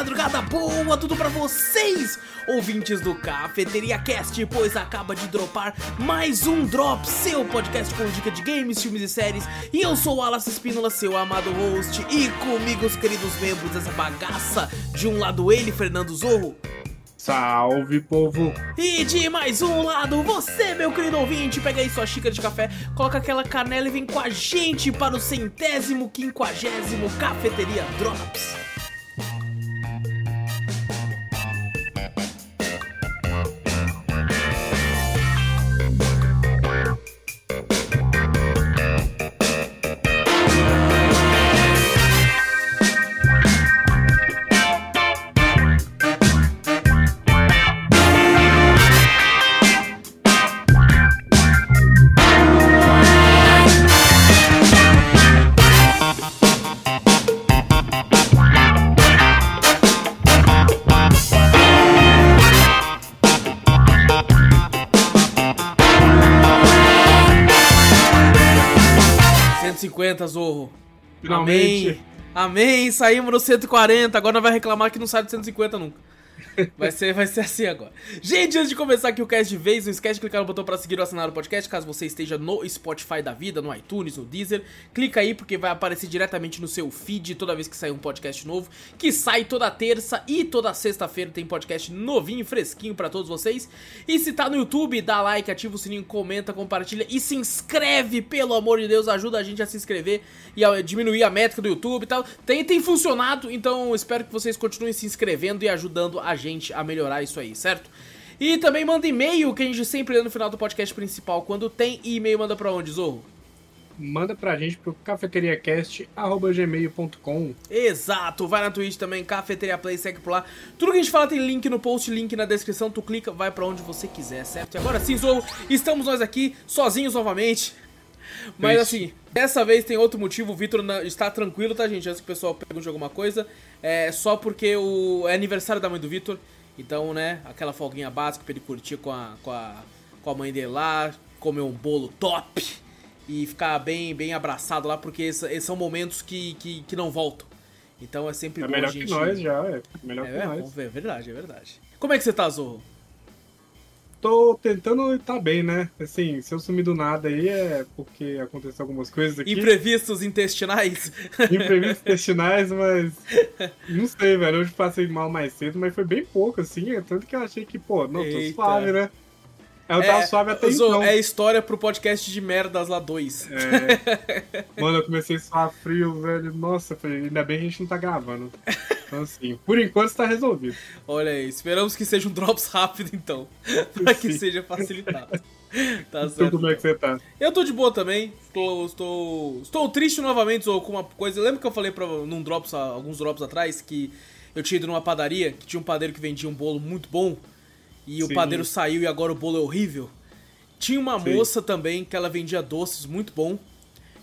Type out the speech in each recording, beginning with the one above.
madrugada boa, tudo pra vocês, ouvintes do Cafeteria Cast, pois acaba de dropar mais um Drop, seu podcast com dica de games, filmes e séries. E eu sou o Alas Espínola, seu amado host, e comigo os queridos membros dessa bagaça. De um lado ele, Fernando Zorro. Salve, povo! E de mais um lado, você, meu querido ouvinte, pega aí sua xícara de café, coloca aquela canela e vem com a gente para o centésimo, quinquagésimo Cafeteria Drops. 150, Zorro. Finalmente. Amém. Amém. Saímos no 140. Agora vai reclamar que não sai do 150 nunca. Vai ser, vai ser assim agora. Gente, antes de começar aqui o cast de vez, não esquece de clicar no botão para seguir ou assinar o podcast, caso você esteja no Spotify da vida, no iTunes, no Deezer. Clica aí porque vai aparecer diretamente no seu feed toda vez que sair um podcast novo, que sai toda terça e toda sexta-feira tem podcast novinho, fresquinho para todos vocês. E se tá no YouTube, dá like, ativa o sininho, comenta, compartilha e se inscreve, pelo amor de Deus, ajuda a gente a se inscrever e a diminuir a métrica do YouTube e tal. Tem, tem funcionado, então espero que vocês continuem se inscrevendo e ajudando a gente a melhorar isso aí, certo? E também manda e-mail, que a gente sempre lê no final do podcast principal. Quando tem e-mail, manda pra onde, Zorro? Manda pra gente pro cafeteriacast.gmail.com Exato, vai na Twitch também, Cafeteria Play, segue por lá. Tudo que a gente fala tem link no post, link na descrição, tu clica, vai pra onde você quiser, certo? E agora sim, Zorro, estamos nós aqui, sozinhos novamente. Mas assim, dessa vez tem outro motivo, o Vitor está tranquilo, tá, gente? Antes que o pessoal pergunte alguma coisa. É só porque o é aniversário da mãe do Vitor. Então, né, aquela folguinha básica pra ele curtir com a, com a, com a mãe dele lá, comer um bolo top e ficar bem, bem abraçado lá, porque esses, são momentos que, que, que não voltam. Então é sempre É bom melhor gente. que nós já, é. Melhor É, que é, nós. é verdade, é verdade. Como é que você tá, Zorro? Tô tentando estar bem, né? Assim, se eu sumir do nada aí é porque aconteceu algumas coisas aqui. Imprevistos intestinais? Imprevistos intestinais, mas. Não sei, velho. Hoje passei mal mais cedo, mas foi bem pouco, assim. é Tanto que eu achei que, pô, não, tô Eita. suave, né? Eu tava suave até Zorro, então. é história pro podcast de merdas lá 2. É. Mano, eu comecei a suar frio, velho. Nossa, ainda bem que a gente não tá gravando. Então, assim, por enquanto tá resolvido. Olha aí, esperamos que seja um drops rápido então, pra que seja facilitado. Tá Então, certo. como é que você tá? Eu tô de boa também, estou, estou, estou triste novamente ou com uma coisa. Lembra que eu falei pra, num drops, alguns drops atrás, que eu tinha ido numa padaria, que tinha um padeiro que vendia um bolo muito bom, e o Sim. padeiro saiu e agora o bolo é horrível? Tinha uma Sim. moça também que ela vendia doces muito bom.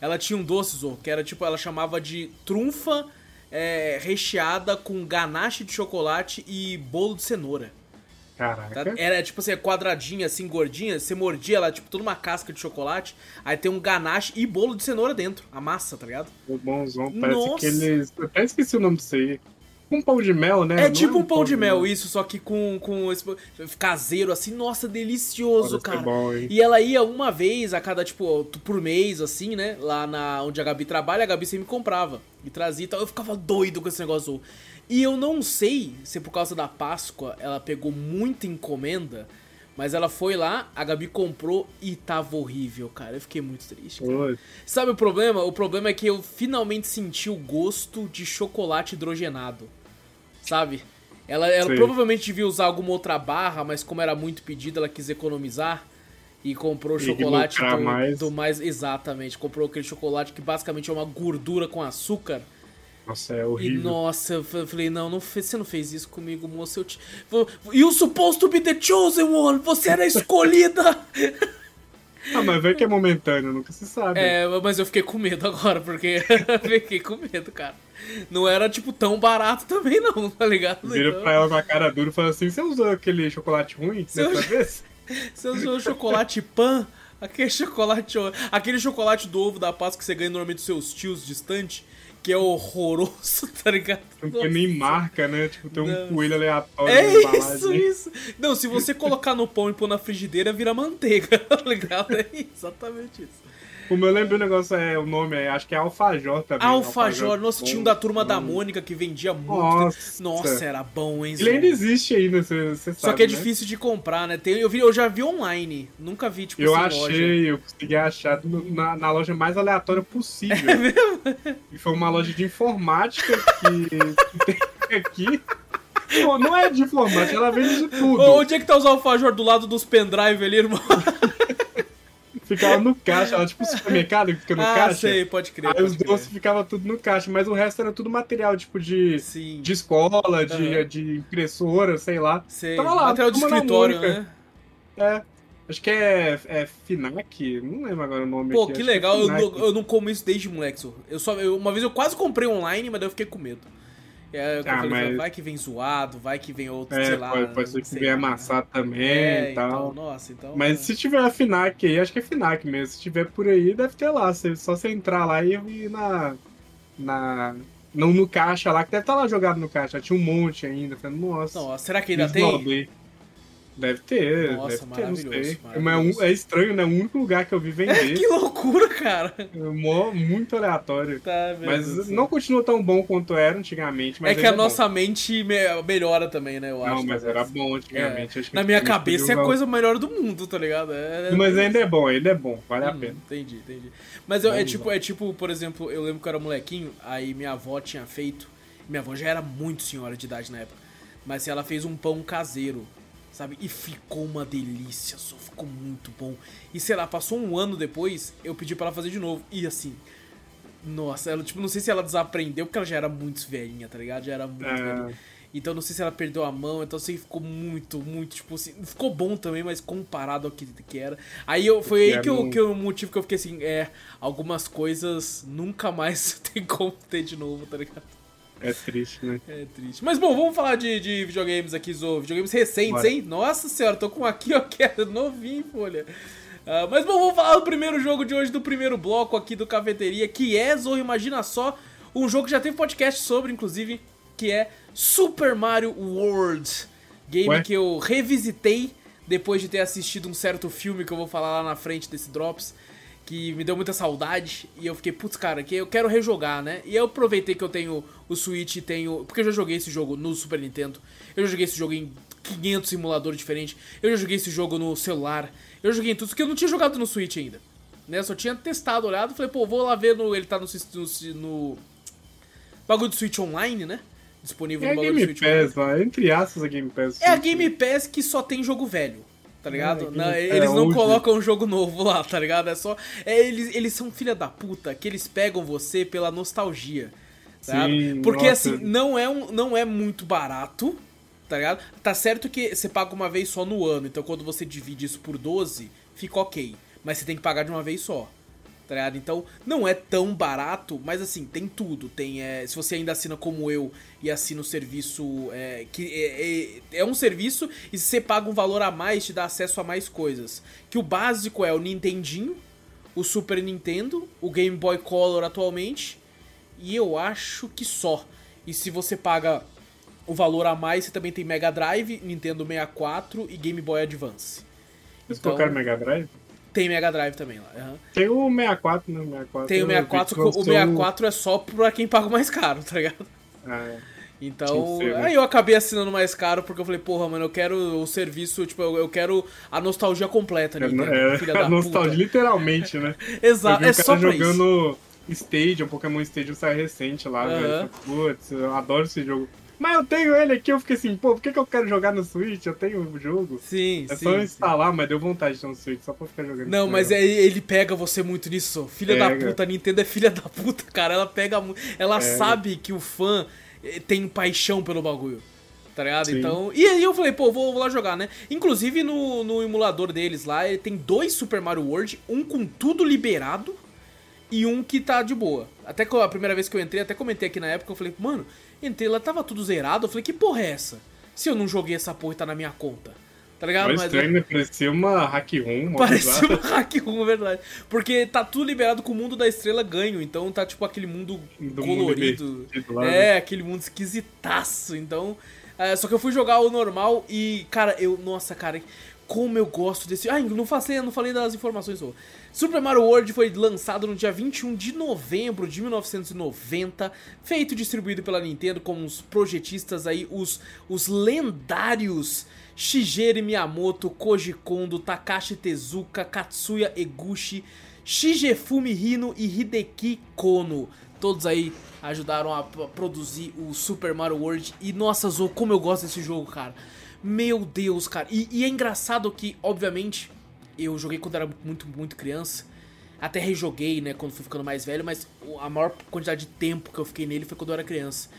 Ela tinha um doce, Zô, que era tipo, ela chamava de trunfa é, recheada com ganache de chocolate e bolo de cenoura. Tá? Caraca. Era tipo assim, quadradinha, assim, gordinha. Você mordia ela, tipo, toda uma casca de chocolate. Aí tem um ganache e bolo de cenoura dentro. A massa, tá ligado? O bonzão. Parece Nossa. que eles. Eu até esqueci o nome disso aí. Um pão de mel, né? É, Não tipo um pão de mel, isso, só que com, com esse caseiro, assim. Nossa, delicioso, Parece cara. é bom? E ela ia uma vez a cada, tipo, por mês, assim, né? Lá na onde a Gabi trabalha, a Gabi sempre me comprava. E trazia e tal. Eu ficava doido com esse negócio. E eu não sei se por causa da Páscoa ela pegou muita encomenda. Mas ela foi lá, a Gabi comprou e tava horrível, cara. Eu fiquei muito triste. Sabe o problema? O problema é que eu finalmente senti o gosto de chocolate hidrogenado. Sabe? Ela, ela provavelmente devia usar alguma outra barra, mas como era muito pedido, ela quis economizar e comprou o E chocolate do mais. do mais. Exatamente, comprou aquele chocolate que basicamente é uma gordura com açúcar. Nossa, é E horrível. nossa, eu fa- falei, não, não fe- você não fez isso comigo, moça. Eu te... You supposed to be the chosen one! Você era a escolhida! Ah, mas vê que é momentâneo, nunca se sabe. É, mas eu fiquei com medo agora, porque eu fiquei com medo, cara. Não era, tipo, tão barato também, não, tá ligado? Vira Então, pra ela com a cara dura e fala assim: você usou aquele chocolate ruim Seu- dessa vez? Você usou chocolate pan, aquele chocolate. Aquele chocolate do ovo da Páscoa que você ganha normalmente dos seus tios distantes. Que é horroroso, tá ligado? Tem nem marca, né? Tipo, tem um Não. coelho aleatório É na isso, isso. Não, se você colocar no pão e pôr na frigideira, vira manteiga, tá ligado? É exatamente isso. Como eu lembro o negócio, é, o nome é, acho que é Alfajor também. Alfajor, nossa, tinha um da turma da Hum. Mônica que vendia muito. Nossa. Nossa, era bom, hein? Ele ainda existe ainda, você você sabe, Só que é né? difícil de comprar, né? Tem, eu, vi, eu já vi online, nunca vi, tipo, Eu assim, loja. achei, eu consegui achar no- na, na loja mais aleatória possível. É mesmo? E foi uma loja de informática que tem aqui. Pô, não é de informática, ela vende de tudo. Onde é que tá os alfajor do lado dos pendrive ali, irmão? Ficava no caixa, ela tipo supermercado que fica no ah, caixa. sei, pode crer. Aí pode os crer. doces ficavam tudo no caixa, mas o resto era tudo material, tipo de, Sim, de escola, de, Aham. de impressora, sei lá. sei. tava lá, Material de escritório, né? É. Acho que é, é Finac, não lembro agora o nome Pô, aqui, que acho é legal, eu, Finac. não- eu não como isso desde moleque. Eu só, eu- uma vez eu quase comprei online, mas daí eu fiquei com medo. É, eu Ah, falei, mas- vai que vem zoado, vai que vem outro, É, sei lá. pode, pode ser que venha lá. amassar também É, e tal. então, nossa, então... Mas se tiver a Finac aí, acho que é Finac mesmo. Se tiver por aí, deve ter lá. Só você entrar lá e ir na. na não no caixa lá, que deve estar lá jogado no caixa. Tinha um monte ainda. Falei, nossa. Nossa, será que ainda tem? Deve ter, Nossa, deve ter, maravilhoso, é, um- é estranho, né? O único lugar que eu vi vender. que loucura, cara. é mó- muito aleatório. Tá, Mas não continua tão bom quanto era antigamente. Mas É que a bom. nossa mente me- melhora também, né? Eu acho. Não, mas era bom antigamente. Que Na minha cabeça é a coisa melhor do mundo, tá ligado? É... Mas ainda é bom, ainda é bom, vale a Hum, pena. Entendi, entendi. Mas eu- é tipo, é tipo, por exemplo, eu lembro que eu era molequinho, aí minha avó tinha feito. Minha avó já era muito senhora de idade na época. Mas assim, ela fez um pão caseiro, sabe? E ficou uma delícia, só ficou muito bom. E sei lá, passou um ano depois, eu pedi pra ela fazer de novo. E assim. Nossa, ela, tipo, não sei se ela desaprendeu, porque ela já era muito velhinha, tá ligado? Já era muito É. velhinha. Então não sei se ela perdeu a mão, então assim, ficou muito, muito, tipo assim, ficou bom também, mas comparado ao que, que era. Aí eu, foi aí Que eu, que o motivo que eu fiquei assim, é, algumas coisas nunca mais tem como ter de novo, tá ligado? É triste, né? É triste. Mas bom, vamos falar de, de videogames aqui, Zo. Videogames recentes, Bora. hein? Nossa senhora, tô com aqui, ó, que é novinho, folha. Ah, mas bom, vamos falar do primeiro jogo de hoje, do primeiro bloco aqui do Cafeteria, que é, Zo, imagina só, um jogo que já teve podcast sobre, inclusive, que é Super Mario World. Game Ué? que eu revisitei depois de ter assistido um certo filme que eu vou falar lá na frente desse Drops que me deu muita saudade e eu fiquei, putz, cara, que eu quero rejogar, né? E eu aproveitei que eu tenho o Switch e tenho. Porque eu já joguei esse jogo no Super Nintendo, eu já joguei esse jogo em 500 simuladores diferentes, eu já joguei esse jogo no celular, eu joguei em tudo, porque eu não tinha jogado no Switch ainda. Né? Eu só tinha testado, olhado, falei, pô, vou lá ver no. Ele tá no. no, no bagulho do Switch Online, né? Disponível É no bagulho do Switch Online. Pass, lá, entre aspas a Game Pass. É a Game Pass que só tem jogo velho, tá ligado? É, Não, eles não colocam um jogo novo lá, tá ligado? É só. É, eles, eles são filha da puta que eles pegam você pela nostalgia. Sabe? Sim, Porque nossa. assim, não é, um, não é muito barato, tá ligado? Tá certo que você paga uma vez só no ano, então quando você divide isso por 12, fica ok. Mas você tem que pagar de uma vez só. Tá ligado? Então, não é tão barato, mas assim, tem tudo. Tem, é, se você ainda assina como eu e assina o serviço. É, que é, é, é um serviço e se você paga um valor a mais, te dá acesso a mais coisas. Que o básico é o Nintendinho, o Super Nintendo, o Game Boy Color atualmente. E eu acho que só. E se você paga o valor a mais, você também tem Mega Drive, Nintendo 64 e Game Boy Advance. Vocês Então- colocaram Mega Drive? Tem Mega Drive também lá. aham. Tem o 64, né? 64 Tem o eu vi 64, que só que o lançou- 64 é só pra quem paga o mais caro, tá ligado? Ah, é. Então, ser, né? aí eu acabei assinando mais caro porque eu falei, porra, mano, eu quero o serviço, tipo, eu, eu quero a nostalgia completa, É, Nintendo, é, filha da a nostalgia, puta. literalmente, né? Exato, eu é o só pra isso. jogando Stadium, Pokémon Stadium saiu recente lá, Aham. velho. Putz, eu adoro esse jogo. Mas eu tenho ele aqui, eu fiquei assim, pô, por que, que eu quero jogar no Switch? Eu tenho o jogo. Sim, É sim. só eu sim. instalar, mas deu vontade de ter um Switch, só pra ficar jogando. Não, mas negócio. é, ele pega você muito nisso. Filha da Pega. puta, a Nintendo é filha da puta, cara. Ela pega mu- Ela sabe que o fã eh, tem paixão pelo bagulho. Tá ligado? Sim. Então. E aí eu falei, pô, vou, vou lá jogar, né? Inclusive no, no emulador deles lá, ele tem dois Super Mario World, um com tudo liberado e um que tá de boa. Até que a primeira vez que eu entrei, até comentei aqui na época, eu falei, mano, entrei lá, tava tudo zerado. Eu falei, que porra é essa? Se eu não joguei essa porra e tá na minha conta. Tá ligado? Mas estranho, né? Parecia uma hack room. Parecia uma hack room, verdade. Porque tá tudo liberado com o mundo da estrela ganho. Então tá tipo aquele mundo Do mundo colorido. invertido lá, né? É, aquele mundo esquisitaço. Então. é, só que eu fui jogar o normal e, cara, eu. Nossa, cara, como eu gosto desse. Ai, não falei, não falei das informações. Ô. Super Mario World foi lançado no dia 21 de novembro de 1990, feito e distribuído pela Nintendo com os projetistas aí, os, os lendários Shigeru Miyamoto, Koji Kondo, Takashi Tezuka, Katsuya Eguchi, Shigefumi Hino e Hideki Kono. Todos aí ajudaram a produzir o Super Mario World. E nossa, Zo, como eu gosto desse jogo, cara. Meu Deus, cara. E, e é engraçado que, obviamente, eu joguei quando era muito, muito criança. Até rejoguei, né, quando fui ficando mais velho, mas a maior quantidade de tempo que eu fiquei nele foi quando eu era criança.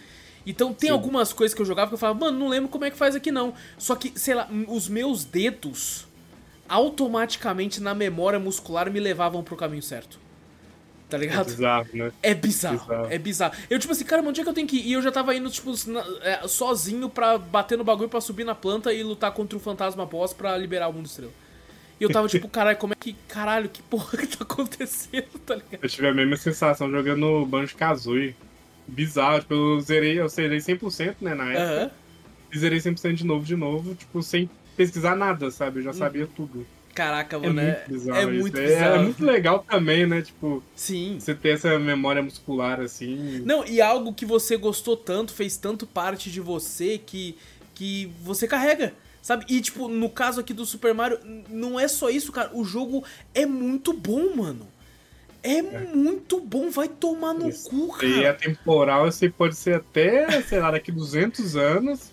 Então tem Sim. algumas coisas que eu jogava que eu falava, mano, não lembro como é que faz aqui não. Só que, sei lá, os meus dedos automaticamente na memória muscular me levavam pro caminho certo. Tá É ligado? bizarro, né? É bizarro, Bizarro. é bizarro. Eu, tipo assim, cara, onde é que eu tenho que ir? E eu já tava indo, tipo, na- é, sozinho pra bater no bagulho, pra subir na planta e lutar contra o fantasma boss pra liberar o mundo estrela. E eu tava tipo, caralho, como é que. Caralho, que porra que tá acontecendo, tá ligado? Eu tive a mesma sensação jogando Banjo Kazooie. Bizarro, tipo, eu zerei, eu zerei 100%, né, na época. Aham. E zerei 100% de novo, de novo, tipo, sem pesquisar nada, sabe? Eu já sabia tudo. Caraca, É mano, é, muito bizarro é muito É- bizarro. É, muito legal também, né? Tipo, Sim. você ter essa memória muscular, assim. Não, e algo que você gostou tanto, fez tanto parte de você que, que você carrega. Sabe? E, tipo, no caso aqui do Super Mario, não é só isso, cara. O jogo é muito bom, mano. É, muito bom. Vai tomar no Isso. cu, E é cara. temporal, assim, pode ser até, sei lá, daqui 200 anos.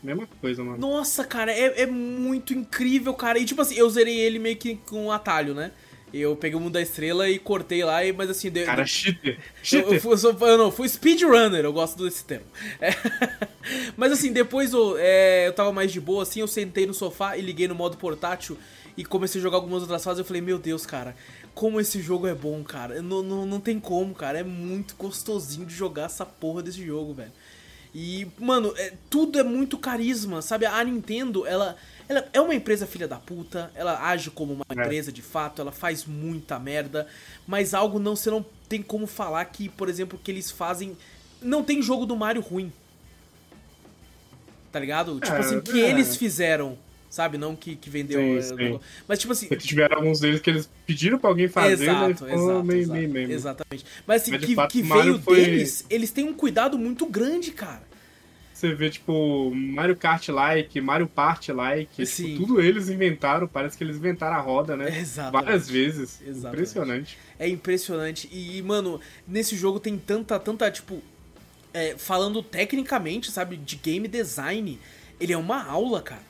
Mesma coisa, mano. Nossa, cara, é, é muito incrível, cara. E, tipo assim, eu zerei ele meio que com um atalho, né? Eu peguei o Mundo da Estrela e cortei lá, e- mas assim... Cara, cheater. Eu, eu, Cheater. fui, eu, sou- eu não, fui speedrunner, eu gosto desse termo. É. Mas assim, depois eu, é, eu tava mais de boa, assim, eu sentei no sofá e liguei no modo portátil e comecei a jogar algumas outras fases. Eu falei, meu Deus, cara, como esse jogo é bom, cara. Não, não, não tem como, cara. É muito gostosinho de jogar essa porra desse jogo, velho. E, mano, é- tudo é muito carisma, sabe? A Nintendo, ela, ela é uma empresa filha da puta, ela age como uma É. empresa de fato, ela faz muita merda, mas algo não, você não tem como falar que, por exemplo, que eles fazem. Não tem jogo do Mario ruim. Tá ligado? Tipo É, assim, que é. eles fizeram, sabe? Não que, que vendeu. Sim, é, sim. Mas, tipo assim, Porque tiveram alguns deles que eles pediram pra alguém fazer, né? Exato, Ficou exato, meio, exato, meio mesmo. exatamente. Mas assim, Mas, que, fato, que veio foi- deles, eles têm um cuidado muito grande, cara. Você vê, tipo, Mario Kart-like, Mario Party-like, tipo, tudo eles inventaram, parece que eles inventaram a roda, né? Exatamente. Várias vezes. Exatamente. Impressionante. É impressionante. E, mano, nesse jogo tem tanta, tanta, tipo. é, falando tecnicamente, sabe, de game design, ele é uma aula, cara.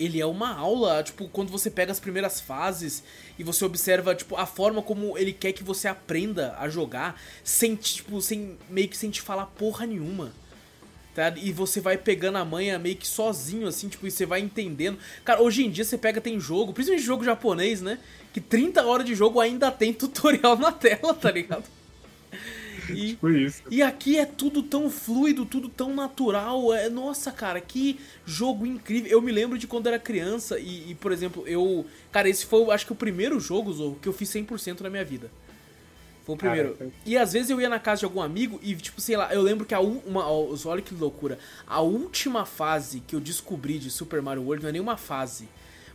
Ele é uma aula, tipo, quando você pega as primeiras fases e você observa, tipo, a forma como ele quer que você aprenda a jogar, sem, tipo, sem meio que sem te falar porra nenhuma. Tá? E você vai pegando a manha meio que sozinho, assim, tipo, e você vai entendendo. Cara, hoje em dia você pega, tem jogo, principalmente jogo japonês, né? Que 30 horas de jogo ainda tem tutorial na tela, tá ligado? E, Tipo isso. e aqui é tudo tão fluido, tudo tão natural. É, nossa, cara, que jogo incrível. Eu me lembro de quando era criança e, e, por exemplo, eu. Cara, esse foi, acho que o primeiro jogo, Zorro, que eu fiz 100% na minha vida. Foi o primeiro. Caraca. E às vezes eu ia na casa de algum amigo e, tipo, sei lá, eu lembro que a uma, olha que loucura. A última fase que eu descobri de Super Mario World não é nenhuma fase.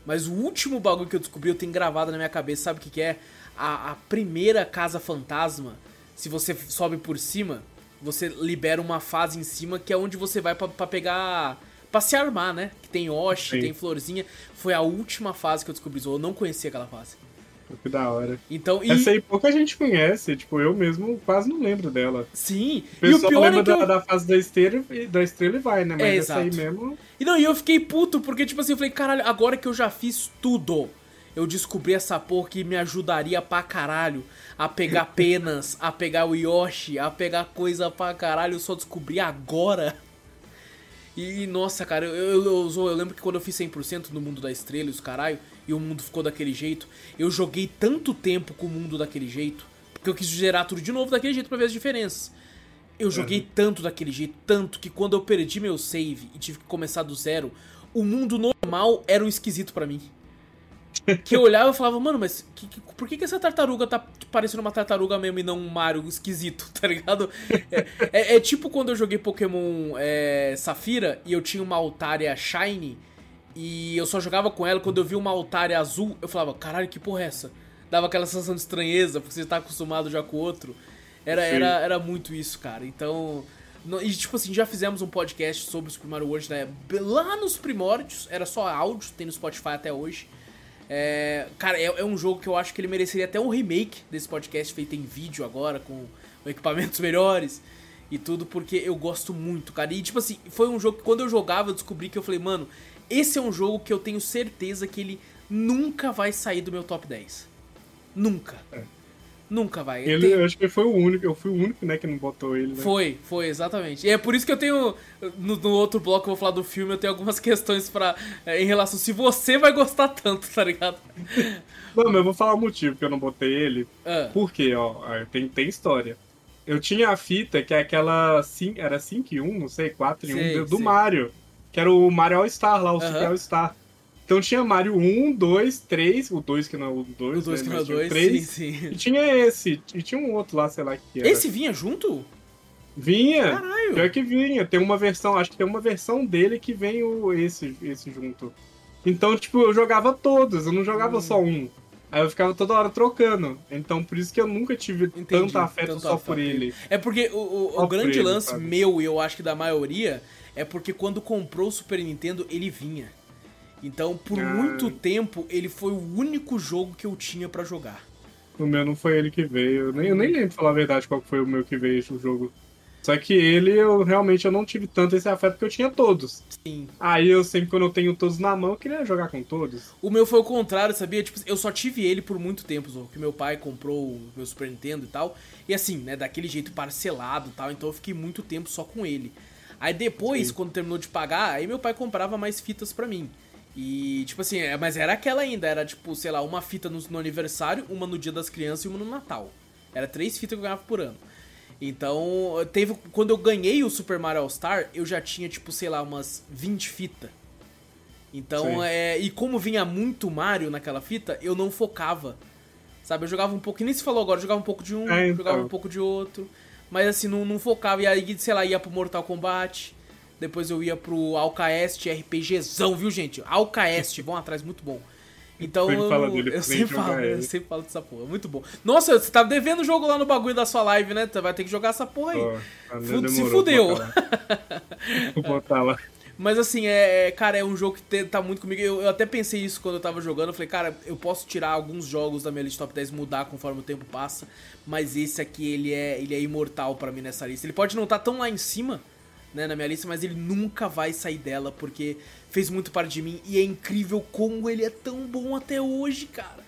Mas o último bagulho que eu descobri, eu tenho gravado na minha cabeça, sabe o que, que é? A, a primeira casa fantasma. Se você sobe por cima, você libera uma fase em cima que é onde você vai pra, pra pegar. Pra se armar, né? Que tem Sim. tem florzinha. Foi a última fase que eu descobri. Eu não conhecia aquela fase. Que da hora. Então, e. Essa aí pouca gente conhece, tipo, eu mesmo quase não lembro dela. Sim, O e o pior lembra é que eu... da, da fase da estrela, e- da estrela e vai, né? Mas É, essa aí mesmo. E não, e eu fiquei puto, porque, tipo assim, eu falei, caralho, agora que eu já fiz tudo, eu descobri essa porra que me ajudaria pra caralho a pegar penas, a pegar o Yoshi, a pegar coisa pra caralho, eu só descobri agora. E, e, nossa, cara, eu, eu, eu, eu lembro que quando eu fiz 100% no mundo da estrela e os caralho, e o mundo ficou daquele jeito, eu joguei tanto tempo com o mundo daquele jeito, porque eu quis gerar tudo de novo daquele jeito pra ver as diferenças. Eu joguei tanto daquele jeito, tanto que quando eu perdi meu save e tive que começar do zero, o mundo normal normal era um esquisito para mim. Que eu olhava e falava, mano, mas que, que, por que, que essa tartaruga tá parecendo uma tartaruga mesmo e não um Mario esquisito, tá ligado? É, é, é tipo quando eu joguei Pokémon é, Safira e eu tinha uma Altaria Shiny e eu só jogava com ela. Quando eu vi uma Altaria azul, eu falava, caralho, que porra é essa? Dava aquela sensação de estranheza, porque você tá acostumado já com o outro. Era, era, era muito isso, cara. Então. E, tipo assim, já fizemos um podcast sobre o Super Mario World né? lá nos primórdios, era só áudio, tem no Spotify até hoje. É, cara, é, é, um jogo que eu acho que ele mereceria até um remake desse podcast feito em vídeo agora, com, com equipamentos melhores e tudo, porque eu gosto muito, cara. E tipo assim, foi um jogo que quando eu jogava eu descobri que eu falei, mano, esse é um jogo que eu tenho certeza que ele nunca vai sair do meu top 10. Nunca. É. Nunca vai. Ele, tem... Eu acho que ele foi o único, eu fui o único, né, que não botou ele. Né? Foi, foi, exatamente. E é por isso que eu tenho. No, no outro bloco eu vou falar do filme, eu tenho algumas questões para é, em relação se você vai gostar tanto, tá ligado? Não, mas eu vou falar o motivo que eu não botei ele. Ah. Por quê, ó? Tem, tem história. Eu tinha a fita que é aquela. Era 5 em 1, não sei, 4 em 1 sei, do, do Mario. Que era o Mario All Star lá, o uh -huh. Super All Star. Então tinha Mario 1, 2, 3, o 2 que não é o 2, o 2 né, que não é o 2, 3, sim, sim. E tinha esse, e tinha um outro lá, sei lá que era. Esse vinha junto? Vinha. Caralho. Pior que vinha. Tem uma versão, acho que tem uma versão dele que vem o, esse, esse junto. Então, tipo, eu jogava todos, eu não jogava hum. só um. Aí eu ficava toda hora trocando. Então por isso que eu nunca tive Entendi, tanto afeto tanto só afeto. por ele. É porque o, o, o grande ele, lance sabe? meu, e eu acho que da maioria, é porque quando comprou o Super Nintendo, ele vinha. Então, por ah. muito tempo, ele foi o único jogo que eu tinha para jogar. O meu não foi ele que veio. Eu nem, eu nem lembro, falar a verdade, qual foi o meu que veio o jogo. Só que ele, eu realmente eu não tive tanto esse afeto porque eu tinha todos. Sim. Aí eu sempre, quando eu tenho todos na mão, eu queria jogar com todos. O meu foi o contrário, sabia? Tipo, eu só tive ele por muito tempo, que meu pai comprou o meu Super Nintendo e tal. E assim, né, daquele jeito parcelado e tal, então eu fiquei muito tempo só com ele. Aí depois, Sim. quando terminou de pagar, aí meu pai comprava mais fitas para mim. E, tipo assim, é, mas era aquela ainda, era tipo, sei lá, uma fita no, no, aniversário, uma no dia das crianças e uma no Natal. Era três fitas que eu ganhava por ano. Então, teve. Quando eu ganhei o Super Mario All Star, eu já tinha, tipo, sei lá, umas 20 fitas. Então, é. E como vinha muito Mario naquela fita, eu não focava. Sabe? Eu jogava um pouco, e nem se falou agora, eu jogava um pouco de um, é, então. jogava um pouco de outro. Mas assim, não, não focava. E aí, sei lá, ia pro Mortal Kombat. Depois eu ia pro Alcaeste RPGzão, viu, gente? Alcaeste, vão atrás, muito bom. Então eu, dele, eu sempre falo, eu sempre falo dessa porra, muito bom. Nossa, você tá devendo o jogo lá no bagulho da sua live, né? Você vai ter que jogar essa porra aí. Oh, se fudeu. Vou botar lá. Mas assim, é, é, cara, é um jogo que tá muito comigo. Eu, eu, até pensei isso quando eu tava jogando. Eu falei, cara, eu posso tirar alguns jogos da minha lista top 10 mudar conforme o tempo passa. Mas esse aqui, ele é, ele é imortal para mim nessa lista. Ele pode não estar tá tão lá em cima, né, na minha lista, mas ele nunca vai sair dela porque fez muito parte de mim e é incrível como ele é tão bom até hoje, cara.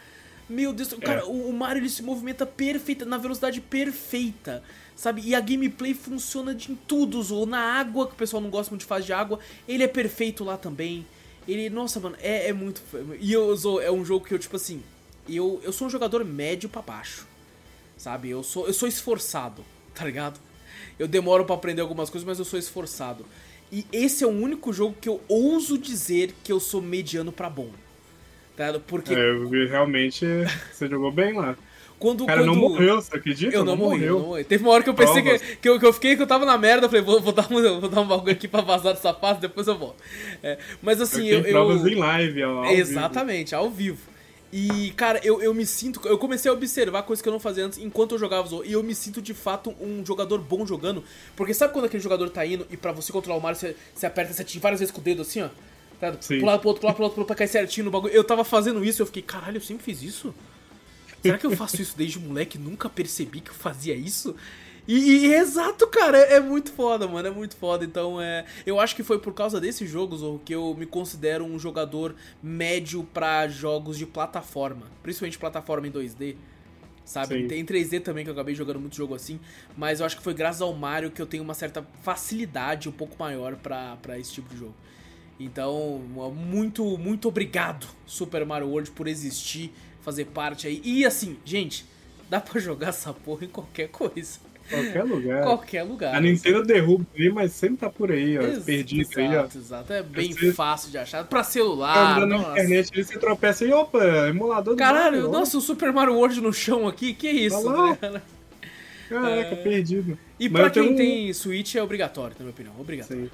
Meu Deus, é. cara, o Mario ele se movimenta perfeita, na velocidade perfeita, sabe? E a gameplay funciona de em tudo, ou na água, que o pessoal não gosta muito de fase de água, ele é perfeito lá também. Ele, nossa, mano, é, é muito. E eu sou, é um jogo que eu, tipo assim, eu, eu sou um jogador médio para baixo, sabe? Eu sou, eu sou esforçado, tá ligado? Eu demoro para aprender algumas coisas, mas eu sou esforçado. E esse é o único jogo que eu ouso dizer que eu sou mediano para bom. Tá? Porque. É, realmente você jogou bem lá. Quando, cara quando... não morreu, você acredita? Eu não, não morri, não morri. Teve uma hora que eu pensei que, que, eu, que eu fiquei que eu tava na merda, eu falei, vou, vou, dar um, vou dar um bagulho aqui pra vazar dessa fase, depois eu volto. É, mas assim, eu. eu, provas em live, ao Exatamente, vivo. ao vivo. E, cara, eu, eu me sinto. Eu comecei a observar coisas que eu não fazia antes enquanto eu jogava Zou. E eu me sinto de fato um jogador bom jogando. Porque sabe quando aquele jogador tá indo e pra você controlar o Mario, você, você aperta, você atinge várias vezes com o dedo assim, ó? Tá? Sim. Pro outro, lado pro outro, pro outro, pra cair certinho no bagulho. Eu tava fazendo isso e eu fiquei, caralho, eu sempre fiz isso? Será que eu faço isso desde moleque nunca percebi que eu fazia isso? E, e, exato, cara, é, é, muito foda, mano, é muito foda. Então, é, eu acho que foi por causa desses jogos Zorro, que eu me considero um jogador médio para jogos de plataforma, principalmente plataforma em 2D. Sabe? Sim. Tem 3D também que eu acabei jogando muito jogo assim, mas eu acho que foi graças ao Mario que eu tenho uma certa facilidade um pouco maior para esse tipo de jogo. Então, muito, muito obrigado, Super Mario World, por existir, fazer parte aí. E assim, gente, dá pra jogar essa porra em qualquer coisa. Qualquer lugar. Qualquer lugar. A Nintendo derruba aí, mas sempre tá por aí, ó. Exato, Perdido aí, ó. Exato, é bem Você- fácil de achar. Pra Tá celular, andando na nossa. internet ali, você tropeça e opa, emulador do Caralho, Mario, ó. nossa, o Super Mario World no chão aqui, que isso, Tá cara? Caraca, É. perdido. E Mas pra quem um- tem Switch é obrigatório, na minha opinião, obrigatório. Sim.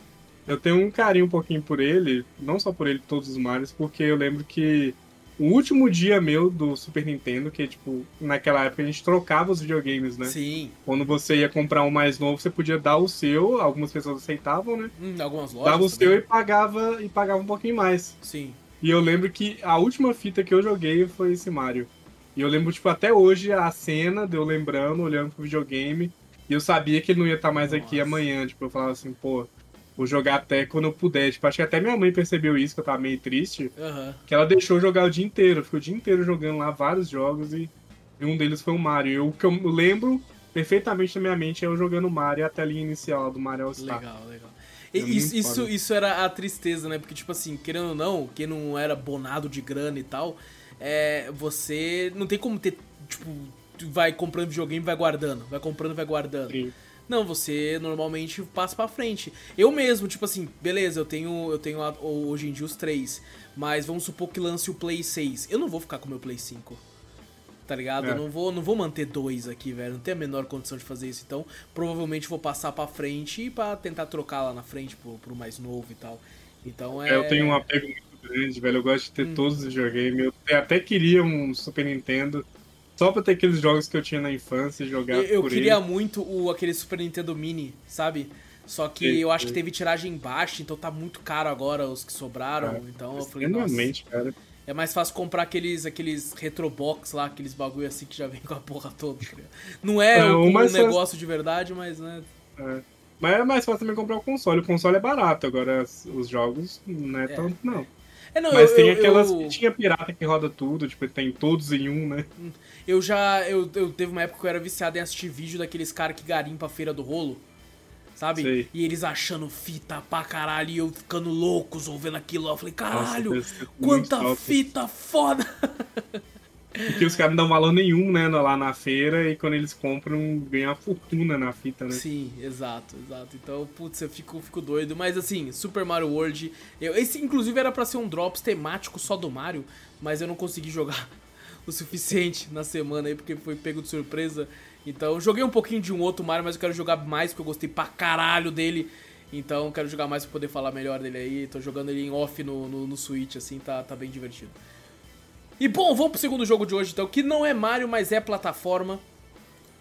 Eu tenho um carinho um pouquinho por ele, não só por ele, todos os Marios, porque eu lembro que o último dia meu do Super Nintendo, que tipo, naquela época a gente trocava os videogames, né? Sim, Quando você ia comprar um mais novo, você podia dar o seu, algumas pessoas aceitavam, né? Hum, algumas lojas Dava o também. seu e pagava e pagava um pouquinho mais. Sim. E eu lembro que a última fita que eu joguei foi esse Mario. E eu lembro, tipo, até hoje a cena de eu lembrando, olhando pro videogame. E eu sabia que ele não ia estar mais aqui Nossa. amanhã. Tipo, eu falava assim, pô, vou jogar até quando eu puder. Tipo, acho que até minha mãe percebeu isso, que eu tava meio triste. Aham. Que ela deixou eu jogar o dia inteiro. Ficou o dia inteiro jogando lá vários jogos e, e um deles foi o Mario. E o que eu lembro perfeitamente na minha mente é eu jogando Mario e a telinha inicial do Mario All Star. Legal, legal. E isso, isso, isso era a tristeza, né? Porque, tipo assim, querendo ou não, quem não era bonado de grana e tal, é, você não tem como ter, tipo, vai comprando videogame e vai guardando, vai comprando e vai guardando. Sim. Não, você normalmente passa pra frente. Eu mesmo, tipo assim, beleza, eu tenho, eu tenho hoje em dia os três, mas vamos supor que lance o Play 6. Eu não vou ficar com o meu Play 5. Tá ligado? É. Eu não vou, não vou manter dois aqui, velho. Não tenho a menor condição de fazer isso. Então, provavelmente vou passar pra frente pra tentar trocar lá na frente pro, pro mais novo e tal. Então é. É, Eu tenho um apego muito grande, velho. Eu gosto de ter Hum. todos os videogames. Eu até queria um Super Nintendo só pra ter aqueles jogos que eu tinha na infância e jogar Eu, eu por queria ele. muito o, aquele Super Nintendo Mini, sabe? Só que Sim, eu acho que teve tiragem baixa, então tá muito caro agora os que sobraram. É, então eu falei, nossa. Cara. É mais fácil comprar aqueles, aqueles retrobox lá, aqueles bagulho assim que já vem com a porra toda. tá? Não é, É, um, um negócio de verdade, mas né. É. Mas é mais fácil também comprar o console. O console é barato, agora os jogos não é, tanto, não. É, não, Mas eu, tem eu, aquelas eu, fitinha pirata que roda tudo, tipo, tem todos em um, né? Eu já. Eu, eu teve uma época que eu era viciado em assistir vídeo daqueles caras que garimpa a feira do rolo. Sabe? Sei. E eles achando fita pra caralho e eu ficando louco ouvindo aquilo. Eu falei, caralho, muito quanta fita foda! Porque os caras não dão valor nenhum, né, lá na feira, e quando eles compram, ganham uma fortuna na fita, né? Sim, exato, exato. Então, putz, eu fico, fico doido. Mas assim, Super Mario World. Eu, esse inclusive era pra ser um Drops temático só do Mario, mas eu não consegui jogar o suficiente na semana aí, porque foi pego de surpresa. Então, joguei um pouquinho de um outro Mario, mas eu quero jogar mais, porque eu gostei pra caralho dele. Então, quero jogar mais pra poder falar melhor dele aí. Tô jogando ele em off no, no, no Switch, assim, tá, tá bem divertido. E bom, vamos pro segundo jogo de hoje então, que não é Mario, mas é plataforma.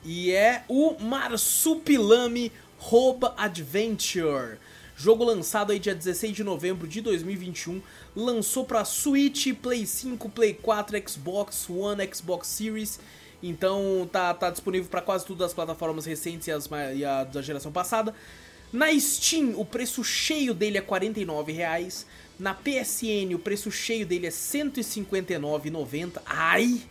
E é o Marsupilame Rouba Adventure. Jogo lançado aí dia 16 de novembro de 2021. Lançou pra Switch, Play 5, Play 4, Xbox One, Xbox Series. Então tá, tá disponível pra quase todas as plataformas recentes e, as, e a da geração passada. Na Steam, o preço cheio dele é 49 reais. Na PSN, o preço cheio dele é R$ 159,90. Ai!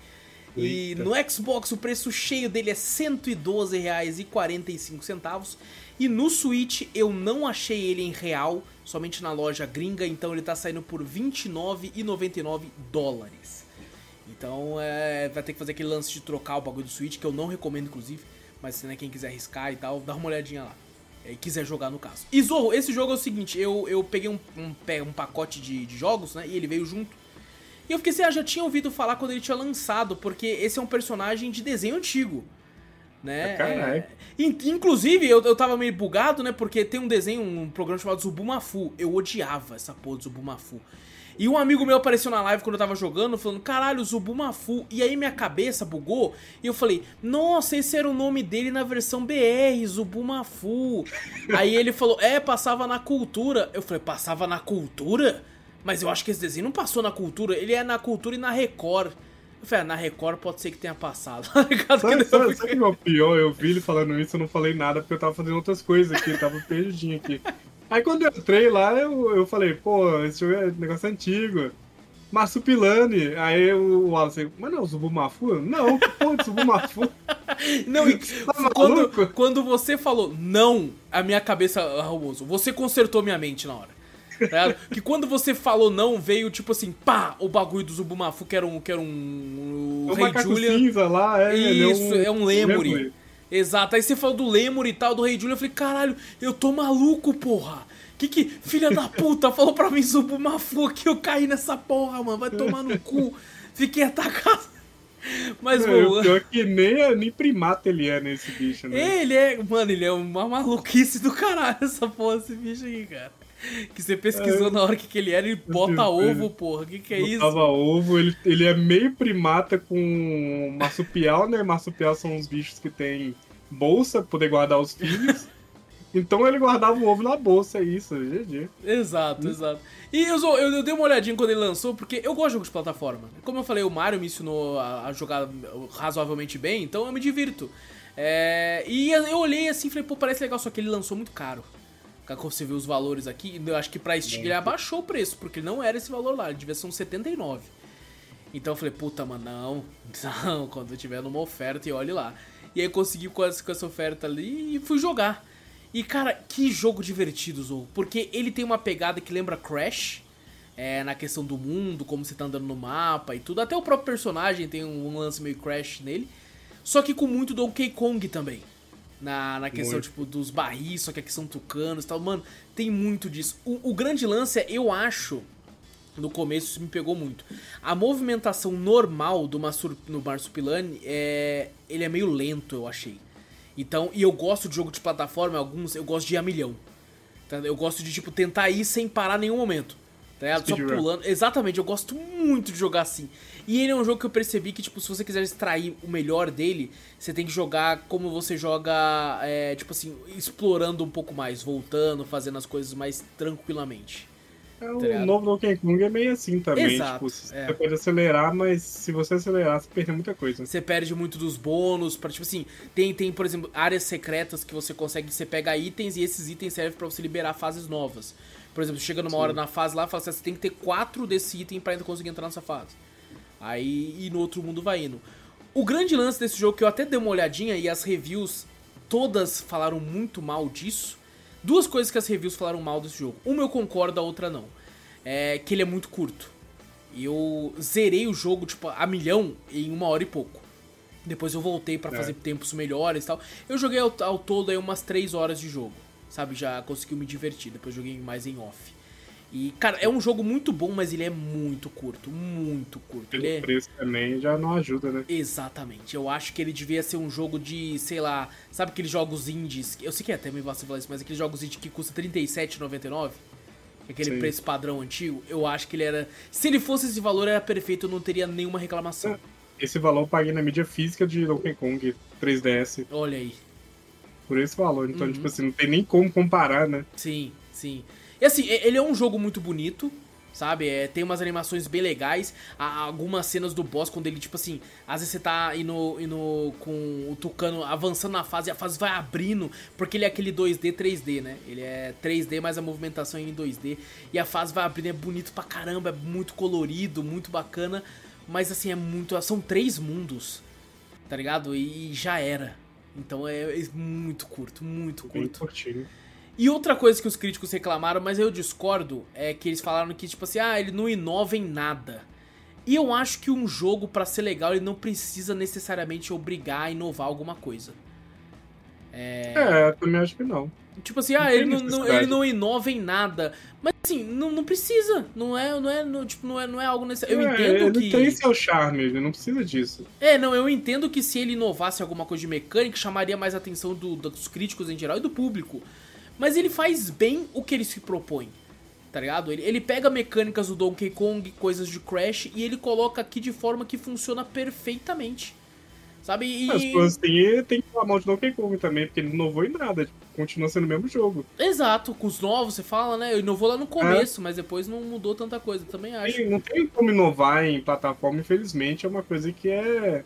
E Eita. no Xbox, o preço cheio dele é R$ 112,45. E no Switch, eu não achei ele em real, somente na loja gringa. Então ele tá saindo por R$ 29,99 dólares. Então é, vai ter que fazer aquele lance de trocar o bagulho do Switch, que eu não recomendo, inclusive. Mas né, quem quiser arriscar e tal, dá uma olhadinha lá. É, E quiser jogar no caso. E Zorro, esse jogo é o seguinte: eu, eu peguei um, um, um pacote de, de jogos, né? E ele veio junto. E eu fiquei assim, ah, já tinha ouvido falar quando ele tinha lançado, porque esse é um personagem de desenho antigo. Né? Ah, caralho. É, in- inclusive, eu, eu tava meio bugado, né? Porque tem um desenho, um programa chamado Zubumafu. Eu odiava essa porra do Zubumafu. E um amigo meu apareceu na live quando eu tava jogando, falando, caralho, Zubumafu. E aí minha cabeça bugou e eu falei, nossa, esse era o nome dele na versão BR, Zubumafu. aí ele falou, é, passava na cultura. Eu falei, passava na cultura? Mas eu acho que esse desenho não passou na cultura, ele é na cultura e na Record. Eu falei, ah, na Record pode ser que tenha passado. tá? Sabe, Que sabe, sabe que é o pior? Eu vi ele falando isso, eu não falei nada porque eu tava fazendo outras coisas aqui, tava perdidinho aqui. Aí quando eu entrei lá, eu, eu falei, pô, esse jogo é negócio antigo. Marsupilame. Aí o Wallace, mas não é Zubumafu? Não, que porra de Zubumafu? Não, e Tá quando, quando você falou não, a minha cabeça arrumou. Você consertou minha mente na hora. Tá que quando você falou não, veio tipo assim, pá, o bagulho do Zubumafu, que era um. Que era um. O O Rei Julian. cinza lá, é, ele Isso, é um lemuri. Exato, aí você falou do Lemur e tal, do Rei Julian, eu falei, caralho, eu tô maluco, porra. Que que, filha da puta, falou pra mim subir uma flor que eu caí nessa porra, mano, vai tomar no cu. Fiquei atacado. Mas, mano. Pior que nem, nem primata ele é nesse bicho, né? Ele é, mano, ele é uma maluquice do caralho, essa porra, esse bicho aí, cara. Que você pesquisou é, na hora que, que ele era, ele bota ovo, porra. O que, que é isso? Botava ovo, ele, ele é meio primata com marsupial, né? Marsupial são os bichos que tem bolsa pra poder guardar os filhos. Então ele guardava o ovo na bolsa, é isso, GG. Exato, hum. exato. E eu, eu, eu, dei uma olhadinha quando ele lançou, porque eu gosto de jogos de plataforma. Como eu falei, o Mario me ensinou a, a jogar razoavelmente bem, então eu me divirto. É, e eu olhei assim e falei, pô, parece legal, só que ele lançou muito caro. Como você vê os valores aqui, eu acho que pra Steam ele abaixou o preço, porque não era esse valor lá, ele devia ser uns 79. Então eu falei, puta, mano, não, não, quando eu tiver numa oferta e olhe lá. E aí consegui com essa, com essa oferta ali e fui jogar. E cara, que jogo divertido, Zou. Porque ele tem uma pegada que lembra Crash. É, na questão do mundo, como você tá andando no mapa e tudo. Até o próprio personagem tem um, um lance meio Crash nele. Só que com muito Donkey Kong também. Na, na questão, muito. tipo, dos barris, só que aqui são tucanos e tal. Mano, tem muito disso. O, o grande lance é, eu acho, no começo isso me pegou muito. A movimentação normal do Marsur, no Marsupilani é. Ele é meio lento, eu achei. Então, e eu gosto de jogo de plataforma, alguns eu gosto de ir a milhão. Tá? Eu gosto de, tipo, tentar ir sem parar nenhum momento. Tá? Só pulando. Exatamente, eu gosto muito de jogar assim. E ele é um jogo que eu percebi que, tipo, se você quiser extrair o melhor dele, você tem que jogar como você joga, é, tipo assim, explorando um pouco mais, voltando, fazendo as coisas mais tranquilamente. É, tá o novo Donkey Kong é meio assim também. Exato, tipo, é. Você pode acelerar, mas se você acelerar, você perde muita coisa. Você perde muito dos bônus. Pra, tipo assim, tem, tem, por exemplo, áreas secretas que você consegue. Você pega itens e esses itens servem para você liberar fases novas. Por exemplo, chega numa Sim. hora na fase lá fala assim: você tem que ter quatro desse item pra ainda conseguir entrar nessa fase. Aí e no outro mundo vai indo. O grande lance desse jogo, que eu até dei uma olhadinha e as reviews todas falaram muito mal disso Duas coisas que as reviews falaram mal desse jogo. Uma eu concordo, a outra não. É que ele é muito curto. Eu zerei o jogo, tipo, a milhão em uma hora e pouco. Depois eu voltei para é. fazer tempos melhores e tal. Eu joguei ao, ao todo aí umas 3 horas de jogo. Sabe? Já conseguiu me divertir. Depois joguei mais em off. E, cara, é um jogo muito bom, mas ele é muito curto. Muito curto. Pelo ele é... preço também já não ajuda, né? Exatamente. Eu acho que ele devia ser um jogo de, sei lá, sabe aqueles jogos indies? Eu sei que é até meio fácil falar isso, mas aqueles jogos indies que custa R$37,99? Aquele Sim. preço padrão antigo, eu acho que ele era. Se ele fosse esse valor, era perfeito, eu não teria nenhuma reclamação. É, esse valor eu paguei na mídia física de Donkey Kong 3DS. Olha aí. Por esse valor. Então, uhum. tipo assim, não tem nem como comparar, né? Sim, sim. E assim, ele é um jogo muito bonito, sabe? É, tem umas animações bem legais. Há algumas cenas do boss, quando ele, tipo assim, às vezes você tá indo, indo com o Tucano avançando na fase e a fase vai abrindo, porque ele é aquele 2D, 3D, né? Ele é 3D, mas a movimentação é em 2D. E a fase vai abrindo, é bonito pra caramba, é muito colorido, muito bacana. Mas assim, é muito. São três mundos, tá ligado? E já era. Então é, é muito curto, muito curto. Bem curtinho. E outra coisa que os críticos reclamaram, mas eu discordo, é que eles falaram que, tipo assim, ah, ele não inova em nada. E eu acho que um jogo, para ser legal, ele não precisa necessariamente obrigar a inovar alguma coisa. É, é também acho que não. Tipo assim, ah, ele não, não, ele não inova em nada. Mas assim, não, não precisa. Não é, não é, não, tipo, não é, não é algo necessário. Eu é, entendo ele que. Tem seu charme, ele não precisa disso. É, não, eu entendo que se ele inovasse alguma coisa de mecânica, chamaria mais atenção do, dos críticos em geral e do público. Mas ele faz bem o que ele se propõe. Tá ligado? Ele, ele pega mecânicas do Donkey Kong, coisas de Crash, e ele coloca aqui de forma que funciona perfeitamente. Sabe? E... As coisas têm, tem que falar mal de Donkey Kong também, porque ele inovou em nada. Tipo, continua sendo o mesmo jogo. Exato, com os novos você fala, né? Ele inovou lá no começo, é. mas depois não mudou tanta coisa, também acho. Não tem como inovar em plataforma, infelizmente, é uma coisa que é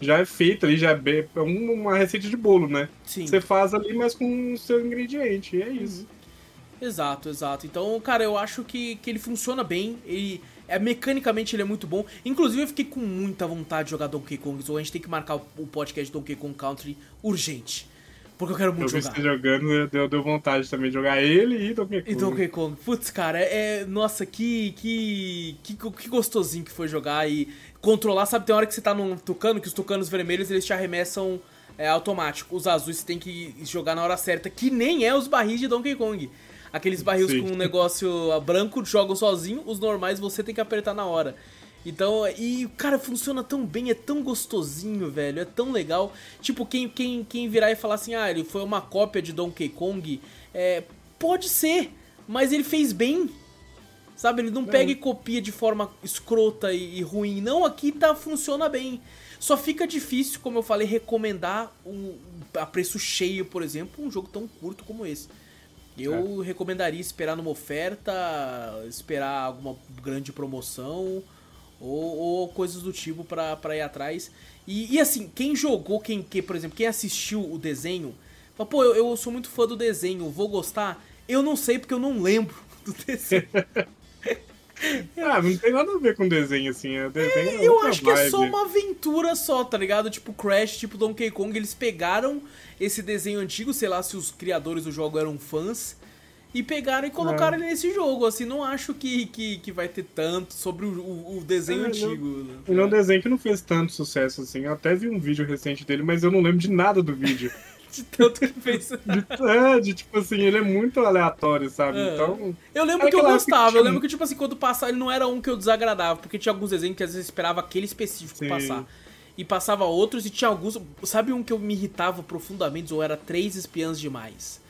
já é feita ali, já é, é uma receita de bolo, né? Sim. Você faz ali, mas com o seu ingrediente, e é isso. Uhum. Exato, exato. Então, cara, eu acho que, que ele funciona bem, ele... É, mecanicamente ele é muito bom. Inclusive, eu fiquei com muita vontade de jogar Donkey Kong. Então a gente tem que marcar o podcast Donkey Kong Country urgente. Porque eu quero muito eu jogar. Você jogando, deu, deu vontade também de jogar ele e Donkey Kong. E Donkey Kong. Putz, cara, é. Nossa, que, que, que. Que gostosinho que foi jogar e controlar. Sabe, tem hora que você tá num tucano, que os tucanos vermelhos eles te arremessam é automático. Os azuis você tem que jogar na hora certa, que nem é os barris de Donkey Kong. Aqueles barris Sim. com um negócio branco jogam sozinho, os normais você tem que apertar na hora. Então, e cara, funciona tão bem, é tão gostosinho, velho, é tão legal. Tipo, quem, quem, quem virar e falar assim, ah, ele foi uma cópia de Donkey Kong, é, pode ser, mas ele fez bem. Sabe, ele não pega e copia de forma escrota e, e ruim. Não, aqui tá, funciona bem. Só fica difícil, como eu falei, recomendar um, a preço cheio, por exemplo, um jogo tão curto como esse. Eu recomendaria esperar numa oferta, esperar alguma grande promoção ou, ou coisas do tipo pra, pra ir atrás. E, e assim, quem jogou, quem, que, por exemplo, quem assistiu o desenho, fala, pô, eu, eu sou muito fã do desenho, vou gostar. Eu não sei porque eu não lembro do desenho. Ah, não tem nada a ver com desenho, assim. É desenho é Eu outra acho que é vibe. só uma aventura só, tá ligado? Tipo Crash, tipo Donkey Kong, eles pegaram esse desenho antigo, sei lá se os criadores do jogo eram fãs, e pegaram e colocaram É. ele nesse jogo. Assim, não acho que, que, que vai ter tanto sobre o, o- o desenho É, não- antigo. né? Ele é um desenho que não fez tanto sucesso, assim. Eu até vi um vídeo recente dele, mas eu não lembro de nada do vídeo. De tanto que fez. De, é, de tipo assim, ele é muito aleatório, sabe? É. Então. Eu lembro que eu gostava, eu fiction. lembro que, tipo assim, quando passava, ele não era um que eu desagradava, porque tinha alguns desenhos que às vezes eu esperava aquele específico Sim. passar. E passava outros, e tinha alguns. Sabe um que eu me irritava profundamente, ou era três espiãs demais?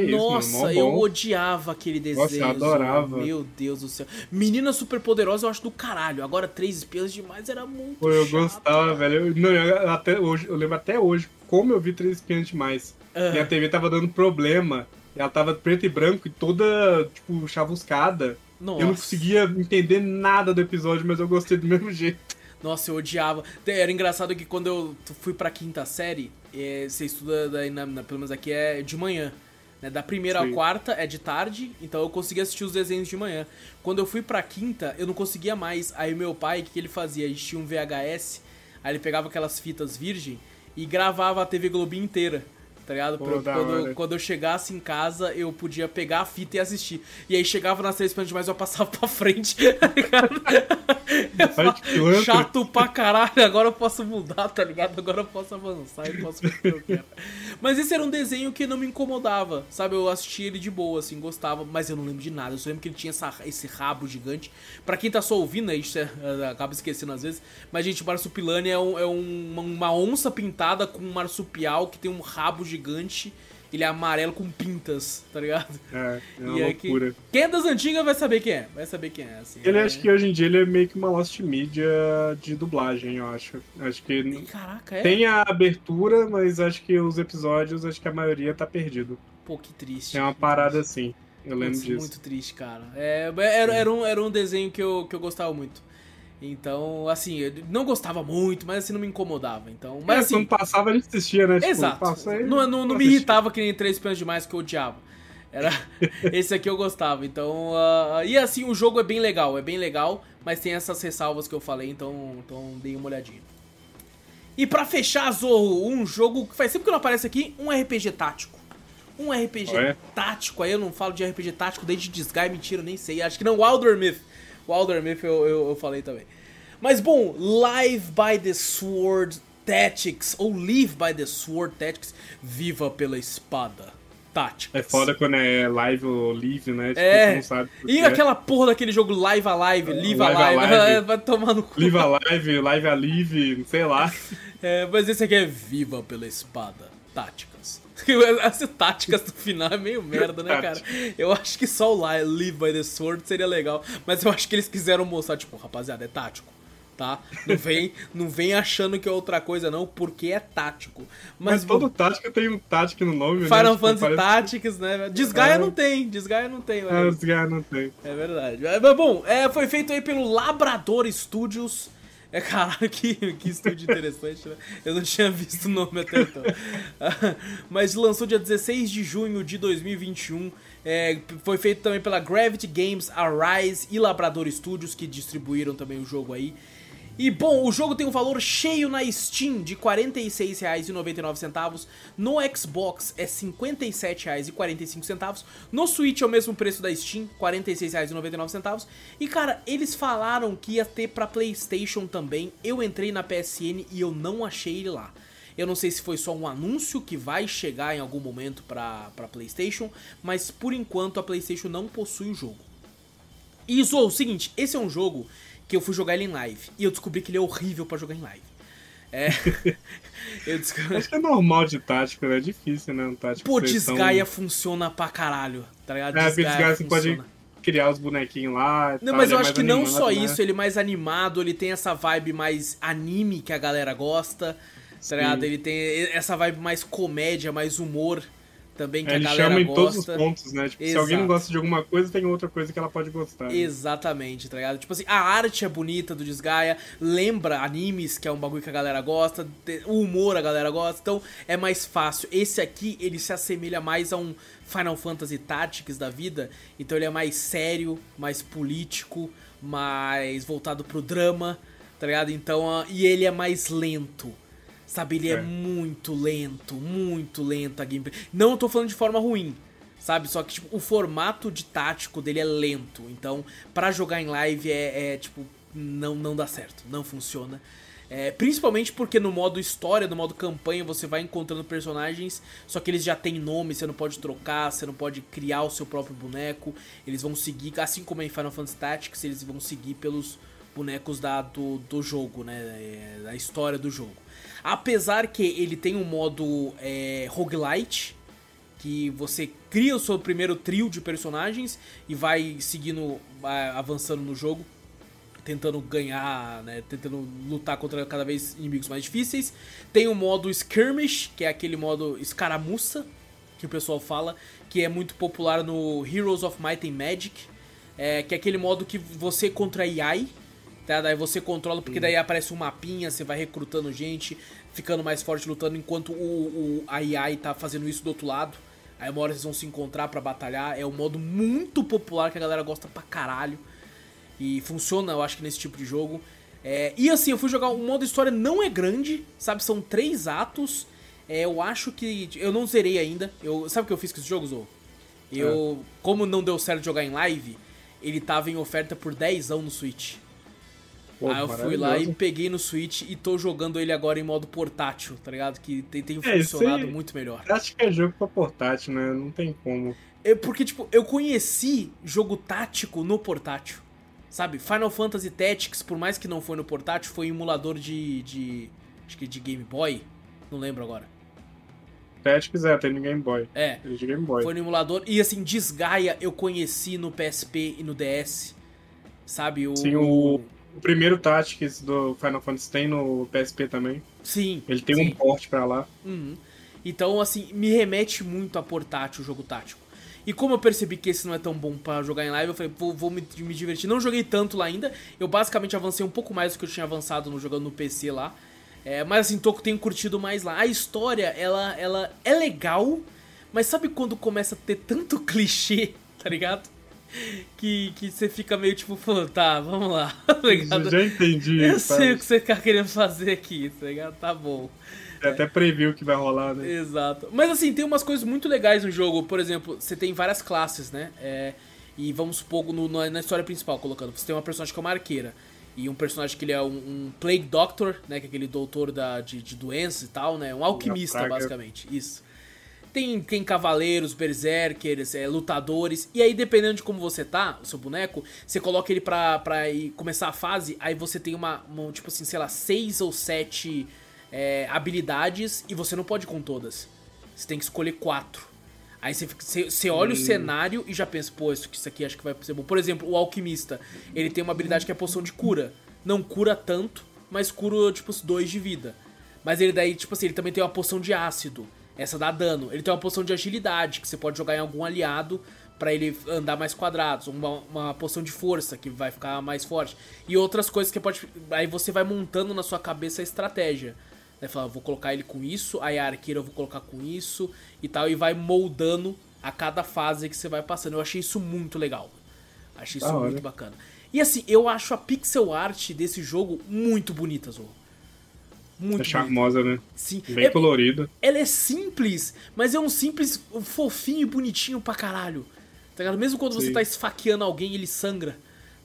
Que Nossa, eu odiava aquele desenho. Nossa, eu adorava. Meu Deus do céu. Menina super poderosa eu acho do caralho. Agora, três espiãs demais era muito Pô, eu chato. gostava, velho. Eu, não, eu, até hoje, eu lembro até hoje como eu vi Três Espiãs Demais. Ah. Minha TV tava dando problema. Ela tava preto e branco e toda, tipo, chavuscada. Nossa. Eu não conseguia entender nada do episódio, mas eu gostei do mesmo jeito. Nossa, eu odiava. Era engraçado que quando eu fui pra quinta série, é, você estuda, na- pelo menos aqui é de manhã. Né? Da primeira à Sim. quarta é de tarde, então eu conseguia assistir os desenhos de manhã. Quando eu fui pra quinta, eu não conseguia mais. Aí meu pai, o que, que ele fazia? Ele tinha um VHS, aí ele pegava aquelas fitas virgem e gravava a TV Globinho inteira. Tá ligado? Pô, Pra quando, quando eu chegasse em casa, eu podia pegar a fita e assistir. E aí chegava nas três plantas demais, eu passava pra frente, tá ligado? Pilantra. Chato pra caralho, agora eu posso mudar, tá ligado? Agora eu posso avançar e posso fazer o que eu quero. Mas esse era um desenho que não me incomodava, sabe? Eu assistia ele de boa, assim, gostava, mas eu não lembro de nada. Eu só lembro que ele tinha essa- esse rabo gigante. Pra quem tá só ouvindo, a gente é, acaba esquecendo às vezes, mas, gente, o marsupilame é, um- é um- uma onça pintada com um marsupial que tem um rabo gigante. Ele é amarelo com pintas, tá ligado? É, é uma E aí que- loucura. Quem é das antigas vai saber quem é. Vai saber quem é, assim. Ele é... acho que hoje em dia ele é meio que uma lost media de dublagem, eu acho. Acho que Caraca, é? tem a abertura, mas acho que os episódios, acho que a maioria tá perdido. Pô, que triste. É uma parada triste. assim. Eu lembro disso. Muito triste, cara. É, era, era, um, era um desenho que eu, que eu gostava muito. Então, assim, eu não gostava muito, mas assim, não me incomodava. Então, mas é, assim, quando passava gente assistia, né? Tipo, exato. passa aí, não, não, não me irritava que nem Três Espiãs Demais que eu odiava. Era esse aqui eu gostava. Então, ah, e assim, o jogo é bem legal, é bem legal, mas tem essas ressalvas que eu falei, então, então deem uma olhadinha. E pra fechar, Zorro, um jogo que faz sempre que não aparece aqui, um RPG tático. Um RPG Ué? tático, aí eu não falo de RPG tático desde Disguise, mentira, nem sei. Acho que não, Wilder Myth. Wilder Myth eu, eu, eu falei também. Mas bom, Live by the Sword Tactics, ou Live by the Sword Tactics, Viva pela Espada Táticas. É foda quando é live ou live, né? Tipo, É. não sabe. E é. aquela porra daquele jogo Live Alive, Live Live Alive, Alive. vai tomar no cu. Live a live, live a live, sei lá. É, mas esse aqui é Viva pela Espada Táticas. Essa táticas do final é meio merda, né, cara? Eu acho que só o Li- Live by the Sword seria legal, mas eu acho que eles quiseram mostrar, tipo, rapaziada, é tático, tá? Não vem, não vem achando que é outra coisa, não, porque é tático. Mas, Mas, todo tática tem um tático no nome, né? Final Tipo, Fantasy parece- Tactics, né? Desgaia É. não tem, Desgaia não tem, aí. os caras não tem. É verdade. Mas bom, é, foi feito aí pelo Labrador Studios. É caralho, que, que estúdio interessante, né? Eu não tinha visto o nome até então. Mas lançou dia 16 de junho de 2021. É, foi feito também pela Gravity Games, Arise e Labrador Studios, que distribuíram também o jogo aí. E bom, o jogo tem um valor cheio na Steam de R$ 46,99. No Xbox é R$ 57,45. No Switch é o mesmo preço da Steam, R$ 46,99. E cara, eles falaram que ia ter pra PlayStation também. Eu entrei na PSN e eu não achei ele lá. Eu não sei se foi só um anúncio que vai chegar em algum momento pra PlayStation, mas por enquanto a PlayStation não possui o jogo. E isso, o seguinte, esse é um jogo que eu fui jogar ele em live e eu descobri que ele é horrível para jogar em live. É. eu descobri... Acho que é normal de tático, né? É difícil, né? Um tático Pô, Desgaia são... funciona pra caralho, tá ligado? É, Desgaia, você pode criar os bonequinhos lá. Não, tal, mas eu é acho que animado, não só né? isso, ele é mais animado, ele tem essa vibe mais anime que a galera gosta, tá ligado? Ele tem essa vibe mais comédia, mais humor também que é, a galera chama em gosta. todos os pontos, né? Tipo, se alguém não gosta de alguma coisa, tem outra coisa que ela pode gostar. Né? Exatamente, tá ligado? Tipo assim, a arte é bonita do Desgaia, lembra animes, que é um bagulho que a galera gosta, o humor a galera gosta, então é mais fácil. Esse aqui, ele se assemelha mais a um Final Fantasy Tactics da vida, então ele é mais sério, mais político, mais voltado pro drama, tá ligado? Então, uh, e ele é mais lento. Sabe, ele é. é. muito lento, muito lento a gameplay. Não tô falando de forma ruim, sabe? Só que tipo, o formato de tático dele é lento. Então, para jogar em live é, é, tipo, não, não dá certo, não funciona. É, principalmente porque no modo história, no modo campanha, você vai encontrando personagens, só que eles já têm nome, você não pode trocar, você não pode criar o seu próprio boneco. Eles vão seguir, assim como em Final Fantasy Tactics, eles vão seguir pelos bonecos da, do, do jogo, né? É, da história do jogo. Apesar que ele tem um modo é, roguelite, que você cria o seu primeiro trio de personagens e vai seguindo, avançando no jogo, tentando ganhar, né, tentando lutar contra cada vez inimigos mais difíceis. Tem o modo skirmish, que é aquele modo escaramuça, que o pessoal fala, que é muito popular no Heroes of Might and Magic, é, que é aquele modo que você contra AI, Tá? Daí você controla, porque daí aparece um mapinha, você vai recrutando gente, ficando mais forte lutando, enquanto o, o a AI tá fazendo isso do outro lado. Aí uma hora vocês vão se encontrar para batalhar. É um modo muito popular que a galera gosta pra caralho. E funciona, eu acho que nesse tipo de jogo. É, e assim, eu fui jogar. O modo história não é grande, sabe? São três atos. É, eu acho que. Eu não zerei ainda. Eu, sabe o que eu fiz com esse jogo, Zou? Eu. É. Como não deu certo jogar em live, ele tava em oferta por 10 no Switch. Pô, Aí eu fui lá e peguei no Switch e tô jogando ele agora em modo portátil, tá ligado? Que tem, tem é, funcionado muito melhor. Acho que é jogo pra portátil, né? Não tem como. É porque, tipo, eu conheci jogo tático no portátil. Sabe? Final Fantasy Tactics, por mais que não foi no portátil, foi um emulador de. de acho que de Game Boy. Não lembro agora. Tactics é, tem no Game Boy. É. De Game Boy. Foi no emulador. E assim, Desgaia eu conheci no PSP e no DS. Sabe? O, Sim, o, o primeiro Tactics do Final Fantasy tem no PSP também. Sim. Ele tem sim. um porte para lá. Uhum. Então, assim, me remete muito a portátil o jogo tático. E como eu percebi que esse não é tão bom para jogar em live, eu falei, vou, vou me, me, divertir. Não joguei tanto lá ainda. Eu basicamente avancei um pouco mais do que eu tinha avançado no jogando no PC lá. É, mas assim, tô, tenho curtido mais lá. A história, ela, ela é legal, mas sabe quando começa a ter tanto clichê, tá ligado? Que, que você fica meio tipo, pô, tá, vamos lá, tá ligado? Já entendi. Eu sei o que você tá querendo fazer aqui, tá ligado? Tá bom. Você até previu o que vai rolar, né? Exato. Mas assim, tem umas coisas muito legais no jogo. Por exemplo, você tem várias classes, né? É, e vamos supor, no, na história principal, colocando, você tem uma personagem que é uma arqueira. E um personagem que ele é um, um Plague Doctor, né? Que é aquele doutor da, de, de doenças e tal, né? Um alquimista, basicamente. Isso. Tem, tem cavaleiros, berserkers, é, lutadores. E aí, dependendo de como você tá, o seu boneco, você coloca ele pra, pra ir começar a fase. Aí você tem uma, uma tipo assim, sei lá, seis ou sete é, habilidades. E você não pode com todas. Você tem que escolher quatro. Aí você, você, você olha hum. o cenário e já pensa, pô, isso, isso aqui acho que vai ser bom. Por exemplo, o alquimista. Ele tem uma habilidade que é a poção de cura. Não cura tanto, mas cura, tipo, dois de vida. Mas ele daí, tipo assim, ele também tem uma poção de ácido. Essa dá dano. Ele tem uma poção de agilidade, que você pode jogar em algum aliado para ele andar mais quadrados. Uma, uma poção de força, que vai ficar mais forte. E outras coisas que pode. Aí você vai montando na sua cabeça a estratégia. Né? Fala, vou colocar ele com isso, aí a arqueira eu vou colocar com isso e tal. E vai moldando a cada fase que você vai passando. Eu achei isso muito legal. Achei isso muito bacana. E assim, eu acho a pixel art desse jogo muito bonita, Zorro. Muito é charmosa, né? Sim. Bem é, colorida. Ela é simples, mas é um simples fofinho e bonitinho pra caralho. Tá ligado? Mesmo quando Sim. você tá esfaqueando alguém, ele sangra.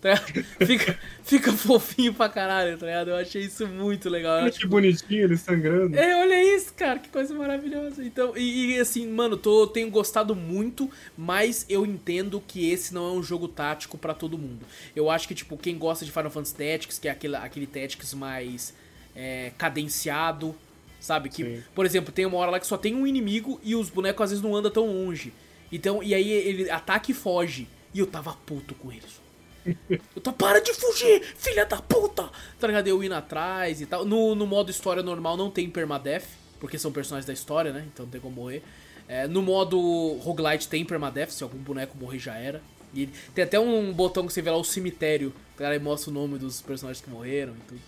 Tá fica, fica fofinho pra caralho, tá ligado? Eu achei isso muito legal. Olha que bonitinho ele sangrando. É, olha isso, cara, que coisa maravilhosa. Então, e, e, assim, mano, tô, tenho gostado muito, mas eu entendo que esse não é um jogo tático para todo mundo. Eu acho que, tipo, quem gosta de Final Fantasy Tactics, que é aquele, aquele Tactics mais é, cadenciado, sabe? Que, Sim. por exemplo, tem uma hora lá que só tem um inimigo e os bonecos às vezes não andam tão longe. Então, e aí ele ataca e foge. E eu tava puto com eles. Eu tô, para de fugir, filha da puta! Tá ligado? Eu indo atrás e tal. No, no modo história normal não tem permadeath, porque são personagens da história, né? Então não tem como morrer. É, no modo roguelite tem permadeath, se algum boneco morrer já era. E tem até um botão que você vê lá o cemitério, cara, e mostra o nome dos personagens que morreram e tudo.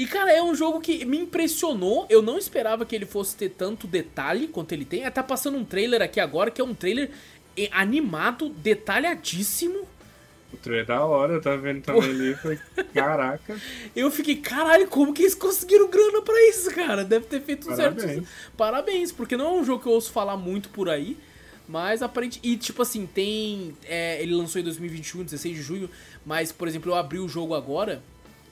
E cara, é um jogo que me impressionou. Eu não esperava que ele fosse ter tanto detalhe quanto ele tem. Tá passando um trailer aqui agora que é um trailer animado, detalhadíssimo. O trailer é da hora, eu tava vendo também ali. Falei, caraca. Eu fiquei, caralho, como que eles conseguiram grana pra isso, cara? Deve ter feito Parabéns. certo. Parabéns, porque não é um jogo que eu ouço falar muito por aí. Mas aparente. E tipo assim, tem. É, ele lançou em 2021, 16 de junho. Mas, por exemplo, eu abri o jogo agora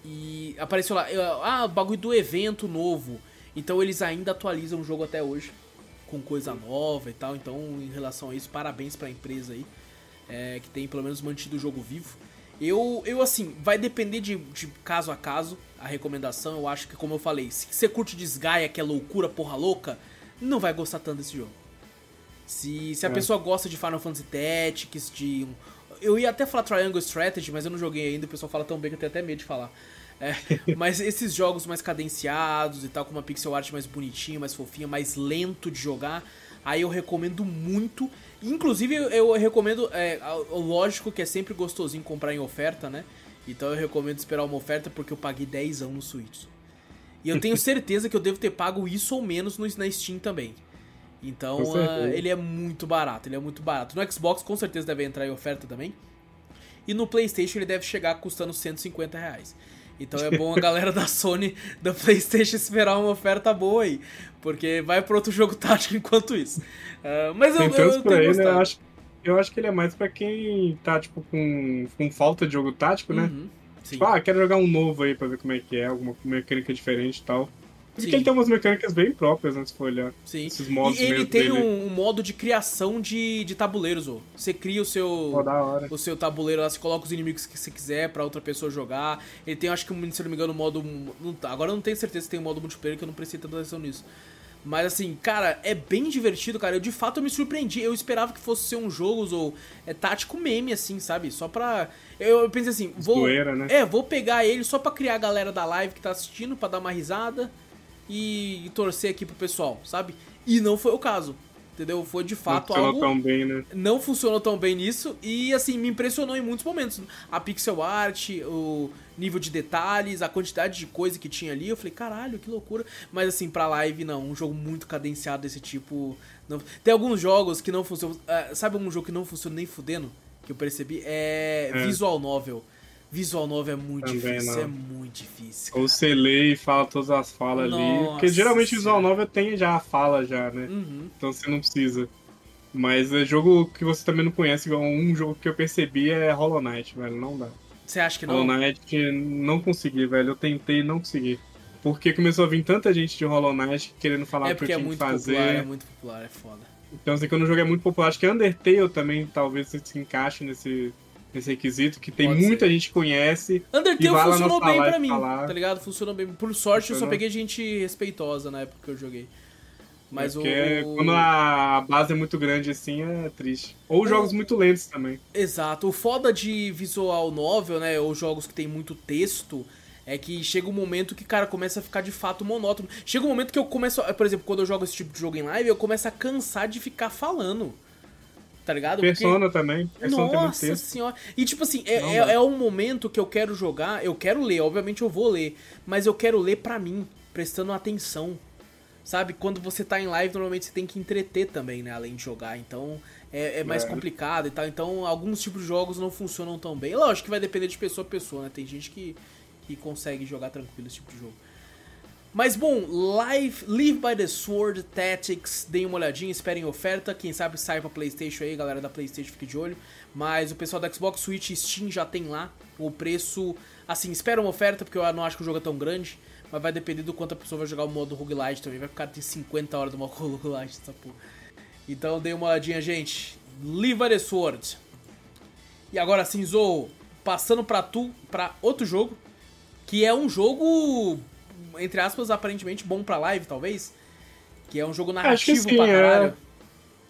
e apareceu lá. Ah, bagulho do evento novo. Então eles ainda atualizam o jogo até hoje. Com coisa nova e tal. Então, em relação a isso, parabéns pra empresa aí é, que tem pelo menos mantido o jogo vivo. Eu, eu assim, vai depender de, de, caso a caso a recomendação. Eu acho que, como eu falei, se você curte Desgaia, que é loucura, porra louca, não vai gostar tanto desse jogo. Se, se a é. pessoa gosta de Final Fantasy Tactics, de. Eu ia até falar Triangle Strategy, mas eu não joguei ainda, o pessoal fala tão bem que eu tenho até medo de falar. É, mas esses jogos mais cadenciados e tal, com uma pixel art mais bonitinha, mais fofinha, mais lento de jogar, aí eu recomendo muito. Inclusive, eu recomendo, é, lógico que é sempre gostosinho comprar em oferta, né? Então eu recomendo esperar uma oferta porque eu paguei 10 anos no Switch. E eu tenho certeza que eu devo ter pago isso ou menos no, na Steam também. Então uh, ele é muito barato, ele é muito barato. No Xbox com certeza deve entrar em oferta também. E no Playstation ele deve chegar custando 150 reais. Então é bom a galera da Sony, da PlayStation, esperar uma oferta boa aí. Porque vai para outro jogo tático enquanto isso. Uh, mas eu, eu, eu tenho aí, né? eu, acho, eu acho que ele é mais para quem tá, tipo, com, com falta de jogo tático, né? Uhum, tipo, ah, quero jogar um novo aí pra ver como é que é, alguma mecânica diferente e tal. Porque ele tem umas mecânicas bem próprias, né, se for olhar. Sim. Esses modos e ele tem um, um, modo de criação de, de tabuleiros, ó. Você cria o seu oh, o seu tabuleiro lá, você coloca os inimigos que você quiser pra outra pessoa jogar. Ele tem, acho que, se não me engano, o modo... Não, tá, agora eu não tenho certeza se tem um modo multiplayer, que eu não prestei tanta atenção nisso. Mas assim, cara, é bem divertido, cara. Eu de fato eu me surpreendi. Eu esperava que fosse ser um jogo ou é tático meme, assim, sabe? Só pra. Eu, eu pensei assim, vou. Zoeira, né? É, vou pegar ele só pra criar a galera da live que tá assistindo, pra dar uma risada e, e torcer aqui pro pessoal, sabe? E não foi o caso. Entendeu? Foi de fato não algo. Tão bem, né? Não funcionou tão bem nisso. E assim, me impressionou em muitos momentos. A pixel art, o nível de detalhes, a quantidade de coisa que tinha ali. Eu falei, caralho, que loucura. Mas assim, pra live, não. Um jogo muito cadenciado desse tipo. Não... Tem alguns jogos que não funcionam. Uh, sabe um jogo que não funciona nem fudendo? Que eu percebi? É, é. Visual Novel. Visual novel é muito Também difícil, não. é muito difícil. Ou você lê e fala todas as falas Nossa ali. Porque geralmente visual novel tem já a fala já, né? Uhum. Então você não precisa. Mas é jogo que você também não conhece, um jogo que eu percebi é Hollow Knight, velho. Não dá. Você acha que não? Hollow Knight não consegui, velho. Eu tentei e não consegui. Porque começou a vir tanta gente de Hollow Knight querendo falar é o que eu tinha é muito que fazer. Popular, é muito popular, é foda. Então, assim, quando o jogo é muito popular, acho que Undertale também talvez se encaixe nesse, esse requisito, que tem Pode muita ser. gente que conhece. Undertale funcionou bem pra mim, falar. tá ligado? Funcionou bem. Por sorte, Funcionou. eu só peguei gente respeitosa na época que eu joguei. Mas é o... quando a base é muito grande assim, é triste. Ou o... jogos muito lentos também. Exato. O foda de visual novel, né, ou jogos que tem muito texto, é que chega um momento que, cara, começa a ficar de fato monótono. Chega um momento que eu começo, por exemplo, quando eu jogo esse tipo de jogo em live, eu começo a cansar de ficar falando tá ligado? Persona Porque... também. Persona Nossa senhora. E tipo assim, é, é, é, um momento que eu quero jogar, eu quero ler, obviamente eu vou ler, mas eu quero ler pra mim, prestando atenção. Sabe? Quando você tá em live, normalmente você tem que entreter também, né? Além de jogar. Então é, é mais é. complicado e tal. Então alguns tipos de jogos não funcionam tão bem. Lógico que vai depender de pessoa a pessoa, né? Tem gente que, que consegue jogar tranquilo esse tipo de jogo. Mas bom, Live, Live by the Sword Tactics, deem uma olhadinha, esperem oferta. Quem sabe sai pra PlayStation aí, galera da PlayStation fique de olho. Mas o pessoal da Xbox Switch e Steam já tem lá. O preço, assim, espera uma oferta, porque eu não acho que o jogo é tão grande. Mas vai depender do quanto a pessoa vai jogar o modo roguelite também. Vai ficar tem 50 horas do modo roguelite, essa porra. Então dê uma olhadinha, gente. Live by the Sword. E agora sim, Zou, passando pra tu, pra outro jogo. Que é um jogo, entre aspas, aparentemente bom pra live, talvez. Que é um jogo narrativo sim, pra caralho. é.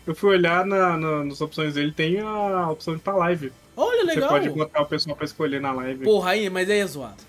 Eu fui olhar na, na- nas opções dele, tem a opção de pra live. Olha, legal. Você pode botar o pessoal pra escolher na live. Porra, aí, mas aí é zoado.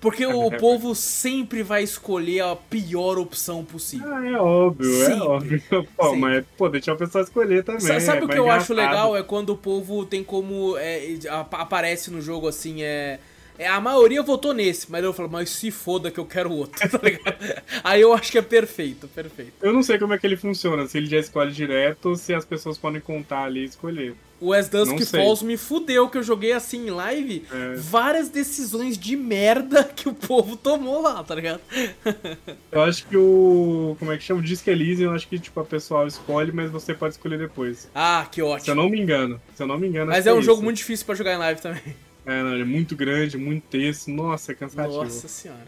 Porque o povo sempre vai escolher a pior opção possível. Ah, é óbvio, Sempre. é óbvio. Pô, Sempre. mas pô, deixa a pessoa escolher também. Sa- Sabe é o que eu acho legal? É quando o povo tem como. é, ap- aparece no jogo assim, é. É, a maioria votou nesse, mas eu falo, mas se foda que eu quero outro, tá ligado? Aí eu acho que é perfeito, perfeito. Eu não sei como é que ele funciona, se ele já escolhe direto ou se as pessoas podem contar ali e escolher. O As Dusk Não sei. Falls me fudeu, que eu joguei assim em live, É. várias decisões de merda que o povo tomou lá, tá ligado? Eu acho que o. Como é que chama? O Disc Elysium, eu acho que tipo, a pessoa escolhe, mas você pode escolher depois. Ah, que Se eu ótimo. não me engano. Se eu não me engano. Mas é um jogo isso. muito difícil pra jogar em live também. É, não, ele é muito grande, muito texto. Nossa, é cansativo. Nossa senhora.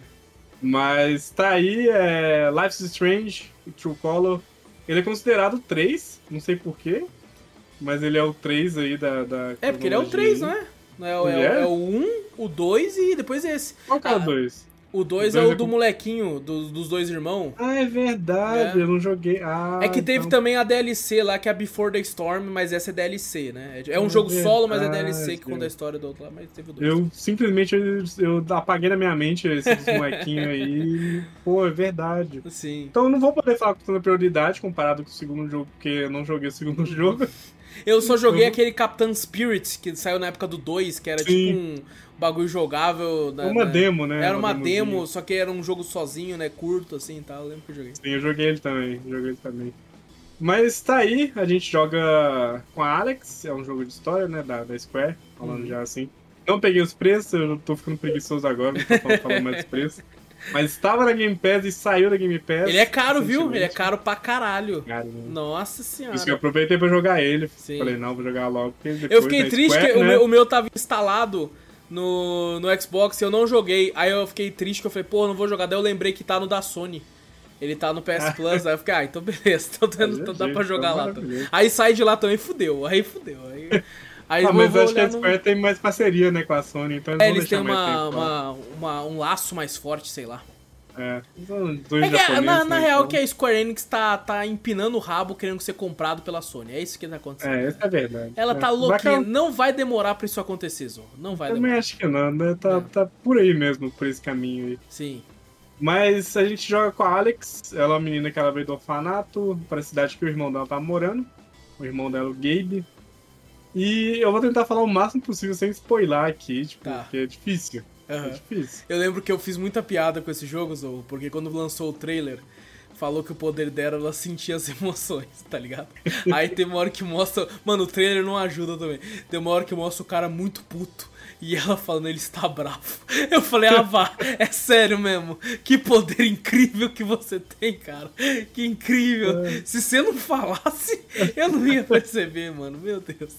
Mas tá aí, é. Life's Strange, True Color. Ele é considerado 3, não sei porquê. Mas ele é o 3 aí da. da É, porque ele é o cronologia 3, aí. não é? Não é, o- é, Ele o- é? é o 1, o 2 e depois esse. Qual que é Ah, o 2? O 2 O é o é do com- molequinho, do- dos dois irmãos. Ah, é verdade, É. eu não joguei. Ah, é que teve então- também a DLC lá, que é a Before the Storm, mas essa é DLC, né? É um É jogo solo, mas é verdade. DLC que conta a história do outro lá, mas teve o 2. Eu simplesmente eu, eu apaguei na minha mente esses molequinhos aí. Pô, é verdade. Sim. Então eu não vou poder falar com tanta prioridade comparado com o segundo jogo, porque eu não joguei o segundo jogo. Eu só joguei Uhum. aquele Captain Spirit, que saiu na época do 2, que era Sim. tipo um bagulho jogável. né, uma né? demo, né? Era uma demozinha. demo, só que era um jogo sozinho, né? Curto assim e tal. Eu lembro que eu joguei. Sim, eu joguei ele também, joguei ele também. Mas tá aí, a gente joga com a Alex, é um jogo de história, né, da, da Square, falando Uhum. já assim. Não peguei os preços, eu tô ficando preguiçoso agora, não tô falando, falando mais dos preços. Mas estava na Game Pass e saiu da Game Pass. Ele é caro, viu? Ele é caro pra caralho. Nossa Por isso que eu senhora. aproveitei pra jogar ele. Sim. Falei, não, vou jogar logo. depois Eu fiquei triste Square, que o, né? meu, o meu tava instalado no, no Xbox e eu não joguei. Aí eu fiquei triste que eu falei, pô, não vou jogar. Daí eu lembrei que tá no da Sony. Ele tá no PS Plus, aí eu fiquei, ah, então beleza, então, tá- Aí é então dá pra jogar então lá. Aí sai de lá também, fudeu, aí fudeu. Aí, aí Ah, eu mas acho que a olhar no- Square tem mais parceria, né, com a Sony, então eles É, eles têm uma, lá. uma, uma- um laço mais forte, sei lá. É, dois É que, japoneses, na, na né, real então- que a Square Enix tá, tá empinando o rabo querendo ser comprado pela Sony. É isso que tá acontecendo. É, isso é verdade. Ela é. tá louquinha. Não vai demorar pra isso acontecer, Zô. Não vai Também demorar. acho que não, né? Tá, É. tá por aí mesmo, por esse caminho aí. Sim. Mas a gente joga com a Alex, ela é uma menina que ela veio do orfanato, pra cidade que o irmão dela tá morando. O irmão dela, o Gabe. E eu vou tentar falar o máximo possível sem spoiler aqui, tipo, Tá. porque é difícil. É Aham. difícil. Eu lembro que eu fiz muita piada com esse jogo, Zou, porque quando lançou o trailer, falou que o poder dela, ela sentia as emoções, tá ligado? Aí tem uma hora que mostra. Mano, o trailer não ajuda também. Tem uma hora que mostra o cara muito puto. E ela falando, ele está bravo. Eu falei, ah, vá, é sério mesmo. Que poder incrível que você tem, cara. Que incrível. É. Se você não falasse, eu não ia perceber, mano. Meu Deus.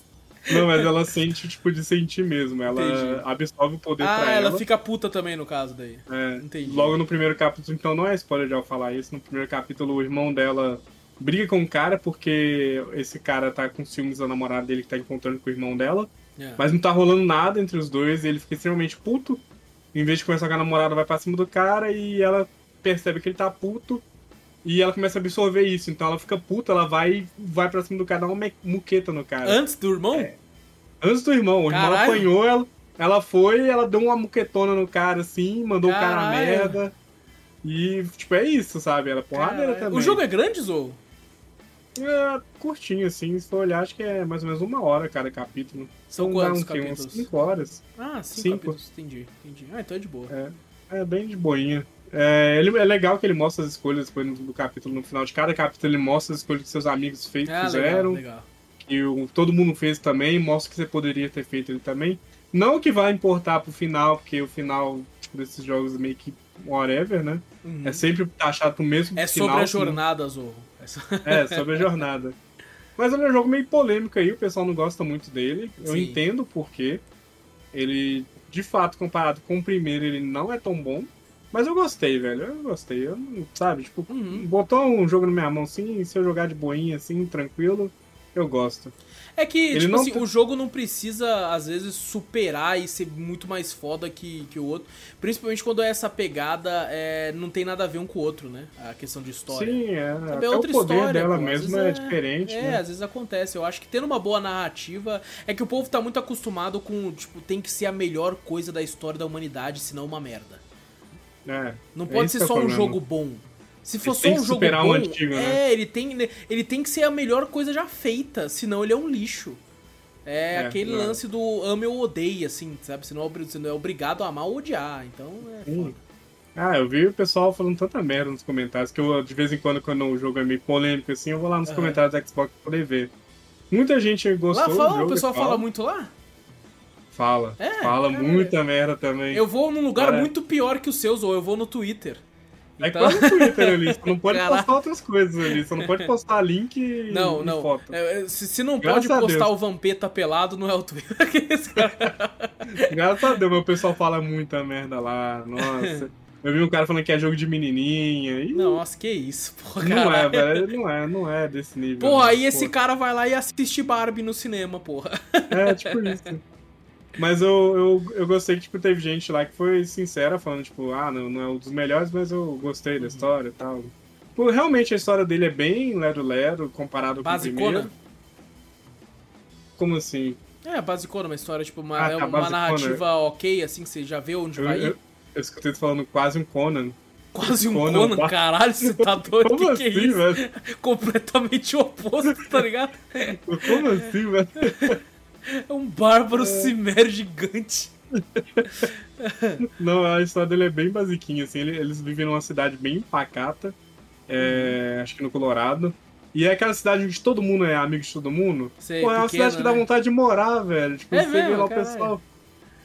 Não, mas ela sente, tipo, de sentir mesmo. Ela Entendi. absorve o poder Ah, pra ela ela. fica puta também no caso daí. É, Entendi. Logo no primeiro capítulo, então não é spoiler de eu falar isso. No primeiro capítulo, o irmão dela briga com o cara porque esse cara tá com ciúmes da namorada dele que tá encontrando com o irmão dela. É. Mas não tá rolando nada entre os dois e ele fica extremamente puto. Em vez de conversar com a namorada, vai pra cima do cara e ela percebe que ele tá puto. E ela começa a absorver isso. Então ela fica puta, ela vai vai pra cima do cara, dá uma muqueta no cara. Antes do irmão? Antes do irmão, o irmão Caralho. apanhou, ela, ela foi, ela deu uma muquetona no cara assim, mandou o cara a Caralho. merda. E, tipo, é isso, sabe? Ela é porradeira Caralho. também. O jogo é grande, Zou? é curtinho, assim, se for olhar, acho que é mais ou menos uma hora cada capítulo. São Então quantos um capítulos? 5 horas. Ah, cinco, Cinco. capítulos. Entendi, entendi. Ah, então é de boa. É, é bem de boinha. É, ele, é legal que ele mostra as escolhas depois do capítulo. No final de cada capítulo, ele mostra as escolhas que seus amigos fez, Ah, fizeram. legal, legal. que o- todo mundo fez também, mostra que você poderia ter feito ele também. Não que vai importar pro final, porque o final desses jogos meio que whatever, né? Uhum. É sempre taxado pro mesmo É final. sobre a jornada, Zorro. É so- É, sobre a jornada. Mas ele é um jogo meio polêmico aí, o pessoal não gosta muito dele. Eu Sim. entendo por quê. Ele, de fato, comparado com o primeiro, ele não é tão bom. Mas eu gostei, velho. Eu gostei. Eu, sabe, tipo, Uhum. botou um jogo na minha mão assim, se eu jogar de boinha assim, tranquilo, eu gosto. É que, Ele tipo não assim, o jogo não precisa, às vezes, superar e ser muito mais foda que, que o outro. Principalmente quando é essa pegada, é, não tem nada a ver um com o outro, né? A questão de história. Sim, é. Sabe, Até é outra o poder história, dela pô. Mesmo vezes é, diferente, É, né? às vezes acontece. Eu acho que tendo uma boa narrativa. É que o povo tá muito acostumado com, tipo, tem que ser a melhor coisa da história da humanidade, senão uma merda. É, Não é pode ser só um jogo bom. Se for Ele só tem um que jogo bom, o antigo, né? é, ele tem, ele tem que ser a melhor coisa já feita, senão ele é um lixo. É, É, aquele é. lance do ame ou odeie, assim, sabe? Você não, é você não é obrigado a amar ou odiar, então é foda. Ah, eu vi o pessoal falando tanta merda nos comentários que eu, de vez em quando, quando o jogo é meio polêmico assim, eu vou lá nos Aham. comentários do Xbox pra poder ver. Muita gente gostou Lá fala, do jogo. o pessoal fala muito lá? Fala. É, fala é. muita merda também. Eu vou num lugar Cara. muito pior que os seus, ou eu vou no Twitter. É Então- quase no Twitter ali, você não pode Caraca. postar outras coisas ali, você não pode postar link e, Não, não. foto. É, é, se, se não Graças pode postar o Vampeta pelado, não é o Twitter. Graças a Deus, meu pessoal fala muita merda lá, nossa. Eu vi um cara falando que é jogo de menininha. E Nossa, que isso, porra, não é, velho, não é, não é desse nível. Porra, aí esse cara vai lá e assiste Barbie no cinema, porra. É, tipo isso. Mas eu, eu, eu gostei que tipo, teve gente lá que foi sincera, falando, tipo, ah, não, não é um dos melhores, mas eu gostei Uhum. da história e tal. Pô, realmente a história dele é bem lero-lero comparado com o Basicona? primeiro. Como assim? É, basicona, uma história, tipo, uma, Ah, é tá, uma basicona. narrativa ok, assim, que você já vê onde Eu, vai eu, ir. eu escutei tu falando quase um Conan. Quase um Conan, Conan, ba- caralho, você tá doido? Como que que assim, é isso? velho? Completamente oposto, tá ligado? Como assim, velho? É um bárbaro cimer gigante. Não, a história dele é bem basiquinha, assim. ele- Eles vivem numa cidade bem pacata, é, acho que no Colorado. E é aquela cidade onde todo mundo é amigo de todo mundo. Sei, Pô, é uma pequena, cidade que dá né? vontade de morar, velho. Tipo, É você vê mesmo, lá o pessoal.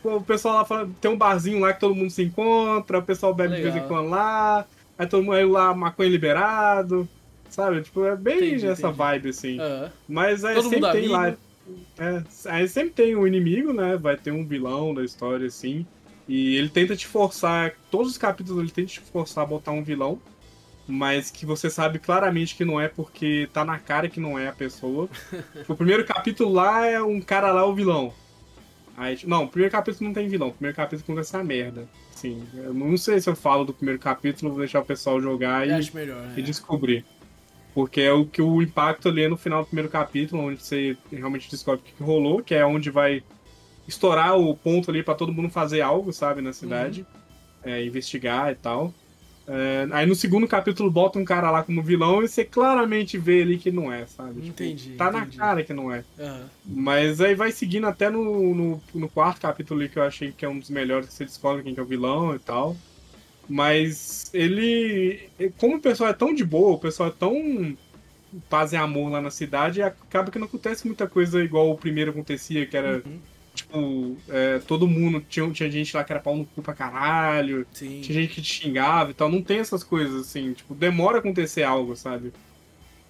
Pô, o pessoal lá fala, tem um barzinho lá que todo mundo se encontra, o pessoal bebe de vez em Legal. quando lá, aí todo mundo aí lá, maconha liberado, sabe? Tipo, é bem Entendi, essa entendi. vibe, assim. Mas aí Todo sempre tem lá. É, aí sempre tem um inimigo, né? Vai ter um vilão da história, assim. E ele tenta te forçar. Todos os capítulos ele tenta te forçar a botar um vilão. Mas que você sabe claramente que não é porque tá na cara que não é a pessoa. o primeiro capítulo lá é um cara lá, o vilão. Aí, tipo, não, o primeiro capítulo não tem vilão. O primeiro capítulo começa a merda. Sim, eu não sei se eu falo do primeiro capítulo, vou deixar o pessoal jogar Eu e, melhor, e é. descobrir. Porque é o que o impacto ali é no final do primeiro capítulo, onde você realmente descobre o que rolou, que é onde vai estourar o ponto ali pra todo mundo fazer algo, sabe, na cidade. É, investigar e tal. É, aí no segundo capítulo bota um cara lá como vilão e você claramente vê ali que não é, sabe? Tipo, Entendi, Tá entendi. na cara que não é. Aham. Mas aí vai seguindo até no, no, no quarto capítulo ali, que eu achei que é um dos melhores, que você descobre quem que é o vilão e tal. Mas ele. Como o pessoal é tão de boa, o pessoal é tão paz e amor lá na cidade, acaba que não acontece muita coisa igual o primeiro acontecia, que era, Uhum. tipo, é, todo mundo. Tinha, tinha gente lá que era pau no cu pra caralho, Sim. tinha gente que te xingava e tal. Não tem essas coisas, assim, tipo, demora a acontecer algo, sabe?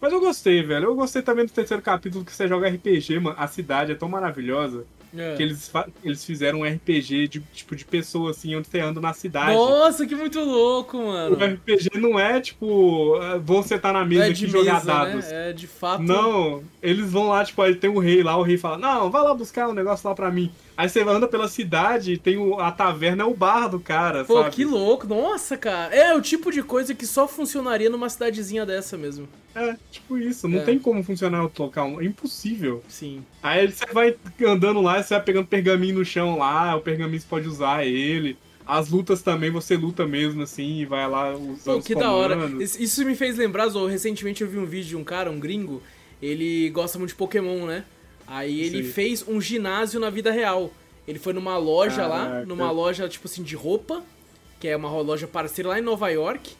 Mas eu gostei, velho. Eu gostei também do terceiro capítulo que você joga RPG, mano. A cidade é tão maravilhosa É. que eles, eles fizeram um RPG de tipo de pessoa assim, onde você anda na cidade. Nossa, que muito louco, mano. O RPG não é tipo, ah, vou sentar na mesa é e jogar mesa, dados. né? É de fato. Não, eles vão lá, tipo, aí tem o rei lá, o rei fala, não, vai lá buscar um negócio lá pra mim. Aí você anda pela cidade, tem o, a taverna, é o bar do cara, Pô, sabe? que louco. Nossa, cara. É o tipo de coisa que só funcionaria numa cidadezinha dessa mesmo. É, tipo isso, não É. tem como funcionar outro local, é impossível. Sim. Aí você vai andando lá, você vai pegando pergaminho no chão lá, o pergaminho você pode usar ele. As lutas também, você luta mesmo assim, e vai lá usando Pô, que da hora. isso me fez lembrar, Zô, recentemente eu vi um vídeo de um cara, um gringo, ele gosta muito de Pokémon, né? Aí ele Sim. fez um ginásio na vida real. Ele foi numa loja lá, Caraca. numa loja, tipo assim, de roupa, que é uma loja parceira lá em Nova York.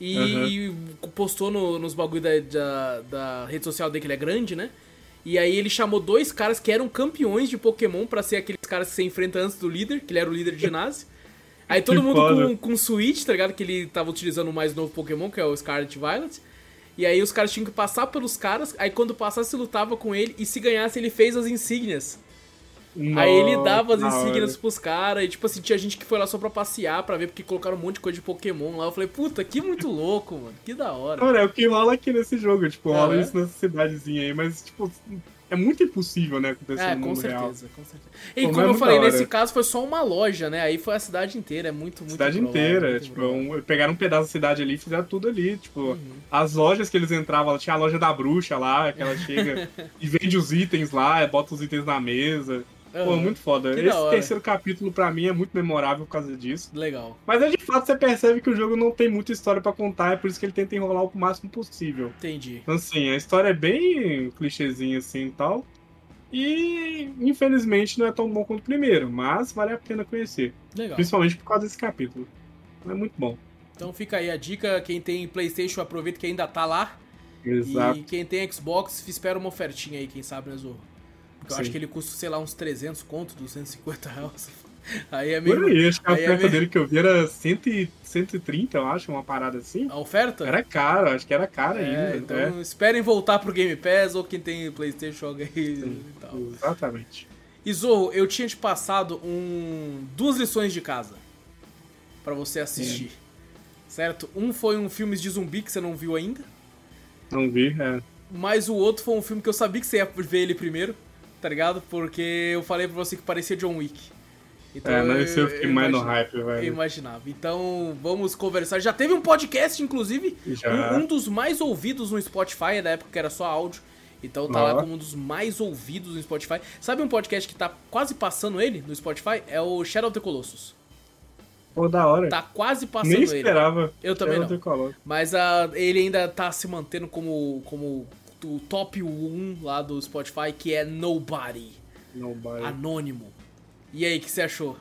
E, e postou no- nos bagulho da, da, da rede social dele, que ele é grande, né? E aí ele chamou dois caras que eram campeões de Pokémon pra ser aqueles caras que você enfrenta antes do líder, que ele era o líder de ginásio. Aí todo Que mundo foda. com, com Switch, tá ligado? Que ele tava utilizando o mais novo Pokémon, que é o Scarlet Violet. E aí os caras tinham que passar pelos caras, aí quando passasse lutava com ele, e se ganhasse ele fez as insígnias. aí ele dava as insígnias hora. pros caras, e tipo assim, tinha gente que foi lá só pra passear, pra ver, porque colocaram um monte de coisa de Pokémon lá. Eu falei, puta, que muito louco, mano, que da hora. Mano, é o que rola aqui nesse jogo, tipo, Ah, rola é? isso nessa cidadezinha aí, mas, tipo, é muito impossível, né, acontecer É, no com mundo real. certeza, com certeza. E como é eu falei, nesse caso foi só uma loja, né? Aí foi a cidade inteira, é muito, muito cidade provável, inteira, muito tipo, um, pegaram um pedaço da cidade ali e fizeram tudo ali, tipo, Uhum. as lojas que eles entravam, tinha a loja da bruxa lá, que ela chega e vende os itens lá, bota os itens na mesa. Pô, Aham. muito foda. Que Esse terceiro capítulo pra mim é muito memorável por causa disso. Legal. Mas é de fato você percebe que o jogo não tem muita história pra contar, é por isso que ele tenta enrolar o máximo possível. Entendi. Então, assim, a história é bem clichêzinha assim e tal. E infelizmente não é tão bom quanto o primeiro, mas vale a pena conhecer. Legal. Principalmente por causa desse capítulo. É muito bom. Então fica aí a dica, quem tem Playstation aproveita que ainda tá lá. Exato. E quem tem Xbox, espera uma ofertinha aí, quem sabe, né, Zorro? Eu Sim. acho que ele custa, sei lá, uns 300 conto, 250 reais. Aí é Por meio... aí, acho que a aí é oferta meio- dele que eu vi era 100, e- 130, eu acho, uma parada assim. A oferta? Era caro, acho que era caro É, ainda. então é. esperem voltar pro Game Pass ou quem tem Playstation joga aí e tal. Exatamente. E Zorro, eu tinha te passado um duas lições de casa pra você assistir. Certo? Um foi um filme de zumbi que você não viu ainda, Não vi, é. mas o outro foi um filme que eu sabia que você ia ver ele primeiro, tá ligado? Porque eu falei pra você que parecia John Wick. Então, é, não, esse eu fiquei mais no hype, Eu velho. imaginava. Então, vamos conversar. Já teve um podcast, inclusive, um, um dos mais ouvidos no Spotify, na época que era só áudio. Então tá lá Ó. como um dos mais ouvidos no Spotify. Sabe um podcast que tá quase passando ele no Spotify? É o Shadow of the Colossus. Pô, da hora. Tá quase passando Nem ele. esperava. Eu também Era não. Mas ah, ele ainda tá se mantendo como, como o top 1 lá do Spotify, que é Nobody. Vai. Anônimo. E aí, o que você achou?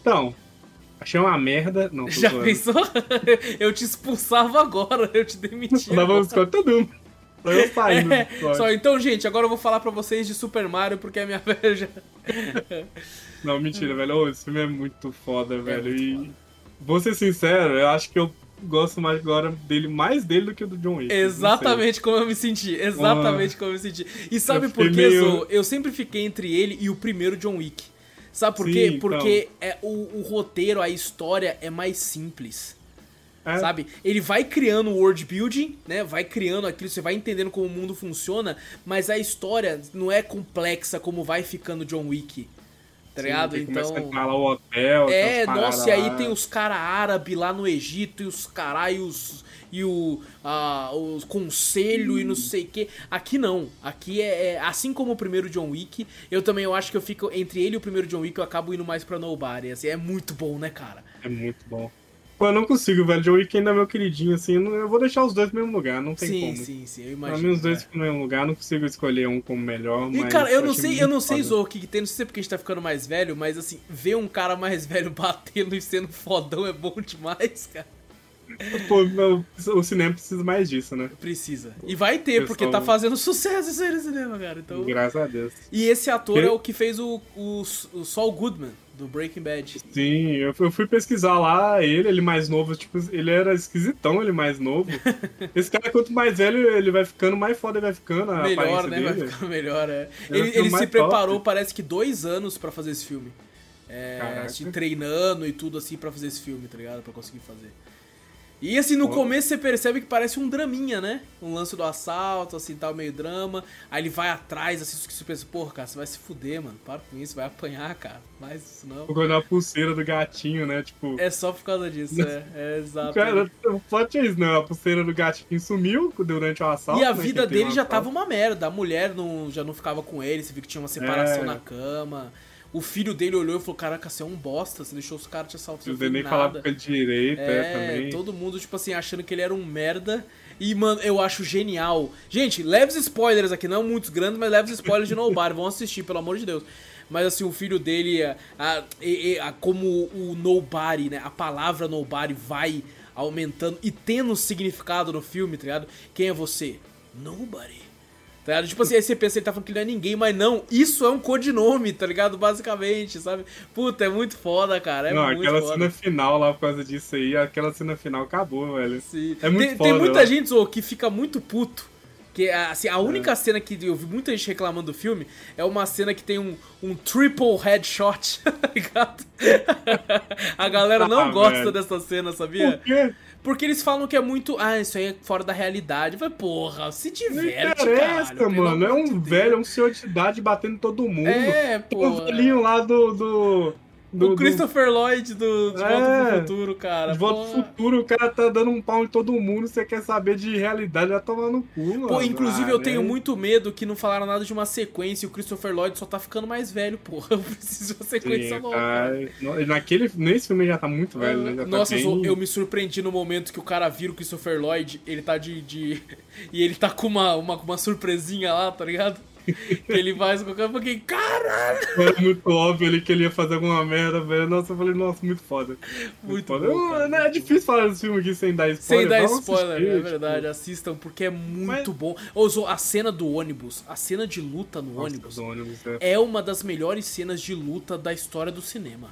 Então, achei uma merda. Não, Já zoando. pensou? eu te expulsava agora, eu te demitia. Dava uns agora. todo mundo. Eu saindo do É, só então, gente, agora eu vou falar pra vocês de Super Mario porque a minha velha já. Não, mentira, velho. Esse filme é muito foda, velho. muito e foda. vou ser sincero, eu acho que eu gosto mais agora dele, mais dele do que do John Wick. Exatamente como eu me senti. Exatamente como eu me senti. E sabe por quê, meio- Zo? Eu sempre fiquei entre ele e o primeiro John Wick. Sabe por quê? Sim, Porque é, o, o roteiro, a história é mais simples. É, Sabe? Ele vai criando o world building, né? Vai criando aquilo, você vai entendendo como o mundo funciona, mas a história não é complexa como vai ficando John Wick. Tá sim, ligado? que começa a Então. o hotel. É, nossa, e aí lá. tem os cara árabe lá no Egito e os caralhos e o ah, os conselho e não sei o que. Aqui não. Aqui é, é- assim como o primeiro John Wick, eu também eu acho que eu fico entre ele e o primeiro John Wick, eu acabo indo mais pra Nobody. Assim, é muito bom, né, cara? É muito bom. Pô, eu não consigo, velho. John Wick ainda é meu queridinho, assim. Eu eu vou deixar os dois no mesmo lugar, não tem sim, como. sim, sim, eu Pra imagino. mim, os dois é. ficam no mesmo lugar, não consigo escolher um como melhor. E mas cara, eu não sei, eu não sei, foda. Zo, o que, que tem, não sei se é porque a gente tá ficando mais velho, mas assim, ver um cara mais velho batendo e sendo fodão é bom demais, cara. Pô, meu- o cinema precisa mais disso, né? Precisa. E vai ter, Pessoal- porque tá fazendo sucesso isso aí no cinema, cara. Então... Graças a Deus. E esse ator Que- é o que fez o, o, o Saul Goodman, do Breaking Bad. Sim, eu fui, eu fui pesquisar lá ele, ele mais novo, tipo, ele era esquisitão, ele mais novo. Esse cara, quanto mais velho ele vai ficando, mais foda ele vai ficando, a melhor, né? Vai dele. ficar melhor, é. Ele Ele, se preparou, top. parece que dois anos pra fazer esse filme. É, assim, treinando e tudo assim pra fazer esse filme, tá ligado? Pra conseguir fazer. E assim, no começo você percebe que parece um draminha, né? Um lance do assalto, assim, tal, meio drama. Aí ele vai atrás, assim, você pensa, porra, cara, você vai se fuder, mano. Para com isso, vai apanhar, cara. Mas isso não. Ficou na pulseira do gatinho, né? Tipo, É só por causa disso, é, é exato. cara, o plot é isso, né? A pulseira do gatinho sumiu durante o assalto. E a né, vida teve dele já assalto. tava uma merda. A mulher não, já não ficava com ele, você viu que tinha uma separação É. na cama. O filho dele olhou e falou: Caraca, você é um bosta, você deixou os caras te assaltar. Não nem com ele direito, é, É, também. todo mundo, tipo assim, achando que ele era um merda. E, mano, eu acho genial. Gente, leves spoilers aqui, não muitos grandes, mas leves spoilers de Nobody. Vão assistir, pelo amor de Deus. Mas assim, o filho dele, a, a- a- como o Nobody, né? A palavra Nobody vai aumentando e tendo significado no filme, tá ligado? Quem é você? Nobody. Tá ligado? Tipo assim, aí você pensa, ele tá falando que não é ninguém, mas não, isso é um codinome, tá ligado? Basicamente, sabe? Puta, é muito foda, cara. É não, aquela foda. cena final lá por causa disso aí, aquela cena final acabou, velho. Sim. É muito tem, foda, tem muita ó. gente Zô, que fica muito puto. Que assim, a única É. cena que eu vi muita gente reclamando do filme é uma cena que tem um, um triple headshot, tá ligado? A galera não Ah, gosta velho. dessa cena, sabia? Por quê? Porque eles falam que é muito. Ah, isso aí é fora da realidade. Vai, porra, se Não diverte, interessa, caralho, mano. É um de velho, é um senhor de idade batendo todo mundo. É, pô. o velhinho lá do. do, do O Christopher Lloyd do De Volta É, pro Futuro, cara. De volta pro futuro, o cara tá dando um pau em todo mundo, você quer saber de realidade, vai tomar no cu, mano. Pô, inclusive Ah, eu tenho né? muito medo que não falaram nada de uma sequência e o Christopher Lloyd só tá ficando mais velho, porra. Eu preciso de uma sequência Sim, nova. cara. Naquele, nesse filme ele já tá muito velho, né? Já tá Nossa, bem- eu, eu me surpreendi no momento que o cara vira o Christopher Lloyd, ele tá de. de- e ele tá com uma, uma, uma surpresinha lá, tá ligado? Que ele faz com o cara, eu fiquei, caralho! Era muito óbvio ali que ele ia fazer alguma merda, velho. Nossa, eu falei, nossa, muito foda. Muito foda. bom, Eu- né, é difícil falar desse filme aqui sem dar spoiler. Sem dar vamos spoiler, assistir, é tipo, verdade, assistam, porque é muito Mas- bom. Zô, a cena do ônibus, a cena de luta no nossa, ônibus, ônibus, é. é uma das melhores cenas de luta da história do cinema.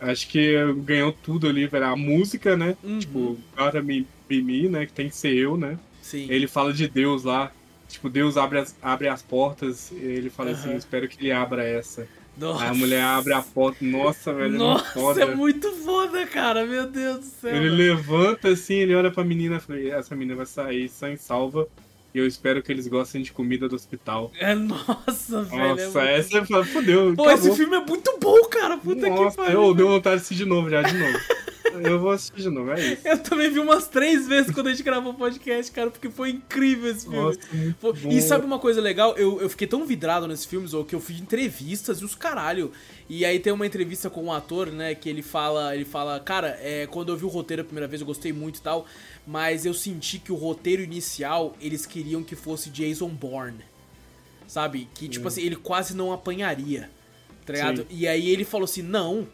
Acho que ganhou tudo ali, velho. A música, né? Uhum. Tipo, Gotta Me Be Me, né? Que tem que ser eu, né? Sim. Ele fala de Deus lá. Tipo, Deus abre as, abre as portas. E ele fala assim: Aham. espero que ele abra essa. Nossa. Aí a mulher abre a porta. Nossa, velho. Nossa, é muito foda. é muito foda, cara. Meu Deus do céu. Ele velho. levanta assim, ele olha pra menina e fala: essa menina vai sair sã e salva. E eu espero que eles gostem de comida do hospital. É, nossa, velho. é Nossa, muito- essa fala, fodeu. Pô, acabou. esse filme é muito bom, cara. Puta Nossa, que pariu. eu deu vontade de assistir de novo já, de novo. eu vou assistir de novo, é isso. Eu também vi umas três vezes quando a gente gravou o podcast, cara, porque foi incrível esse filme. Nossa. E sabe uma coisa legal? Eu, eu fiquei tão vidrado nesses filmes, ou que eu fiz entrevistas e os caralho. E aí tem uma entrevista com um ator, né, que ele fala, ele fala, cara, é, quando eu vi o roteiro a primeira vez eu gostei muito e tal, mas eu senti que o roteiro inicial, eles queriam que fosse Jason Bourne. Sabe? Que, tipo assim, ele quase não apanharia. Tá ligado? Sim. E aí ele falou assim, não.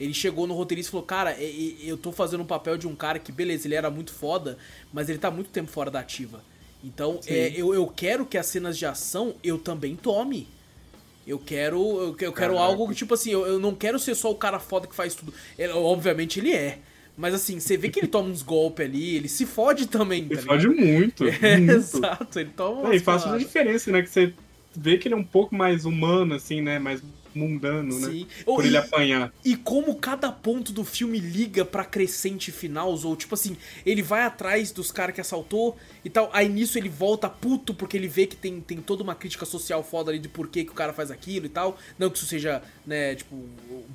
Ele chegou no roteirista e falou, cara, é- é- eu tô fazendo um papel de um cara que, beleza, ele era muito foda, mas ele tá muito tempo fora da ativa. Então, é, eu, eu quero que as cenas de ação eu também tome. Eu quero, eu, eu quero algo que, tipo assim, eu, eu não quero ser só o cara foda que faz tudo. Ele- obviamente ele é. Mas assim, você vê que ele toma uns golpes ali, ele se fode também, tá Ele fode ligado? muito. É, muito. exato, ele toma É, e faz toda a diferença, né? Que você vê que ele é um pouco mais humano, assim, né? Mais mundano, né? Sim. Ou, Por e- ele apanhar. E como cada ponto do filme liga pra crescente final, ou tipo assim, ele vai atrás dos caras que assaltou e tal, aí nisso ele volta puto porque ele vê que tem, tem toda uma crítica social foda ali de por que, que o cara faz aquilo e tal. Não que isso seja, né, tipo,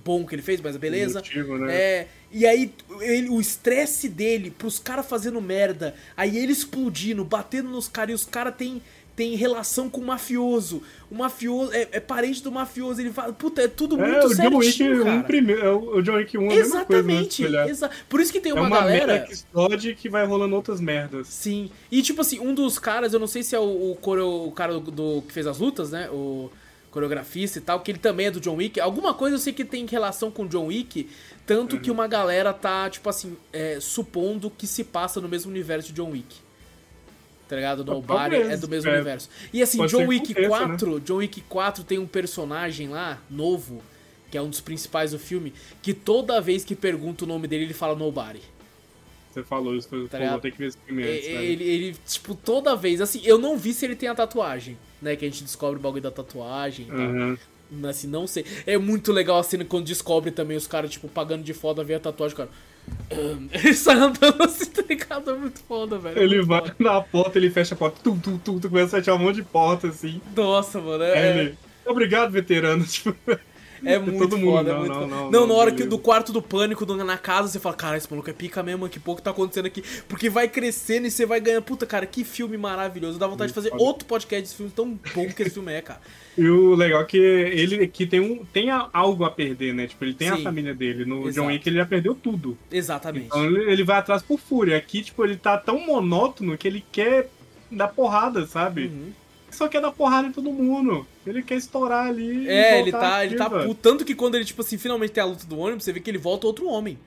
bom que ele fez, mas beleza. Motivo, né? É, e aí ele- o estresse dele pros caras fazendo merda, aí ele explodindo, batendo nos caras e os caras tem, tem relação com o mafioso. O mafioso é, é parente do mafioso, ele fala, puta, é tudo É, muito o John Wick certinho, 1 cara. primeiro. é O John Wick 1 é mesma coisa, né? Exatamente. espelhado. exa Por isso que tem É uma, uma galera. que explode que vai rolando outras merdas. Sim. E tipo assim, um dos caras, eu não sei se é o, o, coreo- o cara do, do- que fez as lutas, né? O coreografista e tal, que ele também é do John Wick. Alguma coisa eu sei que tem relação com o John Wick, tanto Uhum. que uma galera tá, tipo assim, é, supondo que se passa no mesmo universo de John Wick. Tá ligado? Nobody Talvez, é do mesmo é. universo. E assim, Pode John Wick aconteça, 4, John Wick 4 tem um personagem lá, novo, que é um dos principais do filme, que toda vez que pergunta o nome dele, ele fala Nobody. Você falou isso, eu Tá pô, vou ter que ver esse filme antes, ele, ele, tipo, toda vez, assim, eu não vi se ele tem a tatuagem, né? Que a gente descobre o bagulho da tatuagem e tal. Assim, não sei. É muito legal a cena quando descobre também os caras, tipo, pagando de foda, ver a tatuagem, cara. Ele sai andando assim, tá ligado? É muito foda, velho. é Ele vai foda. na porta, ele fecha a porta, tum, tum, tum, tum, começa a fechar um monte de porta, assim. Nossa, mano. Aí É, ele, Obrigado, veterano. Tipo, é muito todo mundo, foda. é não, muito não, foda. não, Não, na hora que do quarto do pânico do- na casa, você fala, cara, esse maluco é pica mesmo, que pouco tá acontecendo aqui. Porque vai crescendo e você vai ganhando. Puta, cara, que filme maravilhoso. Dá vontade de fazer foda. outro podcast desse filme tão bom que esse filme é, cara. E o legal é que ele aqui tem, um, tem algo a perder, né? Tipo, ele tem Sim. a família dele. No Exato. John Wick ele já perdeu tudo. Exatamente. Então ele, ele vai atrás por fúria. Aqui, tipo, ele tá tão monótono que ele quer dar porrada, sabe? Uhum. Só quer dar porrada em todo mundo. Ele quer estourar ali. É, ele tá, ele tá puto. Tanto que quando ele, tipo assim, finalmente tem a luta do ônibus, você vê que ele volta outro homem.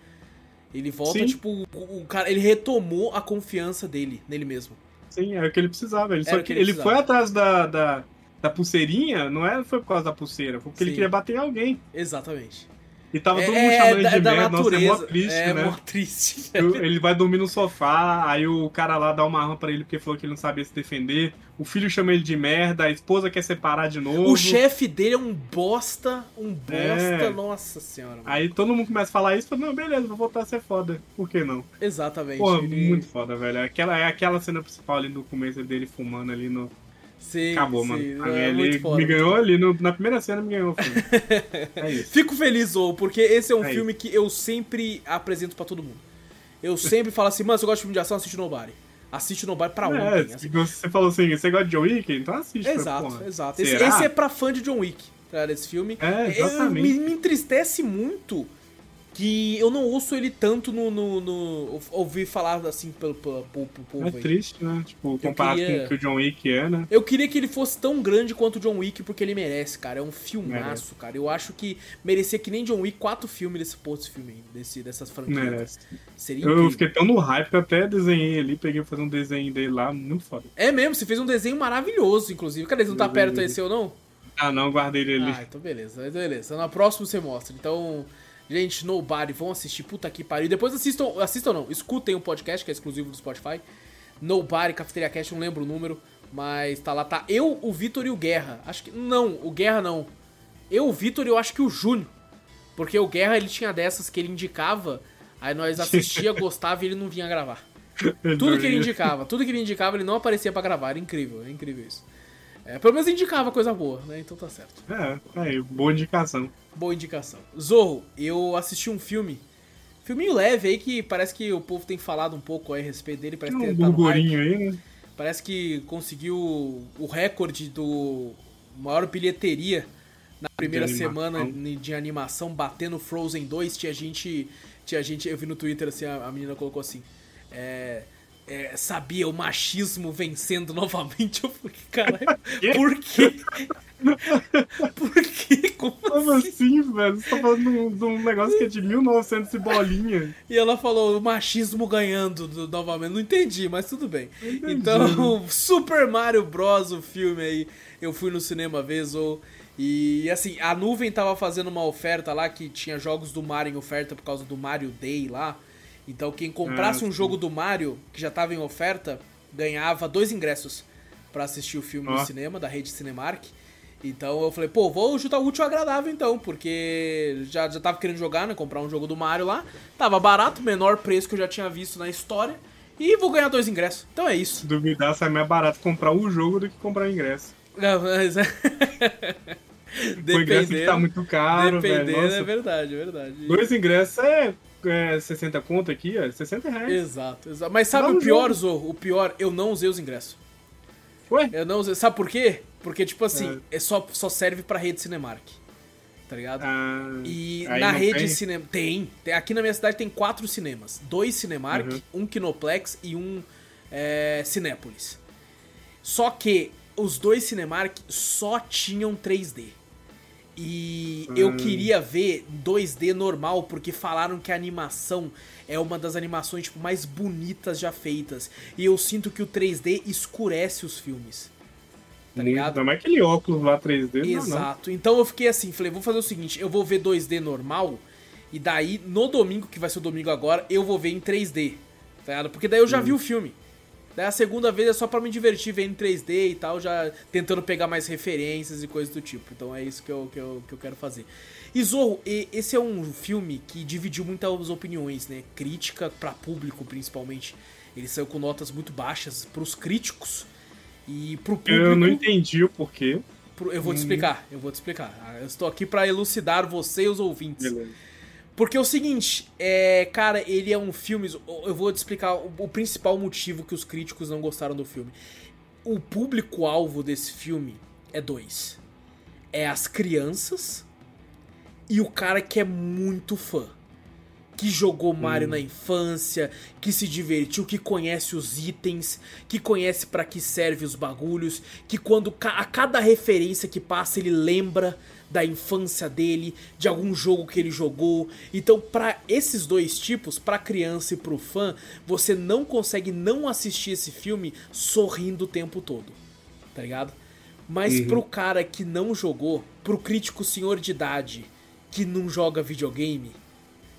Ele volta, Sim. tipo, o, o cara, ele retomou a confiança dele, nele mesmo. Sim, era o que ele precisava. Ele, Era só que que ele ele foi atrás da, da, da pulseirinha, não é, foi por causa da pulseira, foi porque Sim. ele queria bater em alguém. Exatamente. E tava todo mundo é, chamando ele da, de da merda, nossa, é mó triste, é né? mó triste. Ele vai dormir no sofá, aí o cara lá dá uma arma pra ele porque falou que ele não sabia se defender. O filho chama ele de merda, a esposa quer separar de novo. O chefe dele é um bosta, um bosta, É. nossa senhora. mano. Aí todo mundo começa a falar isso, fala, não, beleza, vou voltar a ser foda. Por que não? Exatamente. Pô, ele- muito foda, velho. Aquela, é aquela cena principal ali no começo dele fumando ali no. Sim, Acabou, sim, mano. Pra é mim, ele muito foda, me ganhou ali, no- na primeira cena me ganhou o filme. é isso. Fico feliz, ou porque esse é um É filme que eu sempre apresento pra todo mundo. Eu sempre falo assim, mano, você gosta de filme de ação, assiste Nobody. Assiste Nobody pra É, ontem. assim. você falou assim, você gosta de John Wick? Então assiste. Exato, exato. Esse, esse é pra fã de John Wick, cara, esse filme. É, Eu- exatamente. me, me entristece muito que eu não ouço ele tanto no. no, no- ouvir falar assim pelo, pelo, pelo, povo É aí. triste, né? Tipo, comparado queria- com o que o John Wick é, né? Eu queria que ele fosse tão grande quanto o John Wick, porque ele merece, cara. É um filmaço, Merece. cara. Eu acho que merecia que nem John Wick quatro filmes desse pô, desse filme aí, desse, dessas franquias. Merece. Seria Eu incrível. fiquei tão no hype que eu até desenhei ali, peguei pra fazer um desenho dele lá, muito foda. É mesmo, você fez um desenho maravilhoso, inclusive. Cadê? Você não tá perto esse ou não? Ah, não, guardei ele ali. Ah, então beleza, beleza. Na próxima você mostra. Então, gente, Nobody, vão assistir, puta que pariu. Depois assistam, assistam não, escutem o podcast, que é exclusivo do Spotify. Nobody, Cafeteria Cast, não lembro o número, mas tá lá, tá eu, o Vitor e o Guerra. Acho que, não, o Guerra não. Eu, o Vitor e eu acho que o Júnior. Porque o Guerra, ele tinha dessas que ele indicava, aí nós assistia, gostava e ele não vinha gravar. Tudo que ele indicava, tudo que ele indicava, ele não aparecia pra gravar. Era incrível, é incrível isso. É, pelo menos indicava coisa boa, né? Então tá certo. É, aí, boa indicação. Boa indicação. Zorro, eu assisti um filme. Filminho leve aí que parece que o povo tem falado um pouco aí a respeito dele. Parece Tem um tá burburinho aí, né? Parece que conseguiu o recorde do maior bilheteria na primeira De semana de animação, batendo Frozen 2. Tinha gente. Tinha gente. Eu vi no Twitter assim, a, a menina colocou assim. É. é, sabia o machismo vencendo novamente. Eu falei, caralho, por quê? Por quê? Como Como assim? assim, velho? Você tá falando de um, de um negócio que é de 1900 e bolinha. E ela falou o machismo ganhando do- novamente. Não entendi, mas tudo bem. Entendi. Então, Super Mario Bros. o filme aí, eu fui no cinema vez ou e assim, a nuvem tava fazendo uma oferta lá que tinha jogos do Mario em oferta por causa do Mario Day lá. Então, quem comprasse Ah, um sim. jogo do Mario que já tava em oferta, ganhava dois ingressos pra assistir o filme no cinema da rede Cinemark. Então eu falei, pô, vou juntar o útil ao agradável então, porque já, já tava querendo jogar, né? Comprar um jogo do Mario lá. Tava barato, menor preço que eu já tinha visto na história. E vou ganhar dois ingressos. Então é isso. Se duvidar, sai mais barato comprar o jogo do que comprar o ingresso. Não, mas- O ingresso que tá muito caro, velho. dependendo, Nossa, é verdade, é verdade. Dois ingressos é, é 60 conto aqui, ó. 60 reais. Exato, exato. Mas sabe Dá o pior. Zorro? O pior, eu não usei os ingressos. Ué? Eu não usei. Sabe por quê? Porque, tipo assim, é. só, só serve pra rede Cinemark. Tá ligado? Ah, E na rede tem? cinema. Tem, tem. Aqui na minha cidade tem quatro cinemas: dois Cinemark, Uhum. um Kinoplex e um é, Cinépolis. Só que os dois Cinemark só tinham 3D. E eu Hum. queria ver 2D normal, porque falaram que a animação é uma das animações tipo, mais bonitas já feitas. E eu sinto que o 3D escurece os filmes. Tá ligado? Ainda mais aquele óculos lá 3D. Não, não. Exato. Então eu fiquei assim, falei, vou fazer o seguinte, eu vou ver 2D normal e daí no domingo, que vai ser o domingo agora, eu vou ver em 3D. Tá ligado? Porque daí eu já vi o filme. Daí a segunda vez é só pra me divertir vendo em 3D e tal, já tentando pegar mais referências e coisas do tipo. Então é isso que eu, que eu, que eu quero fazer. E Zorro, esse é um filme que dividiu muitas opiniões, né? Crítica pra público, principalmente. Ele saiu com notas muito baixas pros críticos e pro público. Eu não entendi o porquê. Pro- Eu vou te Hum. explicar, eu vou te explicar. Ah, Eu estou aqui pra elucidar você e os ouvintes. Beleza. Porque é o seguinte, é, cara, ele é um filme. Eu vou te explicar o, o principal motivo que os críticos não gostaram do filme. O público-alvo desse filme é dois: é as crianças e o cara que é muito fã. que jogou Mario na infância, que se divertiu, que conhece os itens, que conhece para que serve os bagulhos, que quando a cada referência que passa ele lembra da infância dele, de algum jogo que ele jogou. Então, para esses dois tipos, para criança e pro fã, você não consegue não assistir esse filme sorrindo o tempo todo. Tá ligado? Mas uhum. pro cara que não jogou, pro crítico senhor de idade que não joga videogame,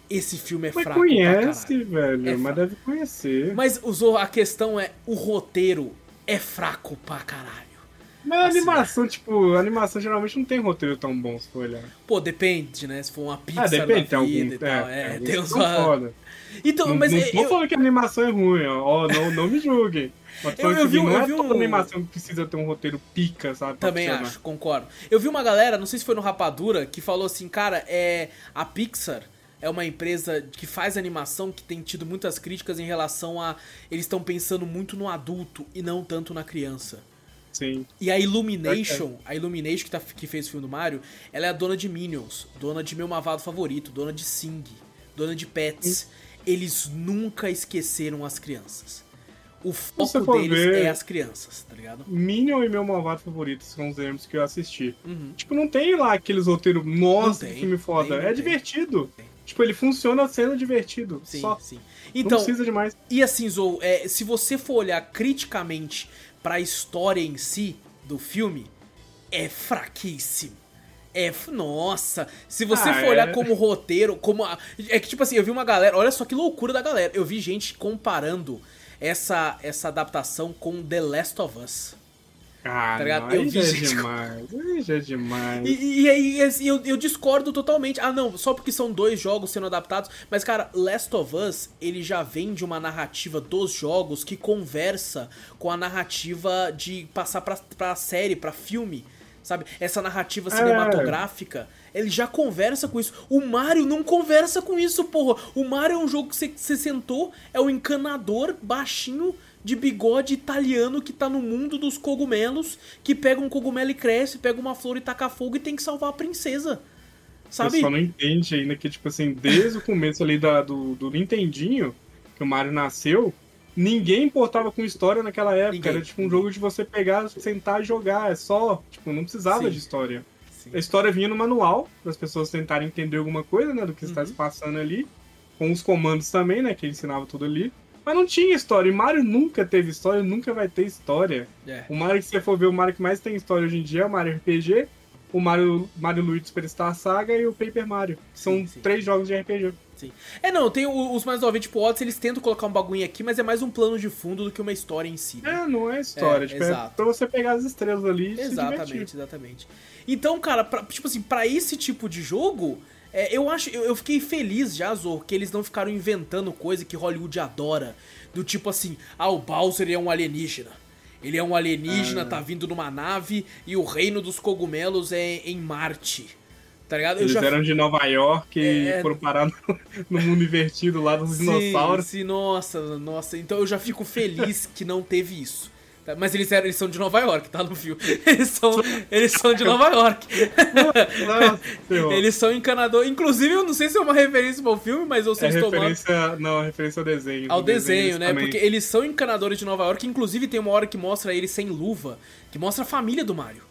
esse filme é mas fraco. conhece, velho, é mas deve conhecer. Mas a questão é: o roteiro é fraco pra caralho. Mas assim, animação, tipo, a animação geralmente não tem roteiro tão bom, se for olhar. Pô, depende, né? Se for uma pizza ah, depende, vida algum, e tal. É, é tem uns... Foda. Então, não, mas... Não eu... tô falando que a animação é ruim, ó. não, não me julguem. Eu, eu, vi, não eu é vi toda um... animação que precisa ter um roteiro pica, sabe? Também acho, concordo. Eu vi uma galera, não sei se foi no Rapadura, que falou assim, cara, é a Pixar é uma empresa que faz animação que tem tido muitas críticas em relação a eles estão pensando muito no adulto e não tanto na criança. Sim. E a Illumination, a Illumination que, tá, que fez o filme do Mario, ela é a dona de Minions, dona de meu mavado favorito, dona de Sing, dona de Pets. Eles nunca esqueceram as crianças. O foco deles ver, é as crianças, tá ligado? Minion e meu malvado favorito são os games que eu assisti. Uhum. Tipo, não tem lá aqueles roteiros, nossa, tem, que filme foda. Tem, é tem, divertido. Tipo, ele funciona sendo divertido. Sim, só. sim. Então, não precisa demais. E assim, Zou, é, se você for olhar criticamente para a história em si do filme, é fraquíssimo. É, nossa, se você ah, for olhar é. como roteiro, como. A, é que, tipo assim, eu vi uma galera. Olha só que loucura da galera. Eu vi gente comparando essa, essa adaptação com The Last of Us. Ah, tá vi já é demais, aí já é demais. E, e aí assim, eu, eu discordo totalmente. Ah, não, só porque são dois jogos sendo adaptados. Mas, cara, Last of Us, ele já vem de uma narrativa dos jogos que conversa com a narrativa de passar pra, pra série, pra filme. Sabe? Essa narrativa é. cinematográfica, é. ele já conversa com isso. O Mario não conversa com isso, porra. O Mario é um jogo que você sentou, é o encanador baixinho de bigode italiano que tá no mundo dos cogumelos, que pega um cogumelo e cresce, pega uma flor e taca fogo e tem que salvar a princesa. Sabe? Você só não entende ainda que, tipo assim, desde o começo ali da, do, do Nintendinho, que o Mario nasceu, ninguém importava com história naquela época. Ninguém. Era tipo um jogo de você pegar, sentar e jogar. É só, tipo, não precisava Sim. de história. Sim. A história vinha no manual, para as pessoas tentarem entender alguma coisa, né, do que uhum. está se passando ali. Com os comandos também, né, que ensinava tudo ali. Mas não tinha história. E Mario nunca teve história, nunca vai ter história. É. O Mario que você for ver, o Mario que mais tem história hoje em dia é o Mario RPG, o Mario, Mario Luigi Superstar Saga e o Paper Mario. São sim, sim. três jogos de RPG. Sim. É, não, tem os mais novos, tipo, Odyssey, eles tentam colocar um bagulho aqui, mas é mais um plano de fundo do que uma história em si. Né? É, não é história, é, tipo, é exato. é pra você pegar as estrelas ali e Exatamente, exatamente. Então, cara, pra, tipo assim, pra esse tipo de jogo, é, eu acho, eu, eu, fiquei feliz já, Zor, que eles não ficaram inventando coisa que Hollywood adora. Do tipo assim, ah, o Bowser é um alienígena. Ele é um alienígena, ah. tá vindo numa nave e o reino dos cogumelos é em Marte. Tá ligado? Eles já... eram de Nova York e é... foram parar no, no, mundo invertido lá dos sim, dinossauros. Sim, nossa, nossa. Então eu já fico feliz que não teve isso. Tá, mas eles, eram, eles são de Nova York, tá no filme. Eles são, eles são de Nova York. eles são encanador. Inclusive, eu não sei se é uma referência ao filme, mas vocês é referência, Não, é referência ao desenho. Ao desenho, desenho né? Também. Porque eles são encanadores de Nova York. Inclusive, tem uma hora que mostra eles sem luva, que mostra a família do Mario.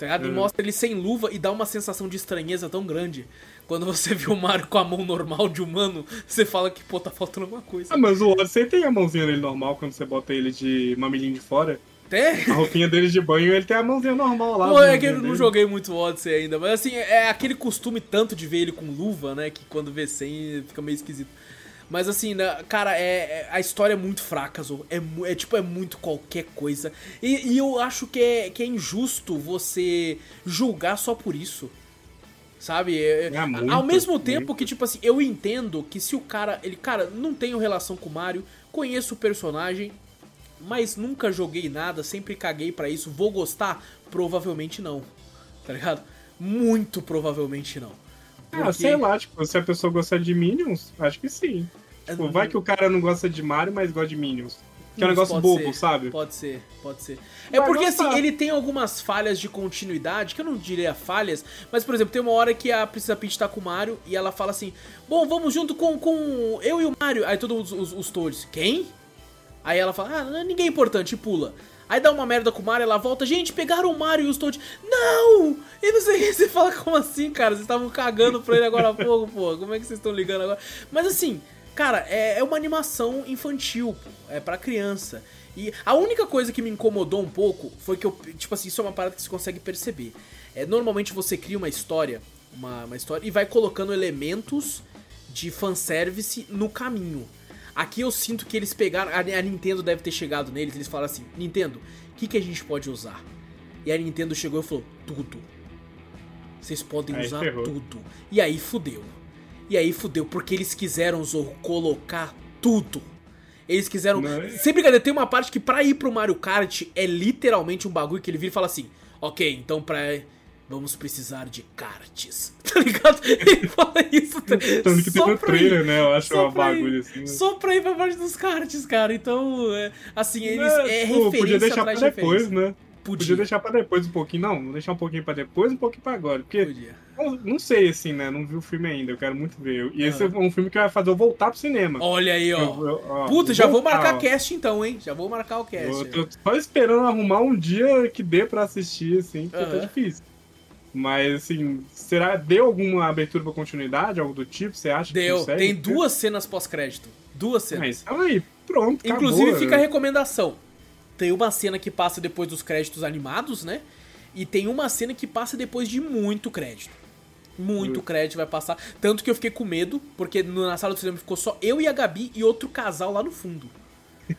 Tá ligado? E é. mostra ele sem luva e dá uma sensação de estranheza tão grande. Quando você vê o Mario com a mão normal de humano, você fala que, pô, tá faltando alguma coisa. Ah, mas o Odyssey tem a mãozinha dele normal quando você bota ele de mamilinho de fora. Tem? A roupinha dele de banho, ele tem a mãozinha normal lá. Pô, é que eu não joguei muito Odyssey ainda, mas assim, é aquele costume tanto de ver ele com luva, né, que quando vê sem fica meio esquisito. Mas assim, né, cara, é, é, a história é muito fraca, Zo. É, é tipo, é muito qualquer coisa. E, e, eu acho que é, que é injusto você julgar só por isso. Sabe? É, é muito, Ao mesmo tempo muito. que, tipo assim, eu entendo que se o cara. Ele, cara, não tenho relação com o Mario, conheço o personagem, mas nunca joguei nada, sempre caguei para isso. Vou gostar? Provavelmente não. Tá ligado? Muito provavelmente não. Ah, Porque... Ah, sei lá, tipo, se a pessoa gostar de Minions, acho que sim. Tipo, vai que o cara não gosta de Mario, mas gosta de Minions. Que é um negócio bobo, ser, sabe? Pode ser, pode ser. É Vai porque assim, ele tem algumas falhas de continuidade, que eu não diria falhas, mas por exemplo, tem uma hora que a Princesa Peach tá com o Mario e ela fala assim: Bom, vamos junto com, com eu e o Mario. Aí todos os, os, os Toads, quem? Aí ela fala: Ah, ninguém é importante, e pula. Aí dá uma merda com o Mario, ela volta, gente, pegaram o Mario e os Toads. Não! E não sei o que, você fala, como assim, cara? Vocês estavam cagando pra ele agora há pouco, pô. Como é que vocês estão ligando agora? Mas assim, cara, é, é uma animação infantil, pô. É pra criança. E a única coisa que me incomodou um pouco foi que eu, tipo assim, isso é uma parada que você consegue perceber. É, normalmente você cria uma história, uma, uma história, e vai colocando elementos de fanservice no caminho. Aqui eu sinto que eles pegaram. A, a Nintendo deve ter chegado neles, eles falaram assim: Nintendo, o que, que a gente pode usar? E a Nintendo chegou e falou: tudo. Vocês podem Aí usar ferrou. tudo. E aí fudeu. E aí fudeu, porque eles quiseram, Zorro, colocar tudo. Eles quiseram. Não é? Sem brincadeira, tem uma parte que pra ir pro Mario Kart é literalmente um bagulho que ele vira e fala assim: Ok, então pra. Vamos precisar de karts. Tá ligado? Ele fala isso. tá- Tanto que tem só no pra ir. trailer, né? Eu acho um ir- bagulho assim. né? Só pra ir pra parte dos karts, cara. Então, é, assim, eles. É, pô, referência podia deixar atrás pra de depois, referência. né? Podia deixar pra depois um pouquinho. Não, vou deixar um pouquinho pra depois, um pouquinho pra agora. Porque Podia. eu não sei, assim, né? Não vi o filme ainda, eu quero muito ver. E esse Ah. é um filme que vai fazer eu voltar pro cinema. Olha aí, ó. Eu- eu- ó, Puta, já vou marcar ó. cast então, hein? Já vou marcar o cast. Eu tô só esperando arrumar um dia que dê pra assistir, assim, porque tá Aham. difícil. Mas, assim, será. Deu alguma abertura pra continuidade, algo do tipo? Você acha que Deu. Tem duas cenas pós-crédito. Duas cenas. Mas, então aí, pronto, Inclusive, acabou. fica a recomendação. Tem uma cena que passa depois dos créditos animados, né? E tem uma cena que passa depois de muito crédito. Muito Hum. crédito vai passar. Tanto que eu fiquei com medo, porque na sala do cinema ficou só eu e a Gabi e outro casal lá no fundo.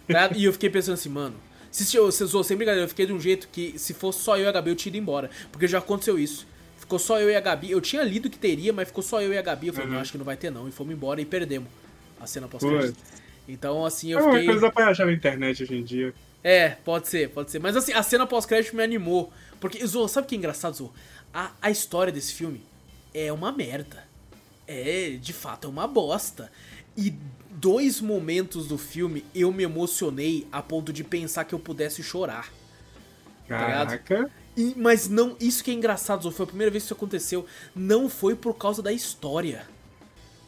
Tá? e eu fiquei pensando assim, mano. Se, eu- se, eu- sem brincadeira, eu fiquei de um jeito que se fosse só eu e a Gabi eu tinha ido embora. Porque já aconteceu isso. Ficou só eu e a Gabi. Eu tinha lido que teria, mas ficou só eu e a Gabi. Eu falei, Uhum. não, acho que não vai ter não. E fomos embora e perdemos a cena pós-crédito. Então, assim, É eu uma fiquei. coisa pra achar na internet hoje em dia. É, pode ser, pode ser. Mas assim, a cena pós-crédito me animou. Porque, Zô, sabe o que é engraçado, Zô? A, a história desse filme é uma merda. É, de fato, é uma bosta. E dois momentos do filme eu me emocionei a ponto de pensar que eu pudesse chorar. Tá? Caraca. E- mas não, isso que é engraçado, Zô, foi a primeira vez que isso aconteceu. Não foi por causa da história.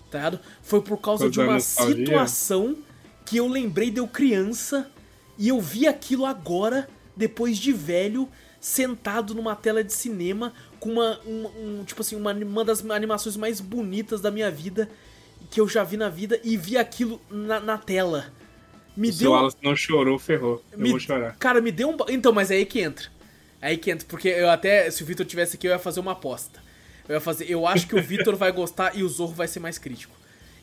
Tá ligado? Foi por causa de uma nostalgia? situação que eu lembrei de eu criança e eu vi aquilo agora, depois de velho, sentado numa tela de cinema com uma, uma- um, tipo assim, uma, uma das animações mais bonitas da minha vida que eu já vi na vida e vi aquilo na, na tela. Me Se deu o Wallace não chorou, ferrou. Eu me- vou chorar. Cara, me deu um. Então, mas é aí que entra. É aí que entra. Porque eu até. Se o Vitor tivesse aqui, eu ia fazer uma aposta. Eu ia fazer. Eu acho que o Vitor vai gostar e o Zorro vai ser mais crítico.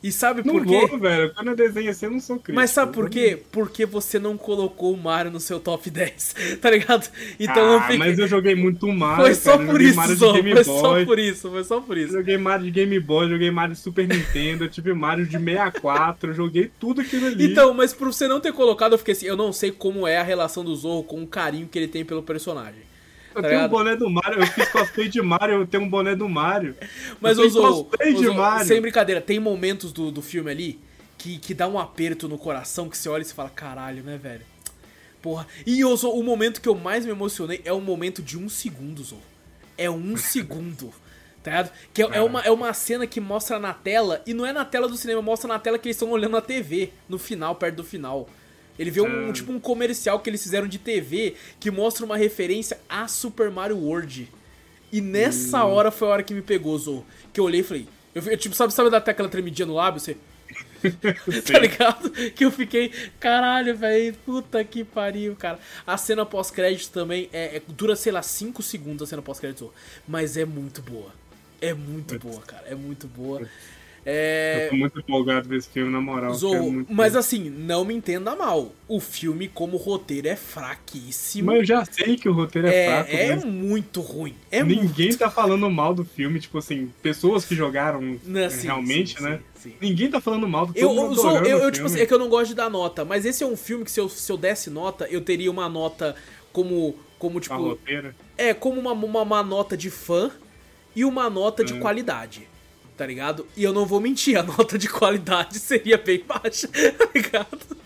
E sabe Não por quê? vou, velho. Quando eu desenho assim, eu não sou crítico. Mas sabe por quê? Porque você não colocou o Mario no seu top 10, tá ligado? Então ah, eu fiquei. mas eu joguei muito Mario, Foi só cara. Eu por isso, Mario. Game Foi só por isso, foi só por Eu isso. Joguei Mario de Game Boy, joguei Mario de Super Nintendo, eu tive Mario de 64, eu joguei tudo aquilo ali. Então, mas por você não ter colocado, eu fiquei assim, eu não sei como é a relação do Zorro com o carinho que ele tem pelo personagem. Eu tá tenho um boné do Mario, eu fiz cosplay de Mario, eu tenho um boné do Mario. Mas eu o tenho Zorro, cosplay de Mario. sem brincadeira, tem momentos do, do filme ali que, que dá um aperto no coração que você olha e você fala, caralho, né, velho? Porra. E Zorro, o momento que eu mais me emocionei é o momento de um segundo, Zorro. É um segundo. Tá ligado? Que é, é uma, é uma cena que mostra na tela, e não é na tela do cinema, mostra na tela que eles estão olhando na TV, no final, perto do final. Ele vê um, tipo um comercial que eles fizeram de TV que mostra uma referência a Super Mario World. E nessa Hum. hora foi a hora que me pegou, Zou. Que eu olhei e falei. Eu, eu, tipo, sabe, sabe dar até aquela tremidinha no lábio? Você. tá ligado? Que eu fiquei. Caralho, velho. Puta que pariu, cara. A cena pós-crédito também é, é- dura, sei lá, 5 segundos a cena pós-crédito. Mas é muito boa. É muito boa, cara. É muito boa. É. Eu tô muito empolgado ver esse filme, na moral. Zou, mas ver. assim, não me entenda mal. O filme, como roteiro, é fraquíssimo. Mas eu já sei que o roteiro é, é, fraco, é muito ruim. É ninguém muito... tá falando mal do filme, tipo assim, pessoas que jogaram Não, é, sim, realmente, sim, né? sim. Ninguém tá falando mal do mundo eu, eu, eu, tipo filme. assim, é que eu não gosto de dar nota, mas esse é um filme que se eu, se eu desse nota, eu teria uma nota como, como tipo, é, como uma, uma, uma nota de fã e uma nota de É. qualidade, tá ligado? E eu não vou mentir, a nota de qualidade seria bem baixa, tá ligado?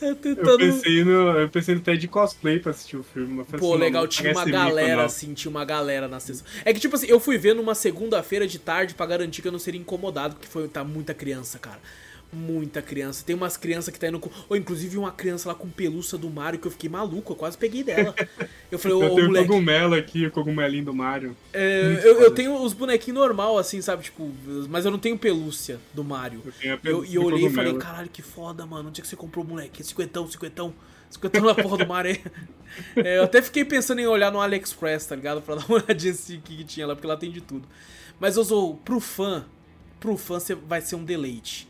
Eu tentando. Eu pensei, no, eu pensei até de cosplay pra assistir o filme. Pô, assim, legal, tinha uma galera, mico, assim, tinha uma galera na sessão. É que, tipo assim, eu fui ver numa segunda-feira de tarde pra garantir que eu não seria incomodado, porque foi, tá muita criança, cara. Muita criança. Tem umas crianças que tá indo com. Ou inclusive uma criança lá com pelúcia do Mario que eu fiquei maluco, eu quase peguei dela. Eu falei, ô, Eu tenho moleque. cogumelo aqui, o cogumelinho do Mario. é, eu, eu tenho os bonequinhos normal, assim, sabe? Tipo, mas eu não tenho pelúcia do Mario. Eu tenho a Eu, pelúcia e eu do olhei e falei, caralho, que foda, mano. Onde é que você comprou o moleque? Cinquentão, cinquentão. Cinquentão na porra do Mario. É, eu até fiquei pensando em olhar no AliExpress, tá ligado? Pra dar uma olhadinha assim, que, tinha lá, porque lá tem de tudo. Mas, Ozo, pro fã, pro fã vai ser um deleite,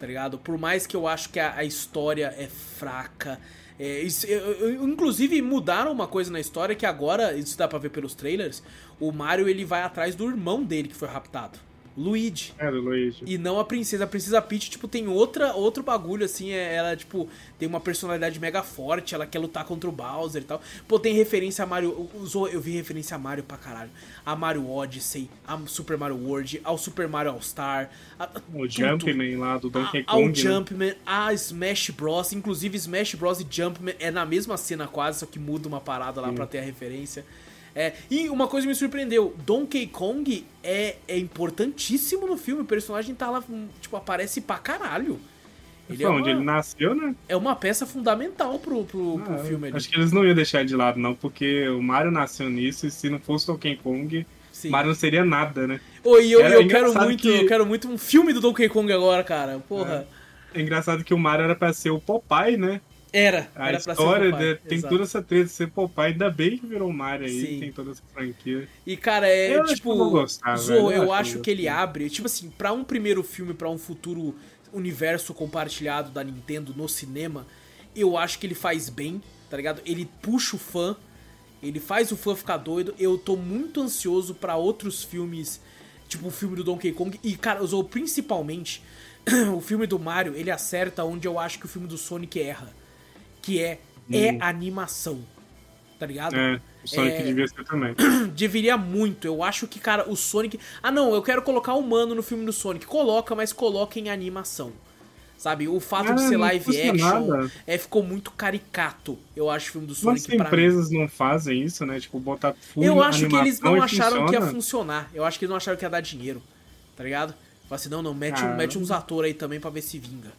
tá ligado? Por mais que eu acho que a, a história é fraca. é, isso- eu- eu- inclusive, mudaram uma coisa na história que agora, isso dá pra ver pelos trailers, o Mario ele vai atrás do irmão dele que foi raptado. Luigi. É, do Luigi. E não a princesa. A princesa Peach, tipo, tem outra, outro bagulho, assim. é- Ela, tipo, tem uma personalidade mega forte. Ela quer lutar contra o Bowser e tal. Pô, tem referência a Mario. Usou, eu vi referência a Mario pra caralho. A Mario Odyssey, a Super Mario World, ao Super Mario All-Star. O. Jumpman lá do Donkey A- Ao Kong. né? Jumpman, a Smash Bros. Inclusive, Smash Bros. e Jumpman é na mesma cena quase, só que muda uma parada lá pra ter a referência. É, e uma coisa me surpreendeu, Donkey Kong é, é importantíssimo no filme, o personagem tá lá, hum, tipo, aparece pra caralho. Ele é Foi onde uma, ele nasceu, né? é uma peça fundamental pro, pro, pro Ah, filme ali. Acho que eles não iam deixar de lado, não, porque o Mario nasceu nisso e se não fosse Donkey Kong, Sim. Mario não seria nada, né? Ô, e eu, eu quero muito, que- eu quero muito um filme do Donkey Kong agora, cara. Porra. É engraçado que o Mario era pra ser o Popeye, né? Era, A era história de- tem exato. toda essa treta de ser Popeye, ainda bem que virou o Mario aí, Sim. tem toda essa franquia. E, cara, é Eu acho que tipo. eu vou gostar, Zo, velho, eu eu, acho que acho que ele abre. Tipo assim, pra um primeiro filme, pra um futuro universo compartilhado da Nintendo no cinema, eu acho que ele faz bem, tá ligado? Ele puxa o fã, ele faz o fã ficar doido. Eu tô muito ansioso pra outros filmes, tipo o filme do Donkey Kong. E, cara, Zo, principalmente, o filme do Mario, ele acerta onde eu acho que o filme do Sonic erra. Que é, é animação. Tá ligado? É, o Sonic É. devia ser também. Deveria muito. Eu acho que, cara, o Sonic. Ah, não, eu quero colocar humano no filme do Sonic. Coloca, mas coloca em animação. Sabe? O fato de Ah, ser live action nada. é, ficou muito caricato. Eu acho o filme do Mas Sonic mim. empresas não fazem isso, né? Tipo, botar full Eu acho que eles não acharam que ia funciona. funcionar. Eu acho que eles não acharam que ia dar dinheiro. Tá ligado? Fala assim, não, não, mete, um, mete uns atores aí também pra ver se vinga.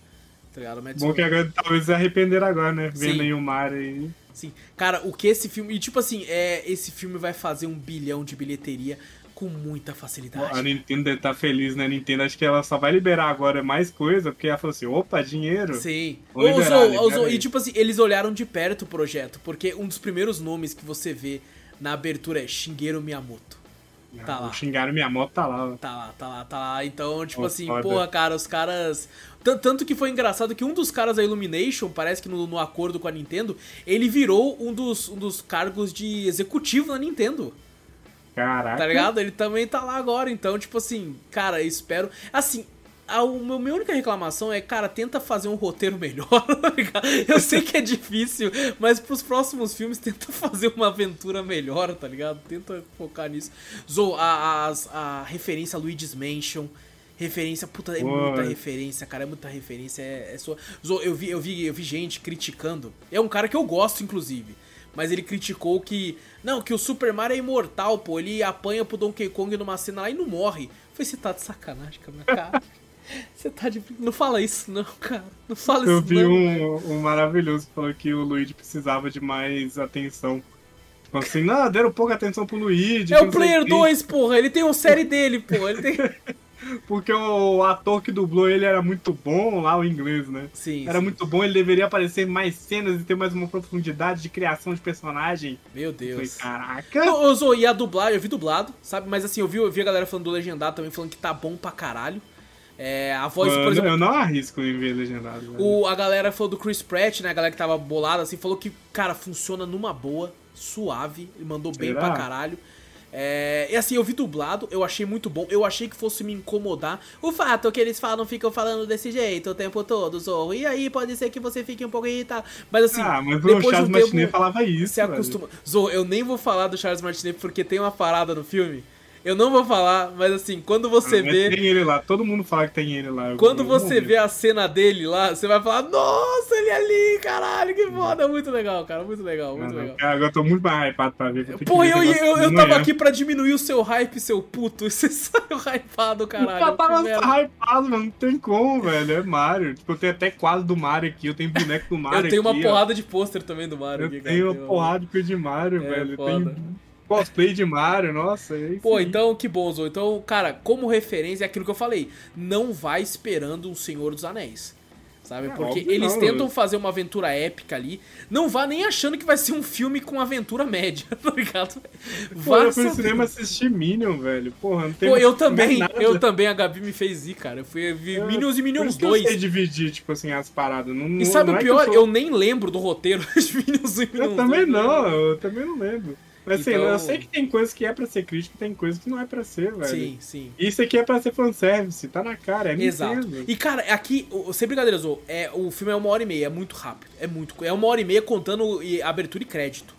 Tá ligado? Bom uns- que agora talvez se arrepender agora, né? Sim. Vendo aí o Mario aí. Sim. Cara, o que esse filme. E tipo assim, é, esse filme vai fazer um bilhão de bilheteria com muita facilidade. A Nintendo deve estar feliz, né? A Nintendo acho que ela só vai liberar agora mais coisa, porque ela falou assim, opa, dinheiro. Sim. Vou liberar, ousou. aí. E tipo assim, eles olharam de perto o projeto, porque um dos primeiros nomes que você vê na abertura é Shigeru Miyamoto. Tá lá. Xingaram minha moto tá lá. Tá lá, tá lá, tá lá. Então, tipo Pô, assim, foda. porra, cara, os caras. Tan- Tanto que foi engraçado que um dos caras da Illumination, parece que no, no acordo com a Nintendo, ele virou um dos, um dos cargos de executivo na Nintendo. Caraca. Tá ligado? Ele também tá lá agora. Então, tipo assim, cara, espero. Assim, a minha única reclamação é, cara, tenta fazer um roteiro melhor. tá ligado? eu sei que é difícil, mas pros próximos filmes, tenta fazer uma aventura melhor, tá ligado? Tenta focar nisso. Zou, a, as- a, referência a Luigi's Mansion. Referência, puta, é muita referência, cara, é muita referência. É, é sua... Zou, eu vi, eu, vi, eu vi gente criticando. É um cara que eu gosto, inclusive. Mas ele criticou que. Não, que o Super Mario é imortal, pô. Ele apanha pro Donkey Kong numa cena lá e não morre. Falei, você tá de sacanagem com a minha cara? Você tá de. Não fala isso, não, cara. Não fala Eu isso, vi não. um, um maravilhoso que falou que o Luigi precisava de mais atenção. Tipo assim, não, deram pouca atenção pro Luigi. É o Player quê. 2, porra. Ele tem uma série dele, pô. Ele tem. Porque o ator que dublou ele era muito bom lá, o inglês, né? Sim. Era sim. muito bom, ele deveria aparecer mais cenas e ter mais uma profundidade de criação de personagem. Meu Eu falei, Deus. caraca! Não, eu sou, e a dublagem, eu vi dublado, sabe? Mas assim, eu vi, eu vi a galera falando do legendado também, falando que tá bom pra caralho. É, a voz, Mano, por exemplo, eu não arrisco em ver legendado. O, a galera falou do Chris Pratt, né? A galera que tava bolada, assim, falou que, cara, funciona numa boa, suave, ele mandou bem Será? pra caralho. É, e assim, eu vi dublado, eu achei muito bom, eu achei que fosse me incomodar. O fato é que eles falam, ficam falando desse jeito o tempo todo, Zorro. E aí pode ser que você fique um pouco irritado. Mas assim, ah, mas o depois de Charles um Martinet falava isso. você acostuma. Zorro, eu nem vou falar do Charles Martinet porque tem uma parada no filme. Eu não vou falar, mas assim, quando você mas vê. Tem ele lá, todo mundo fala que tem ele lá. Eu- Quando eu você vê a cena dele lá, você vai falar, nossa, ele é ali, caralho, que foda. Muito legal, cara, muito legal, muito Não, legal. cara, agora eu tô muito mais hypado pra ver. Pô, eu, eu, eu de tava manhã. aqui pra diminuir o seu hype, seu puto. Você saiu hypado, caralho. Eu tava merda. hypado, mano. Não tem como, velho. É Mario. Tipo, eu tenho até quadro do Mario aqui. Eu tenho boneco do Mario Eu tenho uma aqui, ó. porrada de pôster também do Mario Eu aqui, cara. tenho uma Tem porrada de Mario, É, velho. foda. Tem cosplay de Mario, nossa. É Pô, então que bom, Zou. Então, cara, como referência é aquilo que eu falei. Não vai esperando um Senhor dos Anéis. Sabe? É, Porque eles não, tentam eu- fazer uma aventura épica ali. Não vá nem achando que vai ser um filme com aventura média, tá ligado? Pô, Vá eu fui no cinema assistir Minion, velho. Porra, não tem Pô, eu também, eu também, a Gabi me fez ir, cara. Eu fui vi É, Minions e Minions isso que Eu sei 2. dividir, tipo assim, as paradas. Não, E sabe não o é pior? Eu, Eu, sou- nem lembro do roteiro de Minions e Minions eu também 2, né? não, eu também não lembro. Mas assim, Então- eu sei que tem coisas que é pra ser crítico tem coisas que não é pra ser, velho. Sim, sim. Isso aqui é pra ser fanservice, tá na cara, é Exato. Nintendo. E, cara, aqui, sem brincadeira, Zou, é, o filme é uma hora e meia, é muito rápido. É muito. É uma hora e meia contando e- abertura e crédito.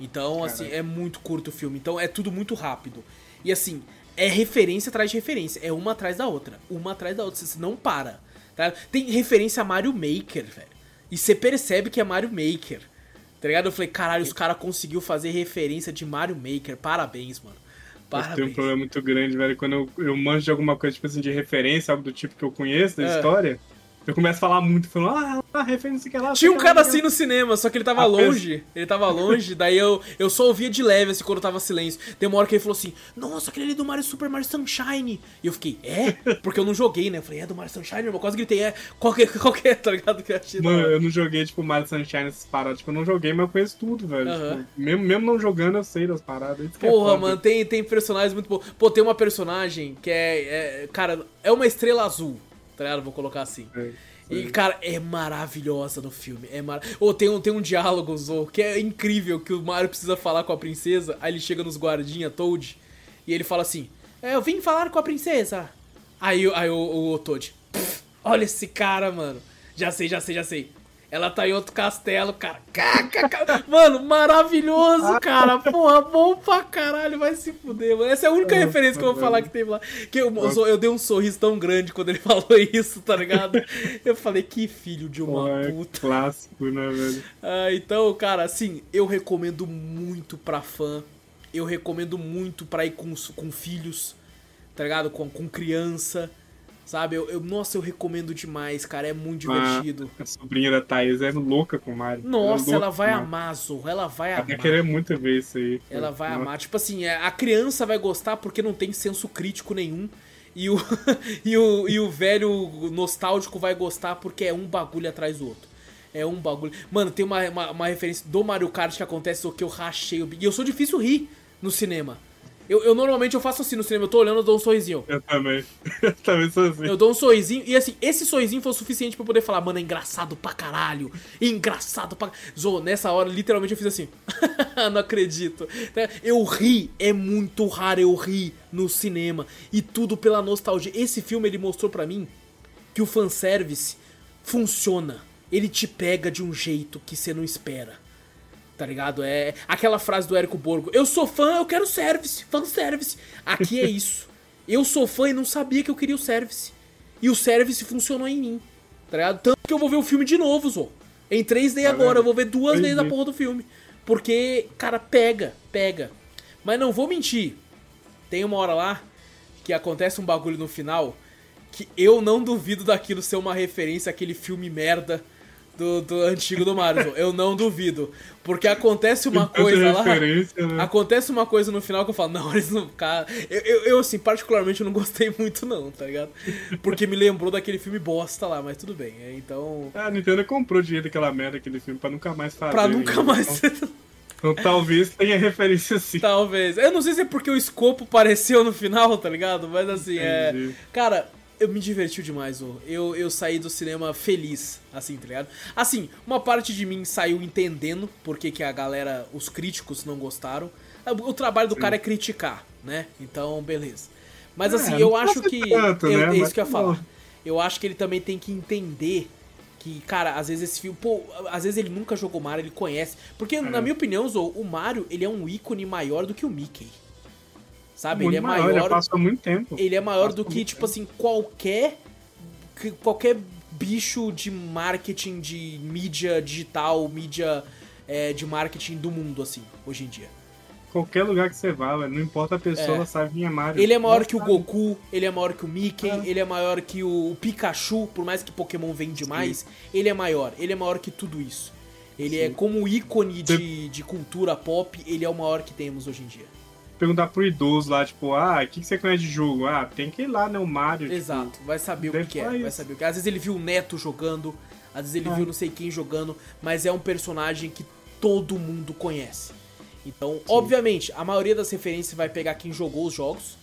Então, assim, é muito curto o filme. Então, é tudo muito rápido. E, assim, é referência atrás de referência. É uma atrás da outra. Uma atrás da outra. Você não para. Tá? Tem referência a Mario Maker, velho. E você percebe que é Mario Maker. Tá ligado? Eu falei, caralho, os caras conseguiu fazer referência de Mario Maker. Parabéns, mano. Eu tenho um Parabéns. problema muito grande, velho. Quando eu, eu manjo de alguma coisa, tipo assim, de referência, algo do tipo que eu conheço da É. história, eu começo a falar muito, falando, ah, a referência que lá. Tinha um sei cara assim no cinema, só que ele tava Ah, longe. Ele tava longe, daí eu, eu só ouvia de leve, assim, quando tava silêncio. Tem uma hora que ele falou assim: Nossa, aquele ali do Mario Super Mario Sunshine. E eu fiquei, é? Porque eu não joguei, né? Eu falei, é do Mario Sunshine, eu quase gritei, é. Qual que, qual que é, tá ligado? Que eu achei Mano, eu não joguei, tipo, Mario Sunshine, essas paradas. Tipo, eu não joguei, mas eu conheço tudo, velho. Tipo, mesmo, mesmo não jogando, eu sei das paradas. Isso é Porra, foda. mano, tem, tem personagens muito bons. Pô, tem uma personagem que é, é. Cara, é uma estrela azul, tá ligado? Vou colocar assim. É, E, sei. cara, é maravilhosa no filme. É mar... Ô, tem, um, tem um diálogo, Zo, que é incrível, que o Mario precisa falar com a princesa, aí ele chega nos guardinha Toad, e ele fala assim, é, eu vim falar com a princesa. Aí, o- aí o, o, o Toad, "Pff, olha esse cara, mano. Já sei, já sei, já sei. Ela tá em outro castelo, cara. Mano, maravilhoso, cara. Porra, bom pra caralho. Vai se fuder, mano. Essa é a única Ah, referência que eu vou tá falar que teve lá. Que eu, eu dei um sorriso tão grande quando ele falou isso, tá ligado? Eu falei, que filho de uma Pô, é puta. clássico, né, velho? Ah, então, cara, assim, eu recomendo muito pra fã. Eu recomendo muito pra ir com, com filhos, tá ligado? Com, com criança, sabe? Eu, eu- nossa, eu recomendo demais, cara. É muito Ah, divertido. A sobrinha da Thaís é louca com o Mario. Nossa, é ela vai amar, Zorro. Ela vai Ela amar. querer muito ver isso aí. Ela vai Nossa. amar. Tipo assim, é, a criança vai gostar porque não tem senso crítico nenhum. E o, e o, e o velho nostálgico vai gostar porque é um bagulho atrás do outro. É um bagulho. Mano, tem uma, uma, uma referência do Mario Kart que acontece o que eu rachei o bico. E eu sou difícil rir no cinema. Eu, eu normalmente eu faço assim no cinema, eu tô olhando, eu dou um sorrisinho. Eu também. Eu também sou assim. Eu dou um sorrisinho e assim, esse sorrisinho foi o suficiente pra eu poder falar, mano, é engraçado pra caralho. Engraçado pra. Zô, nessa hora, literalmente eu fiz assim. não acredito. Eu ri, é muito raro eu rir no cinema. E tudo pela nostalgia. Esse filme ele mostrou pra mim que o fanservice funciona. Ele te pega de um jeito que você não espera. Tá ligado? É aquela frase do Érico Borgo. Eu sou fã, eu quero service, fanservice. Aqui é isso. Eu sou fã e não sabia que eu queria o service. E o service funcionou em mim. Tá ligado? Tanto que eu vou ver o filme de novo, Zô. Em 3D Tá agora, eu vou ver duas vezes a porra do filme. Porque, cara, pega, pega. Mas não vou mentir. Tem uma hora lá que acontece um bagulho no final que eu não duvido daquilo ser uma referência àquele filme merda do, do antigo do Mario. Eu não duvido. Porque acontece uma coisa lá. né? Acontece uma coisa no final que eu falo, não, eles não. Cara, eu, eu, eu, assim, particularmente, eu não gostei muito, não, tá ligado? Porque me lembrou daquele filme bosta lá, mas tudo bem. é, Então. Ah, a Nintendo comprou dinheiro daquela merda, aquele filme, pra nunca mais fazer. Pra nunca mais. Então, então talvez tenha referência sim. Talvez. Eu não sei se é porque o escopo pareceu no final, tá ligado? Mas assim, é. Entendi. Cara, eu me diverti demais, ô. Eu, eu saí do cinema feliz, assim, tá ligado? Assim, uma parte de mim saiu entendendo por que, a galera, os críticos não gostaram. O trabalho do Sim. cara é criticar, né? Então, beleza. Mas É, assim, eu acho que. tanto, eu- né? É isso Mas que eu ia falar. Eu acho que ele também tem que entender que, cara, às vezes esse filme, pô, às vezes ele nunca jogou Mario, ele conhece. Porque, É. na minha opinião, Zou, o Mario, ele é um ícone maior do que o Mickey. Sabe? Muito ele é maior, maior. já passou muito tempo. Ele é maior do que, tipo assim, qualquer. que- qualquer bicho de marketing, de mídia digital, mídia é, de marketing do mundo, assim, hoje em dia. Qualquer lugar que você vá, velho, não importa a pessoa, É. ela sabe quem é Mario. Ele é maior que o. Goku, ele é maior que o Mickey, É. ele é maior que o Pikachu, por mais que Pokémon vende mais, ele é maior, ele é maior que tudo isso. Ele é Sim. como ícone de, de cultura pop, ele é o maior que temos hoje em dia. Perguntar pro idoso lá, tipo, ah, o que, que você conhece de jogo? Ah, tem que ir lá, né, o Mario. tipo, Exato, vai saber o que, que é, vai saber o que é. Às vezes ele viu o Neto jogando, às vezes ele É. viu não sei quem jogando, mas é um personagem que todo mundo conhece. Então, obviamente, a maioria das referências vai pegar quem jogou os jogos,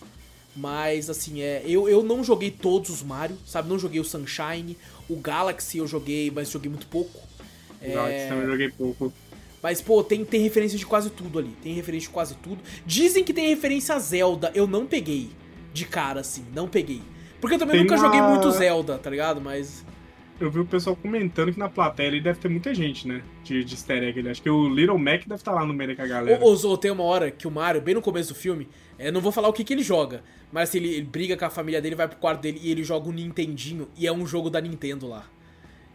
mas assim, é, eu, eu não joguei todos os Mario, sabe? Não joguei o Sunshine, o Galaxy eu joguei, mas joguei muito pouco. Galaxy É, também joguei pouco. Mas, pô, tem, tem referência de quase tudo ali. Tem referência de quase tudo. Dizem que tem referência a Zelda. Eu não peguei. De cara, assim. Não peguei. Porque eu também Tem nunca uma- joguei muito Zelda, tá ligado? Mas. Eu vi o pessoal comentando que na plateia ali deve ter muita gente, né? De, de easter egg ali. Acho que o Little Mac deve estar lá no meio da galera. Ô, ô, ô, tem uma hora que o Mario, bem no começo do filme, eu não vou falar o que, que ele joga. Mas assim, ele, ele briga com a família dele, vai pro quarto dele e ele joga um Nintendinho. E é um jogo da Nintendo lá.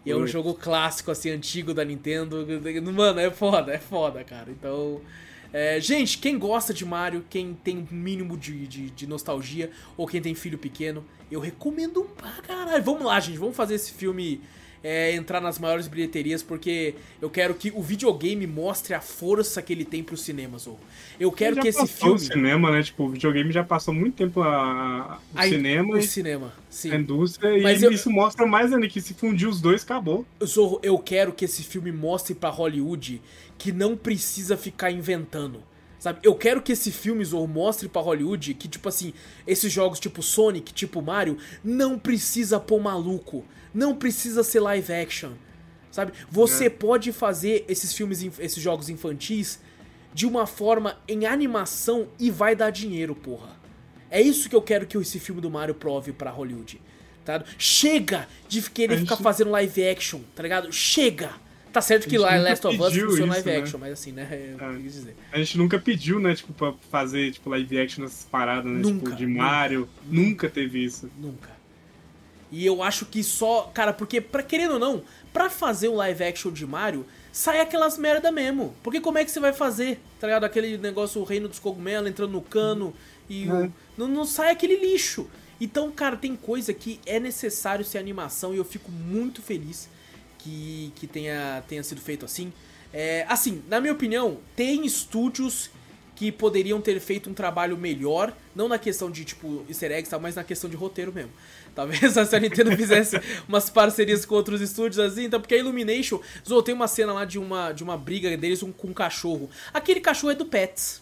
E é um jogo clássico, assim, antigo da Nintendo. Mano, é foda, é foda, cara. Então. é, gente, quem gosta de Mario, quem tem um mínimo de, de, de nostalgia, ou quem tem filho pequeno, eu recomendo pra caralho. Vamos lá, gente, vamos fazer esse filme é, entrar nas maiores bilheterias, porque eu quero que o videogame mostre a força que ele tem pros cinemas, ou Eu quero que esse filme. o cinema, né? Tipo, o videogame já passou muito tempo a, o cinema o cinema, sim. a indústria. Mas e eu- isso mostra mais ainda que se fundir os dois, acabou. Zorro, eu quero que esse filme mostre pra Hollywood que não precisa ficar inventando. Sabe? Eu quero que esse filme, Zorro, mostre pra Hollywood que, tipo assim, esses jogos tipo Sonic, tipo Mario, não precisa pôr maluco. Não precisa ser live action. Sabe? Você É. pode fazer esses filmes, esses jogos infantis de uma forma em animação e vai dar dinheiro, porra. É isso que eu quero que esse filme do Mario prove pra Hollywood. Tá? Chega de querer ficar fazendo live action, tá ligado? Chega! Tá certo que lá nunca Last of Us funciona live né? action, mas assim, né? É. quis dizer. A gente nunca pediu, né, tipo, pra fazer, tipo, live action nessas paradas, né? Nunca, tipo, de nunca. Mario. Nunca teve isso. Nunca. E eu acho que só. Cara, porque, pra querendo ou não, pra fazer o live action de Mario, sai aquelas merda mesmo. Porque como é que você vai fazer? Tá ligado? Aquele negócio, o reino dos cogumelos entrando no cano e. o- É. não, não sai aquele lixo. Então, cara, tem coisa que é necessário ser animação e eu fico muito feliz que, que tenha, tenha sido feito assim. É, assim, na minha opinião, tem estúdios que poderiam ter feito um trabalho melhor, não na questão de, tipo, easter eggs tal, mas na questão de roteiro mesmo. Talvez se a Nintendo fizesse umas parcerias com outros estúdios assim, então, porque a Illumination, Zô, tem uma cena lá de uma, de uma briga deles com um cachorro. Aquele cachorro é do Pets.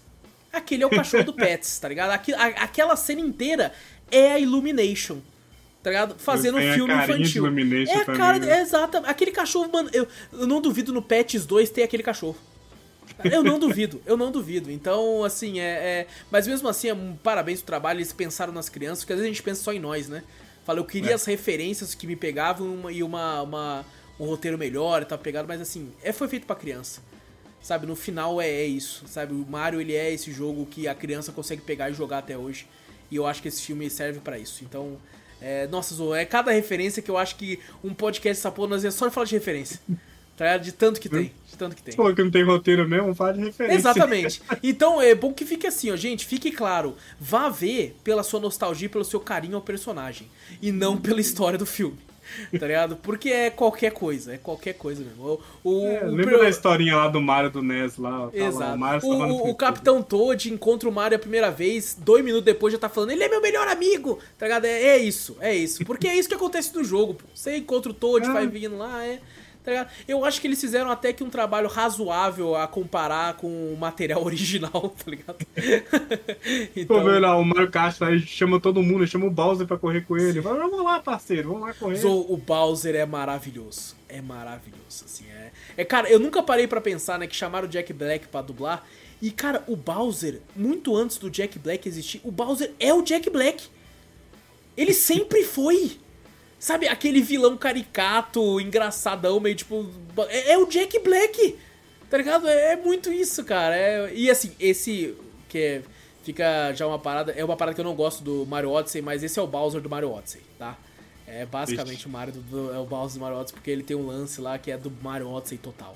Aquele é o cachorro do Pets, tá ligado? Aqui, a- aquela cena inteira é a Illumination. Tá ligado? Fazendo a filme infantil. É a também, cara, né? é exato. Aquele cachorro, mano, eu, eu não duvido no Pets 2 ter aquele cachorro. Eu não duvido, eu não duvido. Então, assim, é. é- Mas mesmo assim, é um parabéns pro trabalho, eles pensaram nas crianças, porque às vezes a gente pensa só em nós, né? Fala, eu queria É. as referências que me pegavam uma- e uma, uma- um roteiro melhor e tal, pegado, mas assim, é, foi feito pra criança. Sabe, no final é, é isso, sabe? O Mario, ele é esse jogo que a criança consegue pegar e jogar até hoje. E eu acho que esse filme serve pra isso. Então, é, nossa, Zo, é cada referência que eu acho que um podcast nós é só falar de referência. Tá? De tanto que tem, de tanto que tem. Você falou que não tem roteiro mesmo, fala de referência. Exatamente. Então é bom que fique assim, ó, gente, fique claro. Vá ver pela sua nostalgia, pelo seu carinho ao personagem. E não pela história do filme. Tá ligado? Porque é qualquer coisa, é qualquer coisa mesmo. O, o, É, o lembra pro- da historinha lá do Mario do NES lá? tá lá, Exato. o Mario O, o- o. Capitão Toad encontra o Mario a primeira vez, dois minutos depois já tá falando, ele é meu melhor amigo, tá ligado? É, é isso, é isso. Porque é isso que acontece no jogo, pô. Você encontra o Toad, É. vai vindo lá, é. Tá ligado? Eu acho que eles fizeram até que um trabalho razoável a comparar com o material original, tá ligado? Pô, velho, lá, o Mario Kart lá, ele chama todo mundo, ele chama o Bowser pra correr com ele. Fala, Vamos lá, parceiro, vamos lá correr. Zo, o Bowser é maravilhoso. É maravilhoso, assim, é. É, cara, eu nunca parei pra pensar, né, que chamaram o Jack Black pra dublar. E, cara, o Bowser, muito antes do Jack Black existir, o Bowser é o Jack Black. Ele sempre foi. Sabe, aquele vilão caricato, engraçadão, meio tipo. É, é o Jack Black! Tá ligado? É, é muito isso, cara. É- e assim, esse. que é- fica já uma parada. É uma parada que eu não gosto do Mario Odyssey, mas esse é o Bowser do Mario Odyssey, tá? É basicamente o Mario do, do- é o Bowser do Mario Odyssey, porque ele tem um lance lá que é do Mario Odyssey total.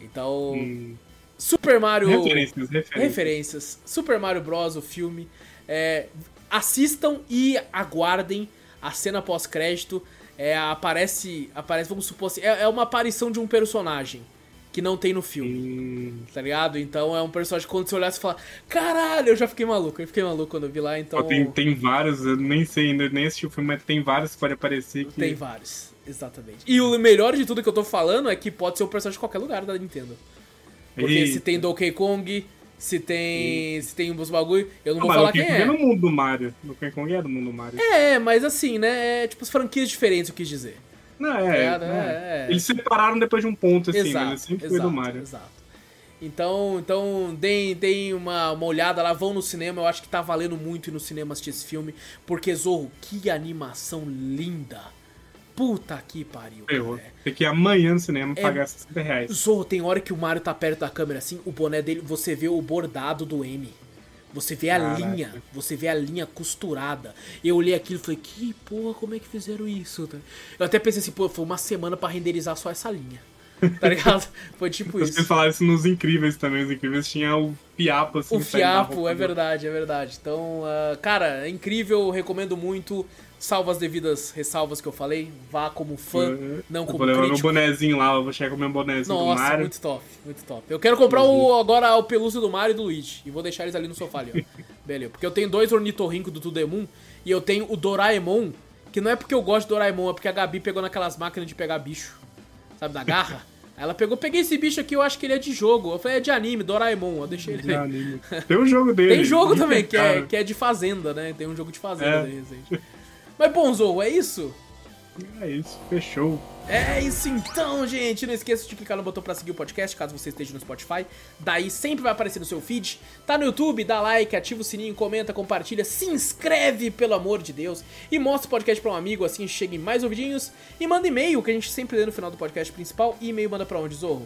Então, Hum, Super Mario. referências, referências. Referências. Super Mario Bros, o filme. É, assistam e aguardem a cena pós-crédito. É, aparece, aparece, vamos supor assim, é, é uma aparição de um personagem que não tem no filme, Hum, tá ligado? Então é um personagem que quando você olhar você fala, caralho, eu já fiquei maluco, eu fiquei maluco quando eu vi lá, então tem, tem vários, eu nem sei ainda, nem assisti o filme, mas tem vários que pode aparecer que. tem vários, exatamente. E o melhor de tudo que eu tô falando é que pode ser um personagem de qualquer lugar da Nintendo. Porque Eita. se tem Donkey Kong, se tem, se tem uns bagulho, eu não Não, vou mas falar quem é. é no mundo do Mario. O Donkey Kong é do mundo do Mario. É, mas assim, né? É tipo as franquias diferentes, eu quis dizer. Não, Tá é, ligado? é. É, é. Eles separaram depois de um ponto, assim, exato, mas ele sempre exato, foi do Mario. Exato. Então, então deem, deem uma, uma olhada lá, vão no cinema. Eu acho que tá valendo muito ir no cinema assistir esse filme. Porque, Zorro, que animação linda. Puta que pariu. Ferrou. cara. Tem que ir amanhã no cinema É- pagar 60 reais. Zorro, tem hora que o Mario tá perto da câmera assim, o boné dele, você vê o bordado do M. Você vê a Caraca. linha, você vê a linha costurada. Eu olhei aquilo e falei, que porra, como é que fizeram isso? Eu até pensei assim, pô, foi uma semana pra renderizar só essa linha. Tá ligado? Foi tipo Vocês isso. falaram isso nos Incríveis também. Os Incríveis tinha o fiapo, assim. O fiapo, é verdade, é verdade. Então, ah, cara, é incrível, recomendo muito. Salva as devidas ressalvas que eu falei. Vá como fã, Uhum. não Eu como vou levar meu bonezinho lá, eu vou chegar com meu bonezinho do Nossa, Mario. muito top, muito top. Eu quero comprar o, agora o pelúcio do Mario e do Luigi. E vou deixar eles ali no sofá ali, ó. Beleza. Porque eu tenho dois ornitorrincos do Tudemon e eu tenho o Doraemon, que não é porque eu gosto do Doraemon, é porque a Gabi pegou naquelas máquinas de pegar bicho. Sabe, da garra? Aí ela pegou, peguei esse bicho aqui, eu acho que ele é de jogo. Eu falei, é de anime, Doraemon. Eu deixei ele De anime. Tem um jogo dele. Tem jogo também, que é, caro. que é de fazenda, né? Tem um jogo de fazenda É. aí, recente. Mas bom, Zou, é isso? É isso, fechou. É isso então, gente. Não esqueça de clicar no botão pra seguir o podcast, caso você esteja no Spotify. Daí sempre vai aparecer no seu feed. Tá no YouTube, dá like, ativa o sininho, comenta, compartilha, se inscreve, pelo amor de Deus. E mostra o podcast pra um amigo, assim cheguem mais ouvidinhos. E manda e-mail, que a gente sempre lê no final do podcast principal. E e-mail manda pra onde, Zorro?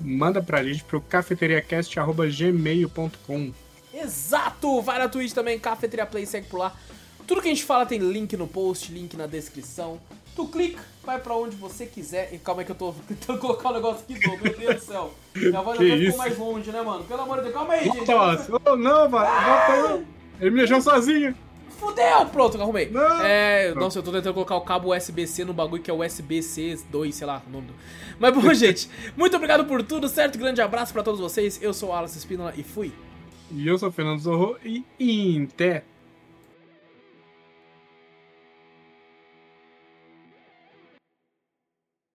Manda pra gente pro cafeteriacast.gmail.com. Exato! Vai na Twitch também, Cafeteria Play, segue por lá. Tudo que a gente fala tem link no post, link na descrição. Tu clica, vai pra onde você quiser. E calma aí que eu tô tentando colocar o negócio aqui, Zou, meu Deus do céu. A voz até isso? ficou mais longe, né, mano? Pelo amor de Deus, calma aí, gente. Wallace. Oh, não, vai. Volta. Ele me deixou sozinho. Fudeu! Pronto, arrumei. Não. É, nossa, eu tô tentando colocar o cabo USB-C no bagulho que é USB-C 2, sei lá o nome do... Mas bom, gente, muito obrigado por tudo, certo? Grande abraço pra todos vocês. Eu sou o Alas Espínola e fui. E eu sou o Fernando Zorro e Inté.